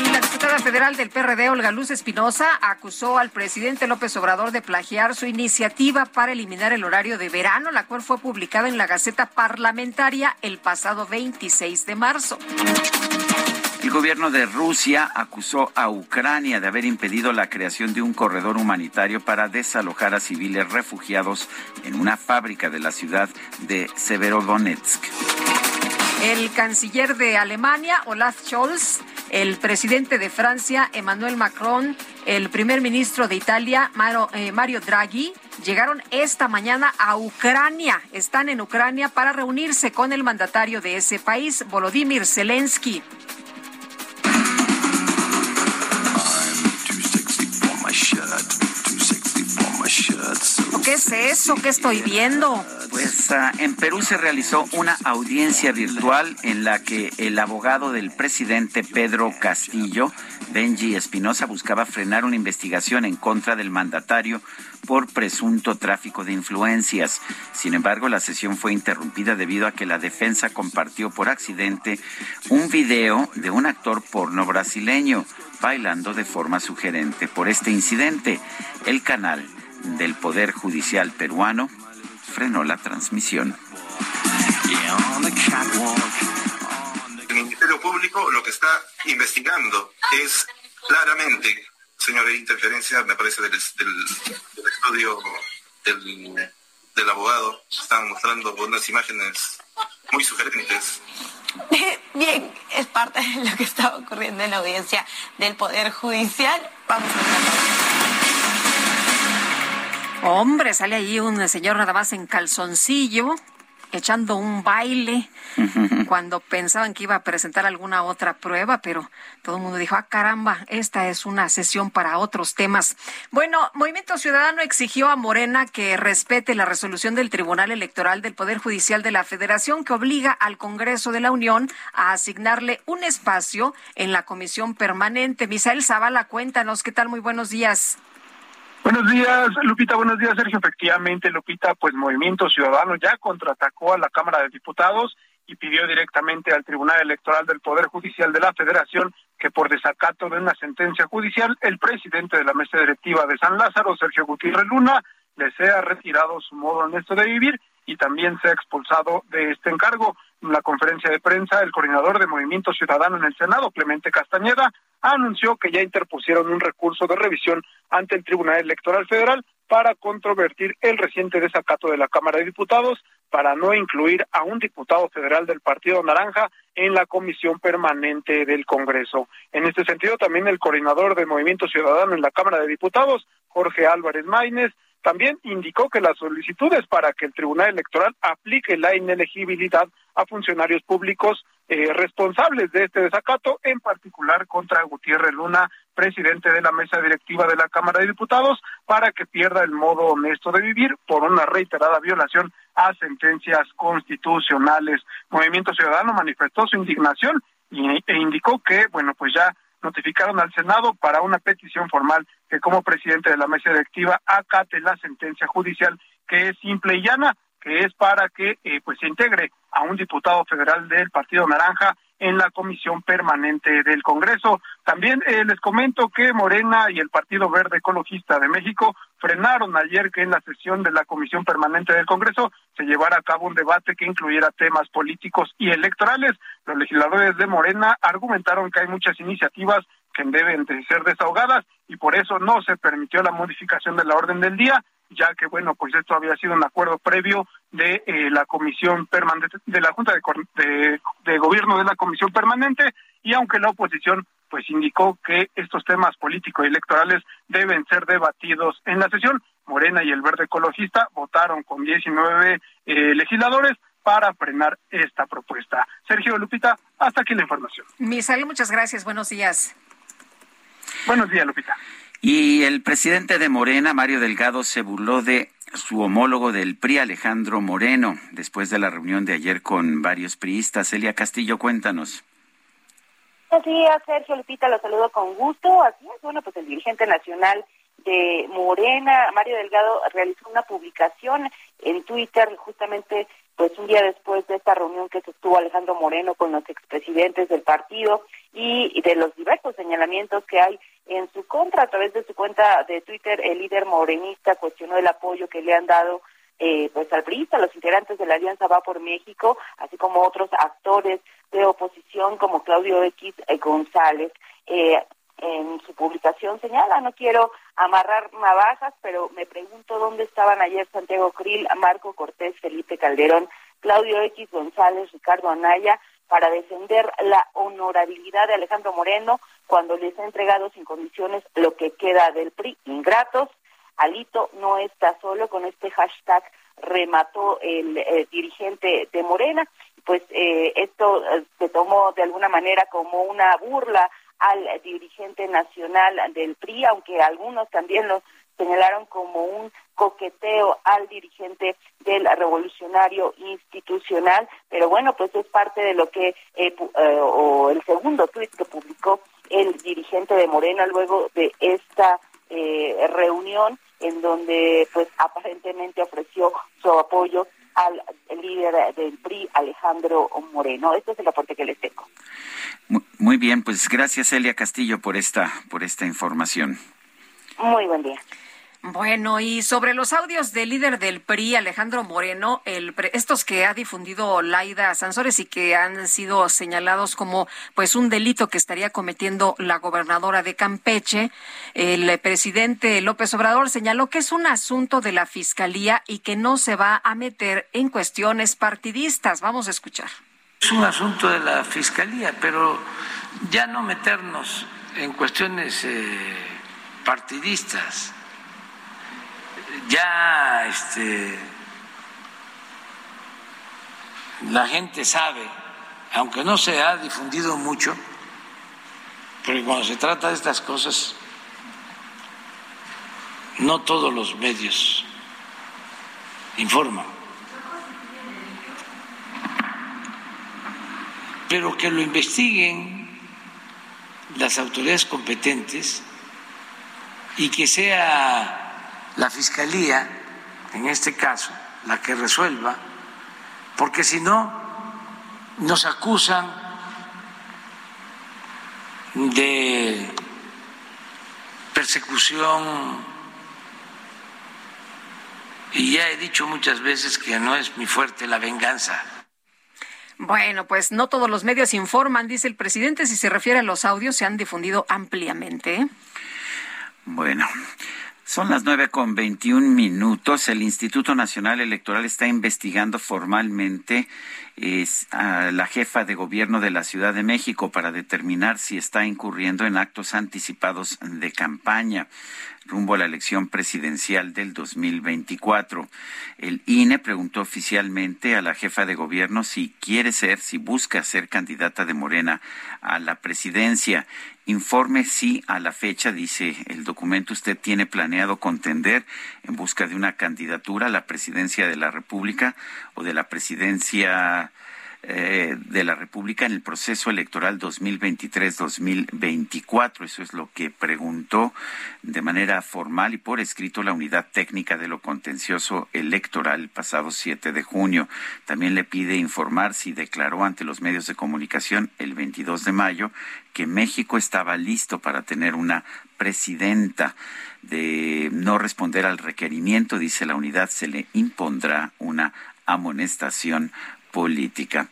Y la diputada federal del PRD, Olga Luz Espinosa, acusó al presidente López Obrador de plagiar su iniciativa para eliminar el horario de verano, la cual fue publicada en la Gaceta Parlamentaria el pasado 26 de marzo. El gobierno de Rusia acusó a Ucrania de haber impedido la creación de un corredor humanitario para desalojar a civiles refugiados en una fábrica de la ciudad de Severodonetsk. El canciller de Alemania, Olaf Scholz, el presidente de Francia, Emmanuel Macron, el primer ministro de Italia, Mario, eh, Mario Draghi, llegaron esta mañana a Ucrania. Están en Ucrania para reunirse con el mandatario de ese país, Volodymyr Zelensky. ¿Qué es eso? ¿Qué estoy viendo? Pues ah, en Perú se realizó una audiencia virtual en la que el abogado del presidente Pedro Castillo, Benji Espinosa, buscaba frenar una investigación en contra del mandatario por presunto tráfico de influencias. Sin embargo, la sesión fue interrumpida debido a que la defensa compartió por accidente un video de un actor porno brasileño bailando de forma sugerente. Por este incidente, el canal del Poder Judicial peruano frenó la transmisión. El Ministerio Público lo que está investigando es claramente, señores, interferencia, me parece, del, del- del estudio del, del abogado. Están mostrando unas imágenes muy sugerentes. Bien, es parte de lo que estaba ocurriendo en la audiencia del Poder Judicial. Vamos Hombre, sale ahí un señor nada más en calzoncillo, echando un baile, cuando pensaban que iba a presentar alguna otra prueba, pero todo el mundo dijo, ah, caramba, esta es una sesión para otros temas. Bueno, Movimiento Ciudadano exigió a Morena que respete la resolución del Tribunal Electoral del Poder Judicial de la Federación que obliga al Congreso de la Unión a asignarle un espacio en la comisión permanente. Misael Zavala, cuéntanos, ¿qué tal? Muy buenos días. Buenos días, Lupita. Buenos días, Sergio. Efectivamente, Lupita, pues Movimiento Ciudadano ya contraatacó a la Cámara de Diputados y pidió directamente al Tribunal Electoral del Poder Judicial de la Federación que por desacato de una sentencia judicial, el presidente de la mesa directiva de San Lázaro, Sergio Gutiérrez Luna, le sea retirado su modo honesto de vivir y también sea expulsado de este encargo. En la conferencia de prensa, el coordinador de Movimiento Ciudadano en el Senado, Clemente Castañeda, anunció que ya interpusieron un recurso de revisión ante el Tribunal Electoral Federal para controvertir el reciente desacato de la Cámara de Diputados para no incluir a un diputado federal del Partido Naranja en la comisión permanente del Congreso. En este sentido, también el coordinador de Movimiento Ciudadano en la Cámara de Diputados, Jorge Álvarez Maínez, También indicó que las solicitudes para que el Tribunal Electoral aplique la inelegibilidad a funcionarios públicos eh, responsables de este desacato, en particular contra Gutiérrez Luna, presidente de la mesa directiva de la Cámara de Diputados, para que pierda el modo honesto de vivir por una reiterada violación a sentencias constitucionales. Movimiento Ciudadano manifestó su indignación y, e indicó que, bueno, pues ya notificaron al Senado para una petición formal que como presidente de la mesa directiva acate la sentencia judicial que es simple y llana que es para que eh, pues se integre a un diputado federal del Partido Naranja en la Comisión Permanente del Congreso. También eh, les comento que Morena y el Partido Verde Ecologista de México frenaron ayer que en la sesión de la Comisión Permanente del Congreso se llevara a cabo un debate que incluyera temas políticos y electorales. Los legisladores de Morena argumentaron que hay muchas iniciativas que deben de ser desahogadas y por eso no se permitió la modificación de la orden del día ya que bueno, pues esto había sido un acuerdo previo de eh, la comisión permanente, de la Junta de, de, Gobierno de la Comisión Permanente, y aunque la oposición pues indicó que estos temas políticos y electorales deben ser debatidos en la sesión, Morena y el Verde Ecologista votaron con 19 eh, legisladores para frenar esta propuesta. Sergio Lupita, hasta aquí la información. Misael, muchas gracias. Buenos días. Buenos días, Lupita. Y el presidente de Morena, Mario Delgado, se burló de su homólogo del PRI, Alejandro Moreno, después de la reunión de ayer con varios priistas. Elia Castillo, cuéntanos. Buenos días, Sergio Lupita, lo saludo con gusto. Así es, bueno, pues el dirigente nacional de Morena, Mario Delgado, realizó una publicación en Twitter justamente pues un día después de esta reunión que sostuvo Alejandro Moreno con los expresidentes del partido y de los diversos señalamientos que hay en su contra. A través de su cuenta de Twitter, el líder morenista cuestionó el apoyo que le han dado eh, pues al PRI, a los integrantes de la Alianza Va por México, así como otros actores de oposición como Claudio X eh, González. Eh, en su publicación señala, no quiero amarrar navajas, pero me pregunto dónde estaban ayer Santiago Krill, Marco Cortés, Felipe Calderón, Claudio X González, Ricardo Anaya, para defender la honorabilidad de Alejandro Moreno cuando les ha entregado sin condiciones lo que queda del PRI, ingratos. Alito no está solo con este hashtag remató el, eh, dirigente de Morena, pues eh, esto eh, se tomó de alguna manera como una burla al dirigente nacional del PRI, aunque algunos también lo señalaron como un coqueteo al dirigente del revolucionario institucional, pero bueno, pues es parte de lo que, eh, eh, o el segundo tuit que publicó el dirigente de Morena luego de esta eh, reunión en donde pues aparentemente ofreció su apoyo al líder del PRI, Alejandro Moreno. Este es el aporte que les tengo. Muy bien, pues gracias Elia Castillo por esta, por esta información. Muy buen día. Bueno, y sobre los audios del líder del PRI, Alejandro Moreno, el, estos que ha difundido Laida Sansores y que han sido señalados como pues un delito que estaría cometiendo la gobernadora de Campeche, el presidente López Obrador señaló que es un asunto de la fiscalía y que no se va a meter en cuestiones partidistas. Vamos a escuchar. Es un asunto de la fiscalía, pero ya no meternos en cuestiones eh, partidistas ya este, la gente sabe, aunque no se ha difundido mucho, porque cuando se trata de estas cosas, no todos los medios informan. Pero que lo investiguen las autoridades competentes y que sea la Fiscalía, en este caso, la que resuelva, porque si no, nos acusan de persecución y ya he dicho muchas veces que no es mi fuerte la venganza. Bueno, pues no todos los medios informan, dice el presidente. Si se refiere a los audios, se han difundido ampliamente. Bueno, son las nueve con veintiún minutos. El Instituto Nacional Electoral está investigando formalmente a la jefa de gobierno de la Ciudad de México para determinar si está incurriendo en actos anticipados de campaña. Rumbo a la elección presidencial del 2024. El INE preguntó oficialmente a la jefa de gobierno si quiere ser, si busca ser candidata de Morena a la presidencia. Informe si a la fecha, dice el documento, usted tiene planeado contender en busca de una candidatura a la presidencia de la República o de la presidencia eh, de la República en el proceso electoral 2023-2024. Eso es lo que preguntó de manera formal y por escrito la Unidad Técnica de lo Contencioso Electoral el pasado 7 de junio. También le pide informar si declaró ante los medios de comunicación el 22 de mayo que México estaba listo para tener una presidenta. De no responder al requerimiento, dice la unidad, se le impondrá una amonestación política.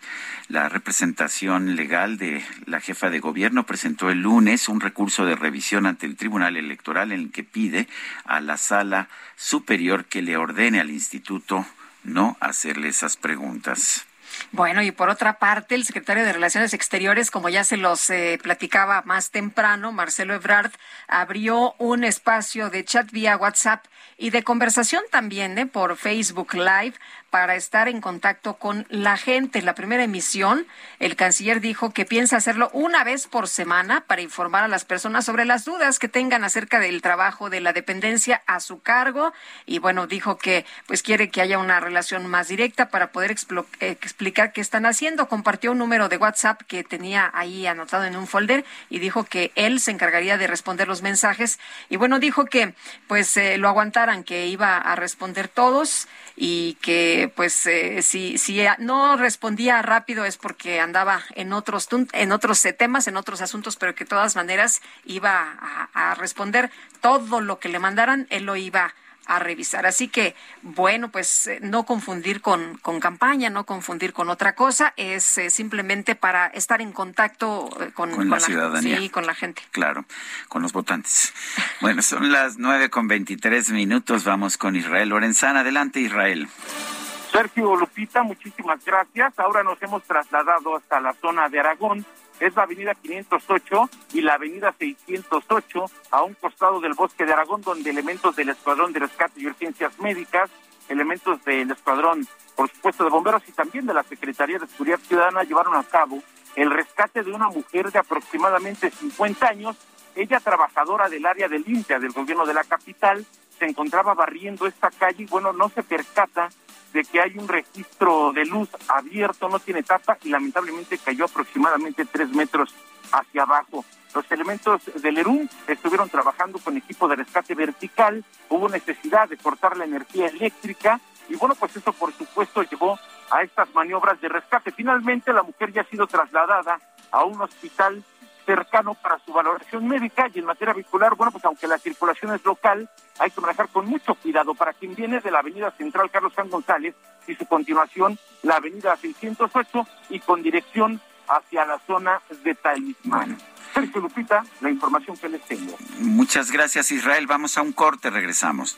La representación legal de la jefa de gobierno presentó el lunes un recurso de revisión ante el Tribunal Electoral en el que pide a la sala superior que le ordene al instituto no hacerle esas preguntas. Bueno, y por otra parte, el secretario de Relaciones Exteriores, como ya se los eh, platicaba más temprano, Marcelo Ebrard, abrió un espacio de chat vía WhatsApp y de conversación también ¿eh? por Facebook Live para estar en contacto con la gente. En la primera emisión, el canciller dijo que piensa hacerlo una vez por semana para informar a las personas sobre las dudas que tengan acerca del trabajo de la dependencia a su cargo. Y bueno, dijo que pues quiere que haya una relación más directa para poder explicar qué están haciendo. Compartió un número de WhatsApp que tenía ahí anotado en un folder y dijo que él se encargaría de responder los mensajes. Y bueno, dijo que pues eh, lo aguantaran, que iba a responder todos y que pues eh, si, si no respondía rápido es porque andaba en otros, en otros temas, en otros asuntos, pero que de todas maneras iba a, a responder. Todo lo que le mandaran, él lo iba a revisar. Así que, bueno, pues eh, no confundir con, con, campaña, no confundir con otra cosa, es eh, simplemente para estar en contacto eh, con, con, la, ciudadanía. Sí, con la gente. Claro, con los votantes. bueno, son las nueve con veintitrés minutos. Vamos con Israel Lorenzana. Adelante, Israel. Sergio Lupita, muchísimas gracias. Ahora nos hemos trasladado hasta la zona de Aragón es la avenida 508 y la avenida 608 a un costado del bosque de Aragón, donde elementos del Escuadrón de Rescate y Urgencias Médicas, elementos del Escuadrón, por supuesto, de bomberos y también de la Secretaría de Seguridad Ciudadana llevaron a cabo el rescate de una mujer de aproximadamente 50 años, ella trabajadora del área del INTEA del gobierno de la capital, se encontraba barriendo esta calle y bueno, no se percata de que hay un registro de luz abierto, no tiene tapa y lamentablemente cayó aproximadamente tres metros hacia abajo. Los elementos del ERUM estuvieron trabajando con equipo de rescate vertical, hubo necesidad de cortar la energía eléctrica y bueno, pues eso por supuesto llevó a estas maniobras de rescate. Finalmente la mujer ya ha sido trasladada a un hospital cercano para su valoración médica y en materia vehicular, bueno, pues aunque la circulación es local, hay que manejar con mucho cuidado para quien viene de la avenida central Carlos San González y su continuación la avenida 608 y con dirección hacia la zona de Talismán. Sergio Lupita, la información que les tengo. Muchas gracias Israel, vamos a un corte, regresamos.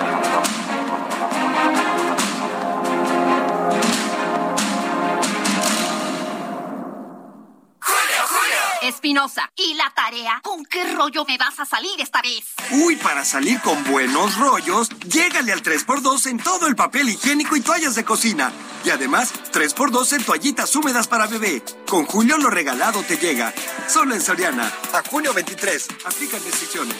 Espinosa, ¿y la tarea? ¿Con qué rollo me vas a salir esta vez? Uy, para salir con buenos rollos, llégale al 3x2 en todo el papel higiénico y toallas de cocina. Y además, 3x2 en toallitas húmedas para bebé. Con Julio lo regalado te llega. Solo en Soriana. A junio 23. Aplican restricciones.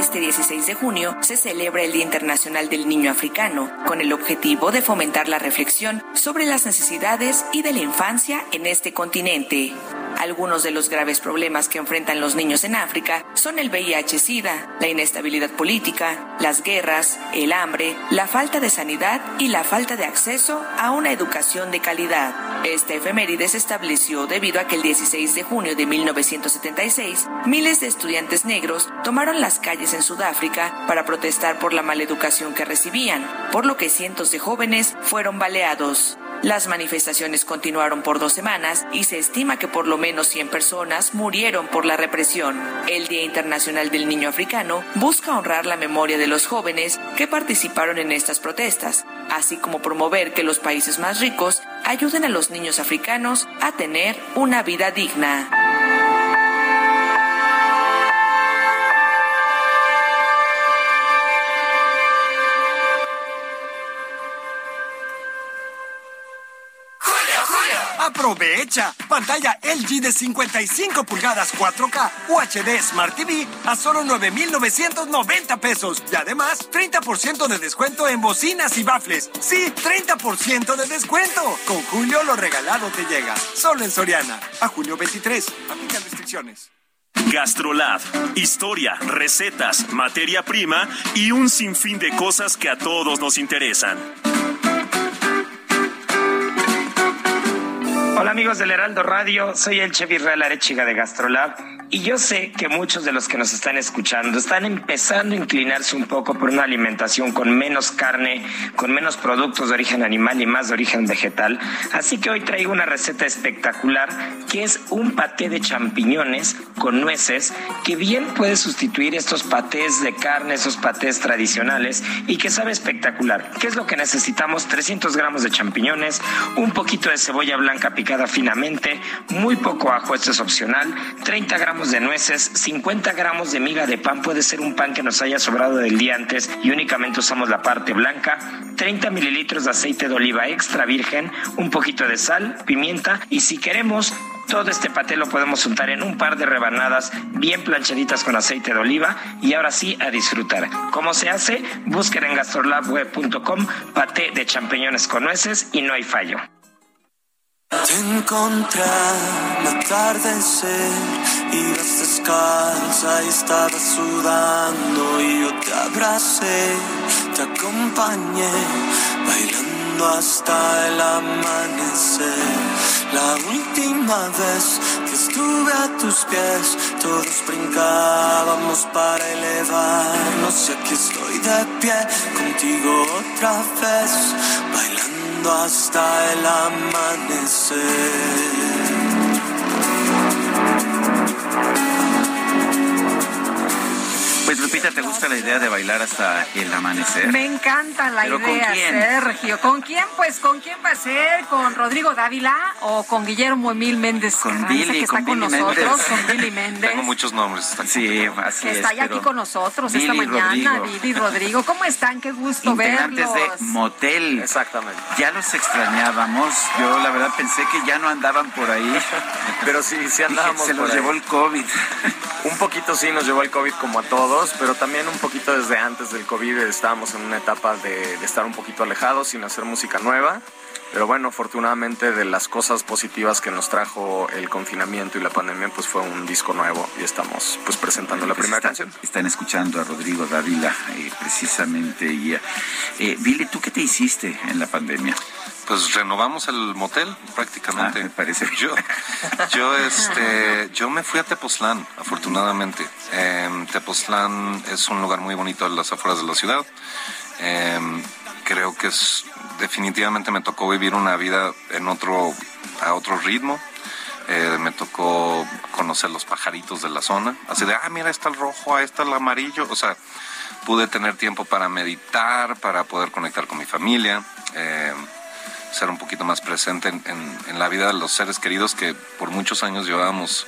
Este 16 de junio se celebra el Día Internacional del Niño Africano, con el objetivo de fomentar la reflexión sobre las necesidades y de la infancia en este continente. Algunos de los graves problemas que enfrentan los niños en África son el VIH-Sida, la inestabilidad política, las guerras, el hambre, la falta de sanidad y la falta de acceso a una educación de calidad. Esta efeméride se estableció debido a que el 16 de junio de 1976, miles de estudiantes negros tomaron las calles en Sudáfrica para protestar por la maleducación que recibían, por lo que cientos de jóvenes fueron baleados. Las manifestaciones continuaron por dos semanas y se estima que por lo menos 100 personas murieron por la represión. El Día Internacional del Niño Africano busca honrar la memoria de los jóvenes que participaron en estas protestas, así como promover que los países más ricos ayuden a los niños africanos a tener una vida digna. Aprovecha pantalla LG de 55 pulgadas 4K UHD Smart TV a solo 9,990 pesos y además 30% de descuento en bocinas y bafles. Sí, 30% de descuento. Con Julio lo regalado te llega. Solo en Soriana. A junio 23. Aplican restricciones. Gastrolab. Historia, recetas, materia prima y un sinfín de cosas que a todos nos interesan. Hola amigos del Heraldo Radio, soy el chef Israel Arechiga de Gastrolab y yo sé que muchos de los que nos están escuchando están empezando a inclinarse un poco por una alimentación con menos carne, con menos productos de origen animal y más de origen vegetal. Así que hoy traigo una receta espectacular que es un paté de champiñones con nueces que bien puede sustituir estos patés de carne, esos patés tradicionales y que sabe espectacular. ¿Qué es lo que necesitamos? 300 gramos de champiñones, un poquito de cebolla blanca finamente, muy poco ajo, esto es opcional, 30 gramos de nueces, 50 gramos de miga de pan, puede ser un pan que nos haya sobrado del día antes y únicamente usamos la parte blanca, 30 mililitros de aceite de oliva extra virgen, un poquito de sal, pimienta y si queremos todo este paté lo podemos untar en un par de rebanadas bien planchaditas con aceite de oliva y ahora sí a disfrutar. ¿Cómo se hace? Busquen en gastrolabweb.com paté de champiñones con nueces y no hay fallo. Te encontré al atardecer, ibas descalza y estabas sudando y yo te abracé, te acompañé, bailando hasta el amanecer. La última vez que estuve a tus pies, todos brincábamos para elevarnos y aquí estoy de pie contigo otra vez, bailando hasta el amanecer. Pues Lupita, ¿te gusta la idea de bailar hasta el amanecer? Me encanta la ¿Pero con idea, quién? Sergio. ¿Con quién? Pues, ¿con quién va a ser? ¿Con Rodrigo Dávila o con Guillermo Emil Méndez Con Carranza, Billy, que está con con, Billy nosotros? Méndez. Con Billy Méndez. Tengo muchos nombres. Sí, así que es. está ya aquí con nosotros esta mañana, Rodrigo. Billy Rodrigo. ¿Cómo están? Qué gusto Integrantes verlos. de Motel. Exactamente. Ya los extrañábamos. Yo la verdad pensé que ya no andaban por ahí. Pero sí, sí Dije, andábamos Se los por ahí. llevó el COVID. Un poquito sí nos llevó el COVID como a todos, pero también un poquito desde antes del COVID estábamos en una etapa de, de estar un poquito alejados, sin hacer música nueva. Pero bueno, afortunadamente de las cosas positivas que nos trajo el confinamiento y la pandemia, pues fue un disco nuevo y estamos pues presentando la Pues primera está- canción. Están escuchando a Rodrigo Dávila, eh, precisamente. Y, eh, Billy, ¿tú qué te hiciste en la pandemia? Pues renovamos el motel prácticamente. Ah, me parece. Yo, yo, este, yo me fui a Tepoztlán, afortunadamente. Em, Tepoztlán es un lugar muy bonito a las afueras de la ciudad. Em, creo que es definitivamente me tocó vivir una vida en otro a otro ritmo. Eh, me tocó conocer los pajaritos de la zona. Así de, ah, mira, está el rojo, ahí está el amarillo. O sea, pude tener tiempo para meditar, para poder conectar con mi familia, eh, ser un poquito más presente en, en- la vida de los seres queridos que por muchos años llevábamos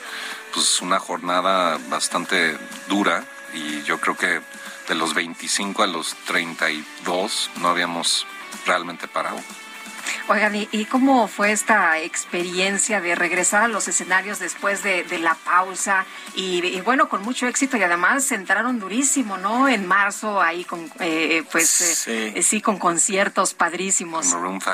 pues una jornada bastante dura y yo creo que de los 25 a los 32 no habíamos realmente parado. Oigan, ¿y, y cómo fue esta experiencia de regresar a los escenarios después de, de la pausa? Y, y bueno, con mucho éxito y además entraron durísimo, ¿no? En marzo ahí con, eh, pues, Sí. eh, sí, con conciertos padrísimos.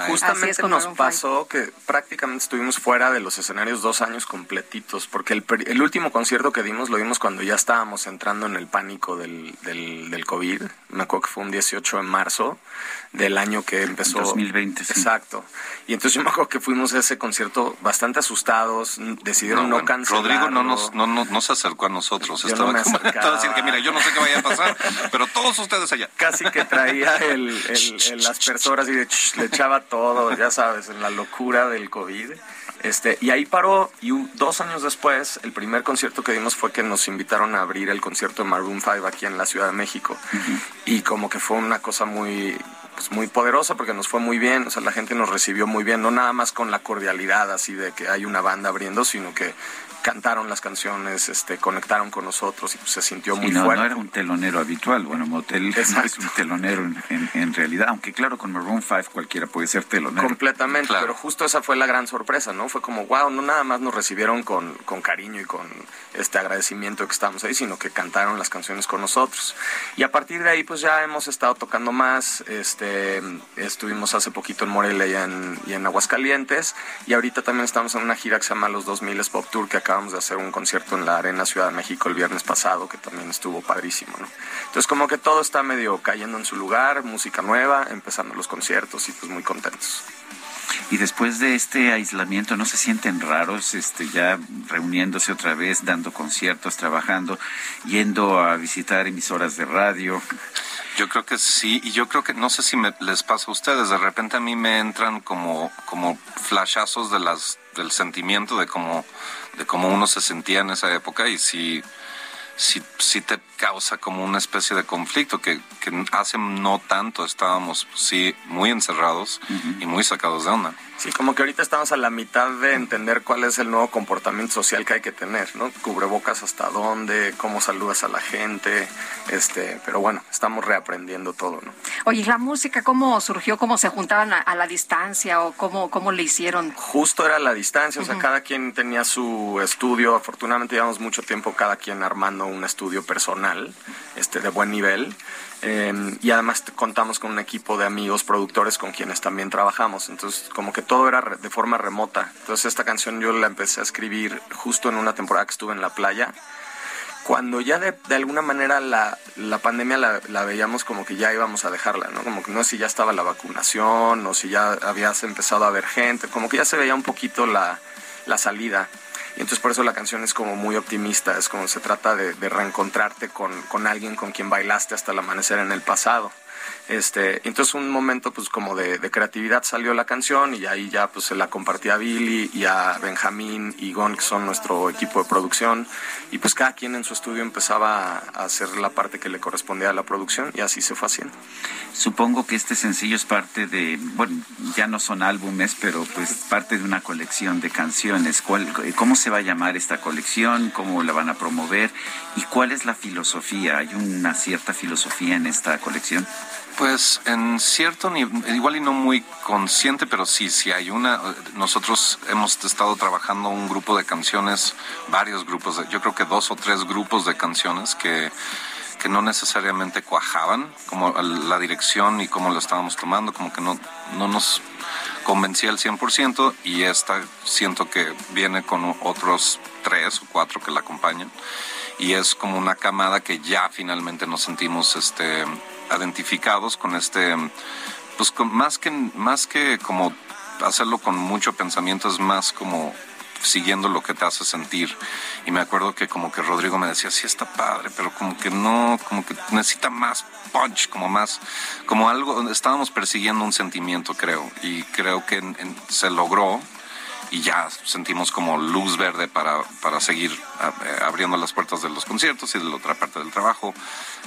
Justamente es, con nos pasó que prácticamente estuvimos fuera de los escenarios dos años completitos, porque el, per- el último concierto que dimos lo dimos cuando ya estábamos entrando en el pánico del, del, del COVID. Me acuerdo que fue un 18 de marzo del año que empezó. 2020, sí. Exacto. Y entonces yo me acuerdo que fuimos a ese concierto bastante asustados, decidieron no, bueno, cancelarlo. Rodrigo no, nos, no, no, no se acercó a nosotros. Yo Estaba no estaba diciendo que mira, yo no sé qué vaya a pasar, pero todos ustedes allá. Casi que traía el, el, el aspersor de ch, le echaba todo, ya sabes, en la locura del COVID. Este, y ahí paró, y dos años después, el primer concierto que dimos fue que nos invitaron a abrir el concierto de Maroon 5 aquí en la Ciudad de México. Y como que fue una cosa muy, pues muy poderosa porque nos fue muy bien, o sea, la gente nos recibió muy bien, no nada más con la cordialidad así de que hay una banda abriendo, sino que cantaron las canciones, este, conectaron con nosotros y pues, se sintió Sí, muy no, fuerte. no era un telonero habitual. Bueno, Motel no es un telonero en, en- en realidad, aunque claro, con Maroon 5 cualquiera puede ser telonero. Completamente, pero justo esa fue la gran sorpresa, ¿no? Fue como, wow, no nada más nos recibieron con, con cariño y con este agradecimiento de que estábamos ahí, sino que cantaron las canciones con nosotros. Y a partir de ahí, pues ya hemos estado tocando más, este, estuvimos hace poquito en Morelia y en, y en Aguascalientes, y ahorita también estamos en una gira que se llama Los 2000 Pop Tour, que acabamos de hacer un concierto en la Arena Ciudad de México el viernes pasado, que también estuvo padrísimo, ¿no? Entonces como que todo está medio cayendo en su lugar, música nueva, empezando los conciertos y pues muy contentos. Y después de este aislamiento, ¿no se sienten raros este, ya reuniéndose otra vez, dando conciertos, trabajando, yendo a visitar emisoras de radio? Yo creo que sí, y yo creo que no sé si me, les pasa a ustedes, de repente a mí me entran como, como flashazos de las, del sentimiento de cómo, de cómo uno se sentía en esa época y sí, sí, sí te causa como una especie de conflicto que, que hace no tanto estábamos sí muy encerrados y muy sacados de onda. Sí, como que ahorita estamos a la mitad de entender cuál es el nuevo comportamiento social que hay que tener, ¿no? Cubrebocas hasta dónde, cómo saludas a la gente, este, pero bueno, estamos reaprendiendo todo, ¿no? Oye, ¿y la música cómo surgió? ¿Cómo se juntaban a, a la distancia o cómo, cómo le hicieron? Justo era la distancia, o sea, cada quien tenía su estudio, afortunadamente llevamos mucho tiempo cada quien armando un estudio personal, este, de buen nivel. Eh, y además contamos con un equipo de amigos productores con quienes también trabajamos. Entonces, como que todo era de forma remota. Entonces, esta canción yo la empecé a escribir justo en una temporada que estuve en la playa. Cuando ya de, alguna manera la, la pandemia la, la veíamos como que ya íbamos a dejarla, ¿no? Como que no sé si ya estaba la vacunación o si ya habías empezado a ver gente, como que ya se veía un poquito la, la salida. Y entonces por eso la canción es como muy optimista, es como se trata de, de reencontrarte con, con alguien con quien bailaste hasta el amanecer en el pasado. Este, entonces un momento pues como de, creatividad salió la canción y ahí ya pues se la compartí a Billy y a Benjamín y Gon que son nuestro equipo de producción y pues cada quien en su estudio empezaba a, a hacer la parte que le correspondía a la producción y así se fue haciendo. Supongo que este sencillo es parte de, bueno, ya no son álbumes, pero pues parte de una colección de canciones. ¿Cuál, ¿Cómo se va a llamar esta colección? ¿Cómo la van a promover? ¿Y cuál es la filosofía? ¿Hay una cierta filosofía en esta colección? Pues en cierto nivel, igual y no muy consciente, pero sí, sí hay una. Nosotros hemos estado trabajando un grupo de canciones, varios grupos, de- yo creo que dos o tres grupos de canciones que, que no necesariamente cuajaban, como la dirección y cómo lo estábamos tomando, como que no, no nos convencía al 100% y esta siento que viene con otros tres o cuatro que la acompañan y es como una camada que ya finalmente nos sentimos este identificados con este pues con, más que más que como hacerlo con mucho pensamiento es más como siguiendo lo que te hace sentir. Y me acuerdo que como que Rodrigo me decía sí está padre pero como que no como que necesita más punch como más como algo estábamos persiguiendo un sentimiento creo y creo que se logró y ya sentimos como luz verde para, para seguir eh, abriendo las puertas de los conciertos y de la otra parte del trabajo.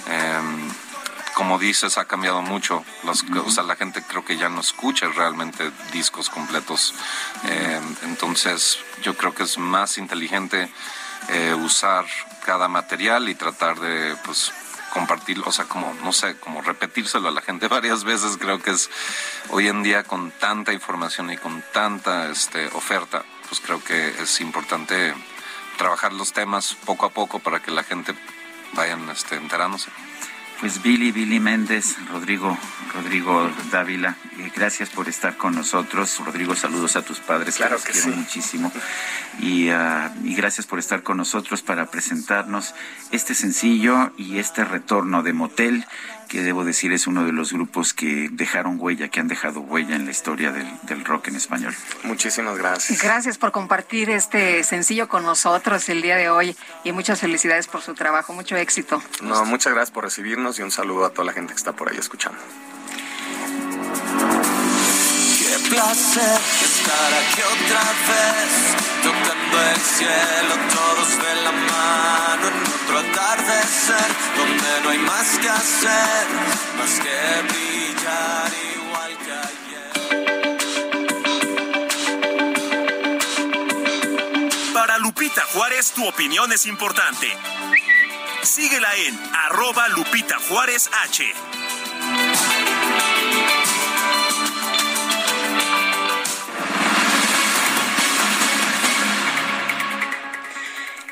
Em, como dices, ha cambiado mucho. Los, O sea, la gente creo que ya no escucha realmente discos completos. Em, entonces, yo creo que es más inteligente eh, usar cada material y tratar de, pues, compartirlo, o sea, como, no sé, como repetírselo a la gente varias veces, creo que es hoy en día con tanta información y con tanta este, oferta, pues creo que es importante trabajar los temas poco a poco para que la gente vayan este, enterándose. Pues Billy, Billy Méndez, Rodrigo, Rodrigo Dávila, eh, gracias por estar con nosotros. Rodrigo, saludos a tus padres, Claro los que quiero sí. muchísimo. Y, ah, y gracias por estar con nosotros para presentarnos este sencillo y este retorno de Motel, que debo decir es uno de los grupos que dejaron huella, que han dejado huella en la historia del, del rock en español. Muchísimas gracias. Gracias por compartir este sencillo con nosotros el día de hoy y muchas felicidades por su trabajo, mucho éxito. No, muchas gracias por recibirnos y un saludo a toda la gente que está por ahí escuchando. Qué placer estar aquí otra vez, tocando el cielo, todos de la mano otro atardecer, donde no hay más que hacer, más que brillar igual que ayer. Para Lupita Juárez, tu opinión es importante. Síguela en arroba Lupita Juárez H.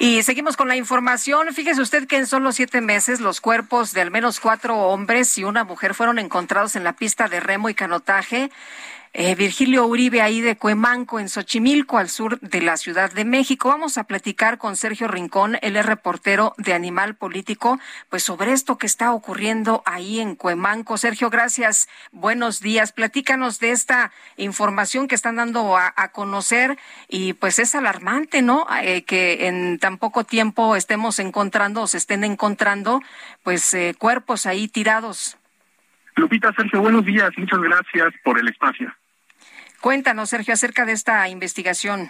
Y seguimos con la información. Fíjese usted que en solo siete meses los cuerpos de al menos cuatro hombres y una mujer fueron encontrados en la pista de remo y canotaje. Eh, Virgilio Uribe, ahí de Cuemanco, en Xochimilco, al sur de la Ciudad de México. Vamos a platicar con Sergio Rincón, él es reportero de Animal Político, pues sobre esto que está ocurriendo ahí en Cuemanco. Sergio, gracias. Buenos días. Platícanos de esta información que están dando a, conocer y pues es alarmante, ¿no? Eh, que en tan poco tiempo estemos encontrando o se estén encontrando pues eh, cuerpos ahí tirados. Lupita, Sergio, buenos días. Muchas gracias por el espacio. Cuéntanos, Sergio, acerca de esta investigación.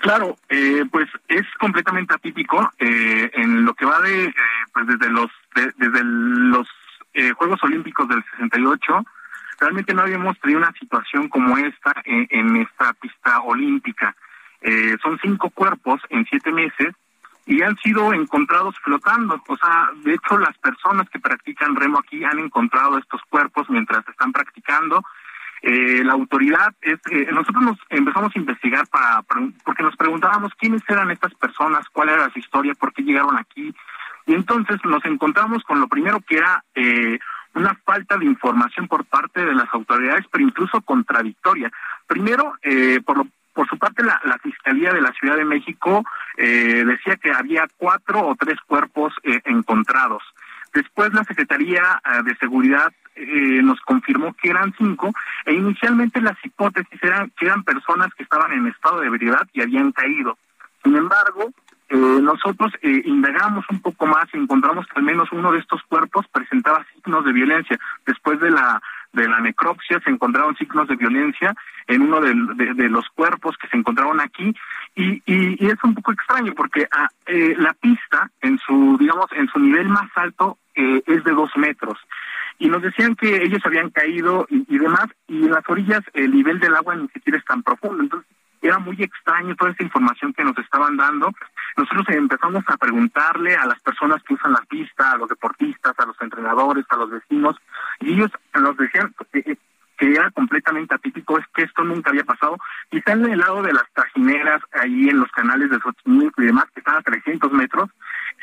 Claro, eh, pues es completamente atípico eh, en lo que va de, eh, pues desde los de- desde los eh, Juegos Olímpicos del 68, realmente no habíamos tenido una situación como esta en, en esta pista olímpica. Eh, son cinco cuerpos en siete meses y han sido encontrados flotando. O sea, de hecho, las personas que practican remo aquí han encontrado estos cuerpos mientras están practicando. Eh, la autoridad es eh, nosotros nos empezamos a investigar para, porque nos preguntábamos quiénes eran estas personas, cuál era su historia, por qué llegaron aquí y entonces nos encontramos con lo primero que era eh, una falta de información por parte de las autoridades, pero incluso contradictoria. Primero, eh, por lo por su parte, la, la Fiscalía de la Ciudad de México eh, decía que había cuatro o tres cuerpos encontrados. Después la Secretaría eh, de Seguridad eh, nos confirmó que eran cinco e inicialmente las hipótesis eran que eran personas que estaban en estado de ebriedad y habían caído. Sin embargo, eh, nosotros eh, indagamos un poco más y encontramos que al menos uno de estos cuerpos presentaba signos de violencia. Después de la de la necropsia se encontraron signos de violencia en uno de, de los cuerpos que se encontraron aquí y, y, y es un poco extraño porque ah, eh, la pista en su digamos en su nivel más alto eh, es de dos metros y nos decían que ellos habían caído y, y demás y en las orillas el nivel del agua ni siquiera es tan profundo entonces era muy extraño toda esa información que nos estaban dando. Nosotros empezamos a preguntarle a las personas que usan la pista, a los deportistas, a los entrenadores, a los vecinos, y ellos nos decían que, era completamente atípico, es que esto nunca había pasado. Quizá en el lado de las trajineras, ahí en los canales de Xochimilco y demás, que están a 300 metros,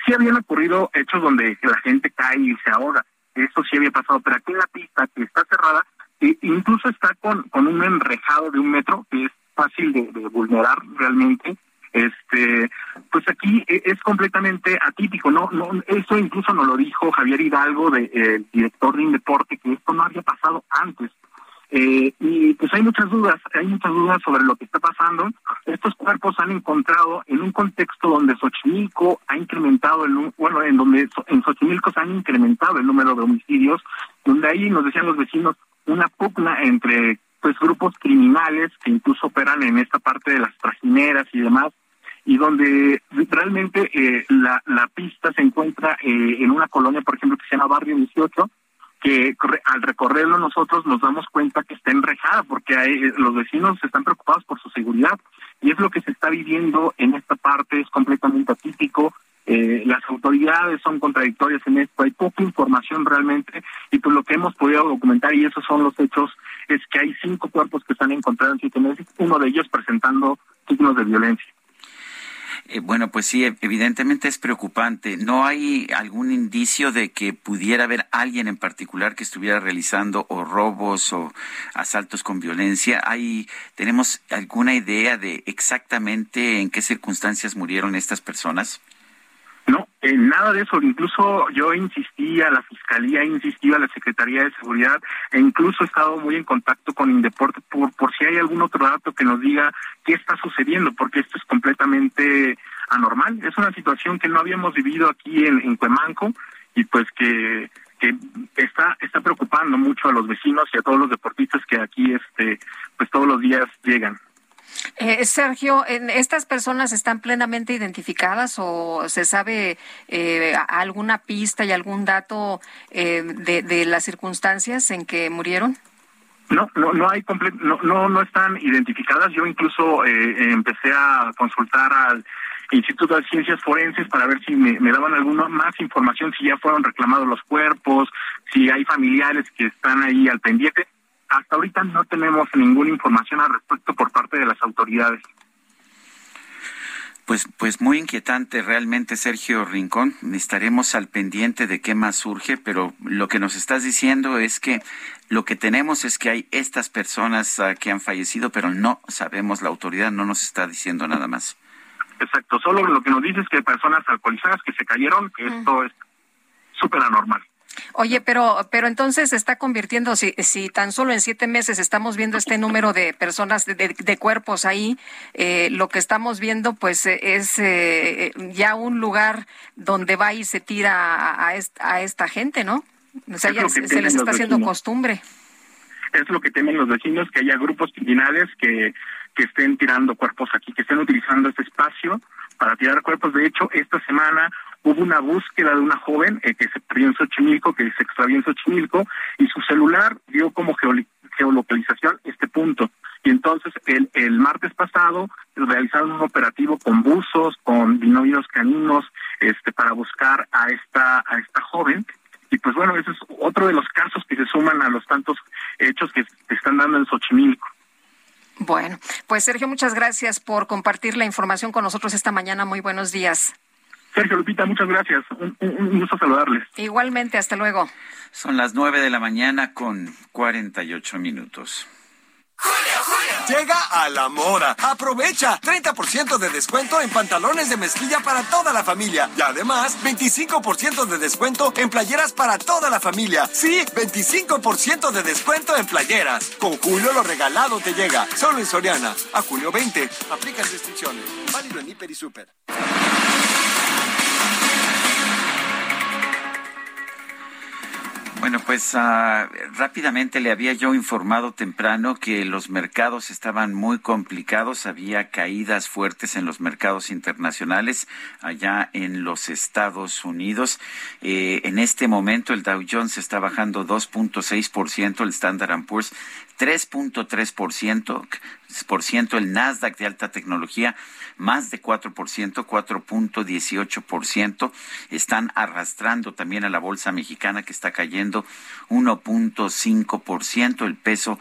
sí habían ocurrido hechos donde la gente cae y se ahoga. Eso sí había pasado, pero aquí en la pista, que está cerrada, e incluso está con, con un enrejado de un metro, que es fácil de, vulnerar realmente. Este, pues aquí e- es completamente atípico, no, no, eso incluso nos lo dijo Javier Hidalgo, de, eh, el director de Indeporte, que esto no había pasado antes. Eh, y pues hay muchas dudas, hay muchas dudas sobre lo que está pasando. Estos cuerpos han encontrado en un contexto donde Xochimilco ha incrementado el bueno, en donde en Xochimilco se han incrementado el número de homicidios, donde ahí nos decían los vecinos una pugna entre pues grupos criminales que incluso operan en esta parte de las trajineras y demás y donde realmente eh, la, la pista se encuentra eh, en una colonia, por ejemplo, que se llama Barrio 18, que al recorrerlo nosotros nos damos cuenta que está enrejada porque hay- los vecinos están preocupados por su seguridad y es lo que se está viviendo en esta parte, es completamente atípico. eh, las autoridades son contradictorias en esto, hay poca información realmente y pues lo que hemos podido documentar y esos son los hechos es que hay cinco cuerpos que están encontrados en siete meses, uno de ellos presentando signos de violencia. Eh, bueno, pues sí, evidentemente es preocupante. ¿No hay algún indicio de que pudiera haber alguien en particular que estuviera realizando o robos o asaltos con violencia? ¿Hay, ¿Tenemos alguna idea de exactamente en qué circunstancias murieron estas personas? No, en nada de eso. Incluso yo insistí a la Fiscalía, insistí a la Secretaría de Seguridad e incluso he estado muy en contacto con Indeporte por, por si hay algún otro dato que nos diga qué está sucediendo, porque esto es completamente anormal. Es una situación que no habíamos vivido aquí en, en Cuemanco y pues que, que está, está preocupando mucho a los vecinos y a todos los deportistas que aquí este, pues todos los días llegan. Eh, Sergio, ¿en- ¿estas personas están plenamente identificadas o se sabe eh, alguna pista y algún dato eh, de, las circunstancias en que murieron? No, no, no hay no, no, no están identificadas. Yo incluso eh, empecé a consultar al Instituto de Ciencias Forenses para ver si me, me daban alguna más información, si ya fueron reclamados los cuerpos, si hay familiares que están ahí al pendiente. Hasta ahorita no tenemos ninguna información al respecto por parte de las autoridades. Pues, pues muy inquietante realmente, Sergio Rincón. Estaremos al pendiente de qué más surge, pero lo que nos estás diciendo es que lo que tenemos es que hay estas personas ah, que han fallecido, pero no sabemos, la autoridad no nos está diciendo nada más. Exacto, solo lo que nos dice es que hay personas alcoholizadas que se cayeron, que esto es súper anormal. Oye, pero, pero entonces se está convirtiendo, si, si tan solo en siete meses estamos viendo este número de personas, de, de- de cuerpos ahí, eh, lo que estamos viendo pues eh, es eh, ya un lugar donde va y se tira a, a est- a esta gente, ¿no? O sea, ya se, les está haciendo vecinos. costumbre. es lo que temen los vecinos, que haya grupos criminales que, que estén tirando cuerpos aquí, que estén utilizando este espacio para tirar cuerpos. De hecho, esta semana hubo una búsqueda de una joven eh, que se perdió en Xochimilco, que se extravió en Xochimilco, y su celular dio como geolocalización este punto. Y entonces el, el martes pasado realizaron un operativo con buzos, con binomios caninos, este, para buscar a esta, a esta joven y pues bueno, ese es otro de los casos que se suman a los tantos hechos que están dando en Xochimilco. Bueno, pues Sergio, muchas gracias por compartir la información con nosotros esta mañana. Muy buenos días. Sergio Lupita, muchas gracias. Un, un- un gusto saludarles. Igualmente, hasta luego. Son las nueve de la mañana con 48 minutos. Llega a la mora. Aprovecha 30% de descuento en pantalones de mezclilla para toda la familia. Y además, 25% de descuento en playeras para toda la familia. Sí, 25% de descuento en playeras. Con Julio lo regalado te llega. Solo en Soriana. A junio 20. Aplican restricciones. Válido en Hiper y Super. Bueno, pues ah, rápidamente le había yo informado temprano que los mercados estaban muy complicados, había caídas fuertes en los mercados internacionales allá en los Estados Unidos. Eh, en este momento el Dow Jones está bajando 2.6%, el Standard Poor's 3.3%, por ciento, el Nasdaq de alta tecnología más de 4%, 4.18%. Están arrastrando también a la bolsa mexicana que está cayendo 1.5%. El peso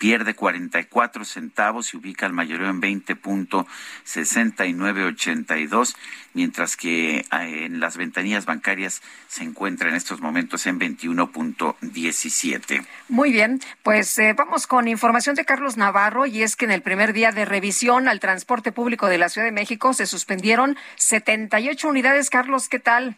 pierde 44 centavos y ubica al mayoreo en 20.6982, mientras que eh, en las ventanillas bancarias se encuentra en estos momentos en 21.17. Muy bien, pues eh, vamos con información de Carlos Navarro y es que en el primer día de revisión al transporte público de la Ciudad de México se suspendieron 78 unidades. Carlos, ¿qué tal?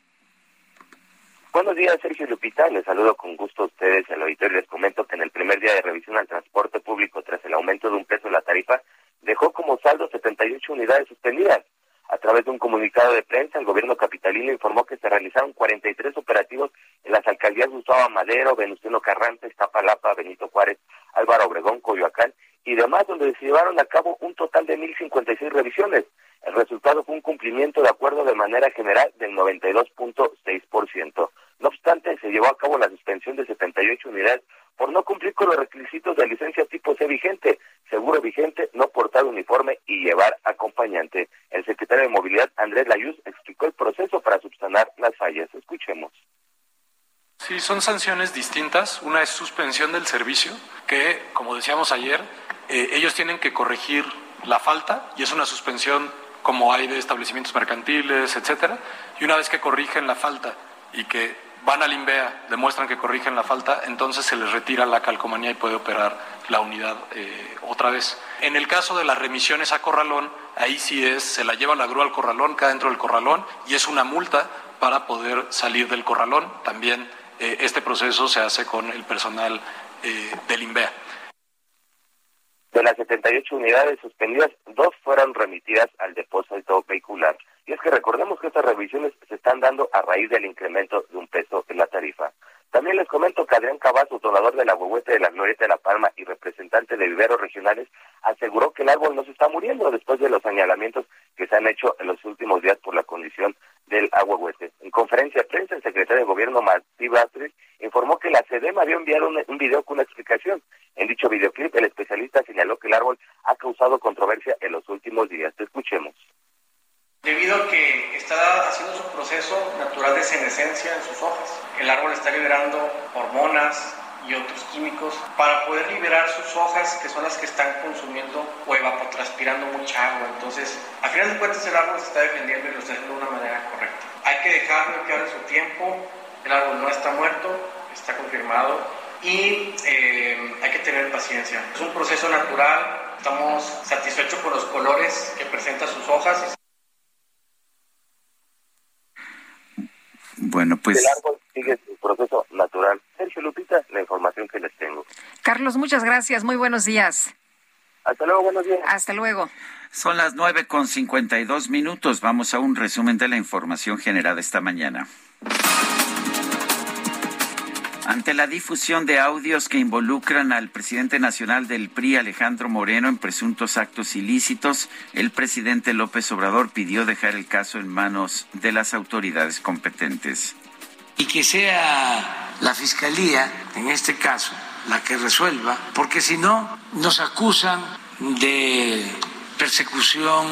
Buenos días, Sergio Lupita. Les saludo con gusto a ustedes en el auditorio. Les comento que en el primer día de revisión al transporte público, tras el aumento de un peso la tarifa, dejó como saldo 78 unidades suspendidas. A través de un comunicado de prensa, el gobierno capitalino informó que se realizaron 43 operativos en las alcaldías Gustavo Madero, Venustiano Carranza, Iztapalapa, Benito Juárez, Álvaro Obregón, Coyoacán y demás, donde se llevaron a cabo un total de 1.056 revisiones. El resultado fue un cumplimiento de acuerdo de manera general del 92.6%. No obstante, se llevó a cabo la suspensión de 78 unidades por no cumplir con los requisitos de licencia tipo C vigente. seguro vigente, no portar uniforme y llevar acompañante. El secretario de Movilidad, Andrés Layuz, explicó el proceso para subsanar las fallas. Escuchemos. Sí, son sanciones distintas. Una es suspensión del servicio, que, como decíamos ayer, eh, ellos tienen que corregir la falta y es una suspensión como hay de establecimientos mercantiles, etcétera. Y una vez que corrigen la falta y que van al INVEA, demuestran que corrigen la falta, entonces se les retira la calcomanía y puede operar la unidad eh, otra vez. En el caso de las remisiones a corralón, ahí sí es, se la lleva la grúa al corralón, queda dentro del corralón y es una multa para poder salir del corralón. También eh, este proceso se hace con el personal eh, del INVEA. De las 78 unidades suspendidas, dos fueron remitidas al depósito vehicular. Y es que recordemos que estas revisiones se están dando a raíz del incremento de un peso en la tarifa. También les comento que Adrián Cavazos, donador de la huehuete de la Glorieta de la Palma y representante de viveros regionales, aseguró que el árbol no se está muriendo después de los señalamientos que se han hecho en los últimos días por la condición del ahuehuete. En conferencia de prensa, el secretario de Gobierno, Martí Batres, informó que la CEDEM había enviado un, un video con una explicación. En dicho videoclip, el especialista señaló que el árbol ha causado controversia en los últimos días. Te escuchemos. Debido a que está haciendo su proceso natural de senescencia en sus hojas, el árbol está liberando hormonas y otros químicos para poder liberar sus hojas, que son las que están consumiendo o evapotranspirando mucha agua. Entonces, al final de cuentas, el árbol se está defendiendo y lo está haciendo de una manera correcta. Hay que dejarlo que hable su tiempo. El árbol no está muerto, está confirmado y eh, hay que tener paciencia. Es un proceso natural. Estamos satisfechos con los colores que presenta sus hojas. Bueno, pues... El árbol sigue su proceso natural. Sergio Lupita, la información que les tengo. Carlos, muchas gracias. Muy buenos días. Hasta luego, buenos días. Hasta luego. Son las nueve con cincuenta y dos minutos. Vamos a un resumen de la información generada esta mañana. Ante la difusión de audios que involucran al presidente nacional del PRI, Alejandro Moreno, en presuntos actos ilícitos, el presidente López Obrador pidió dejar el caso en manos de las autoridades competentes. Y que sea la Fiscalía, en este caso, la que resuelva, porque si no, nos acusan de persecución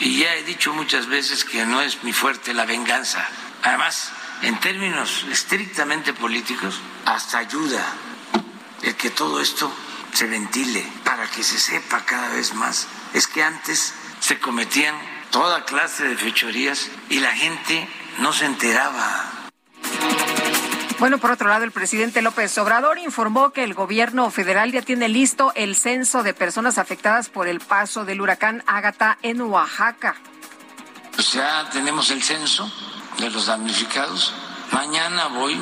y ya he dicho muchas veces que no es mi fuerte la venganza. Además, en términos estrictamente políticos, hasta ayuda el que todo esto se ventile para que se sepa cada vez más. Es que antes se cometían toda clase de fechorías y la gente no se enteraba. Bueno, por otro lado, el presidente López Obrador informó que el gobierno federal ya tiene listo el censo de personas afectadas por el paso del huracán Ágata en Oaxaca. Pues ya tenemos el censo de los damnificados. Mañana voy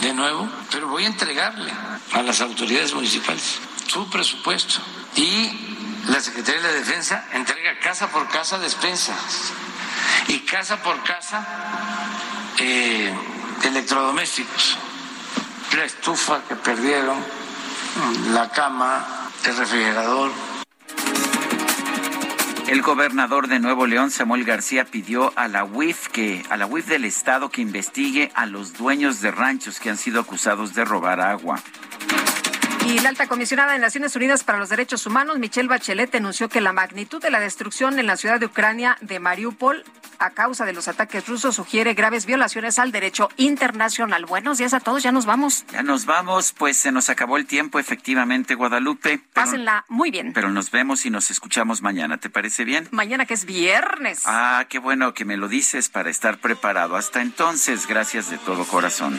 de nuevo, pero voy a entregarle a las autoridades municipales su presupuesto. Y la Secretaría de la Defensa entrega casa por casa despensas y casa por casa eh, electrodomésticos. La estufa que perdieron, la cama, el refrigerador. El gobernador de Nuevo León, Samuel García, pidió a la UIF que a la UIF del estado que investigue a los dueños de ranchos que han sido acusados de robar agua. Y la alta comisionada de Naciones Unidas para los Derechos Humanos, Michelle Bachelet, denunció que la magnitud de la destrucción en la ciudad de Ucrania de Mariupol a causa de los ataques rusos sugiere graves violaciones al derecho internacional. Buenos días a todos, ya nos vamos. Ya nos vamos, pues se nos acabó el tiempo, efectivamente, Guadalupe. Pero, Pásenla muy bien. pero nos vemos y nos escuchamos mañana, ¿te parece bien? Mañana que es viernes. Ah, qué bueno que me lo dices para estar preparado. Hasta entonces, gracias de todo corazón.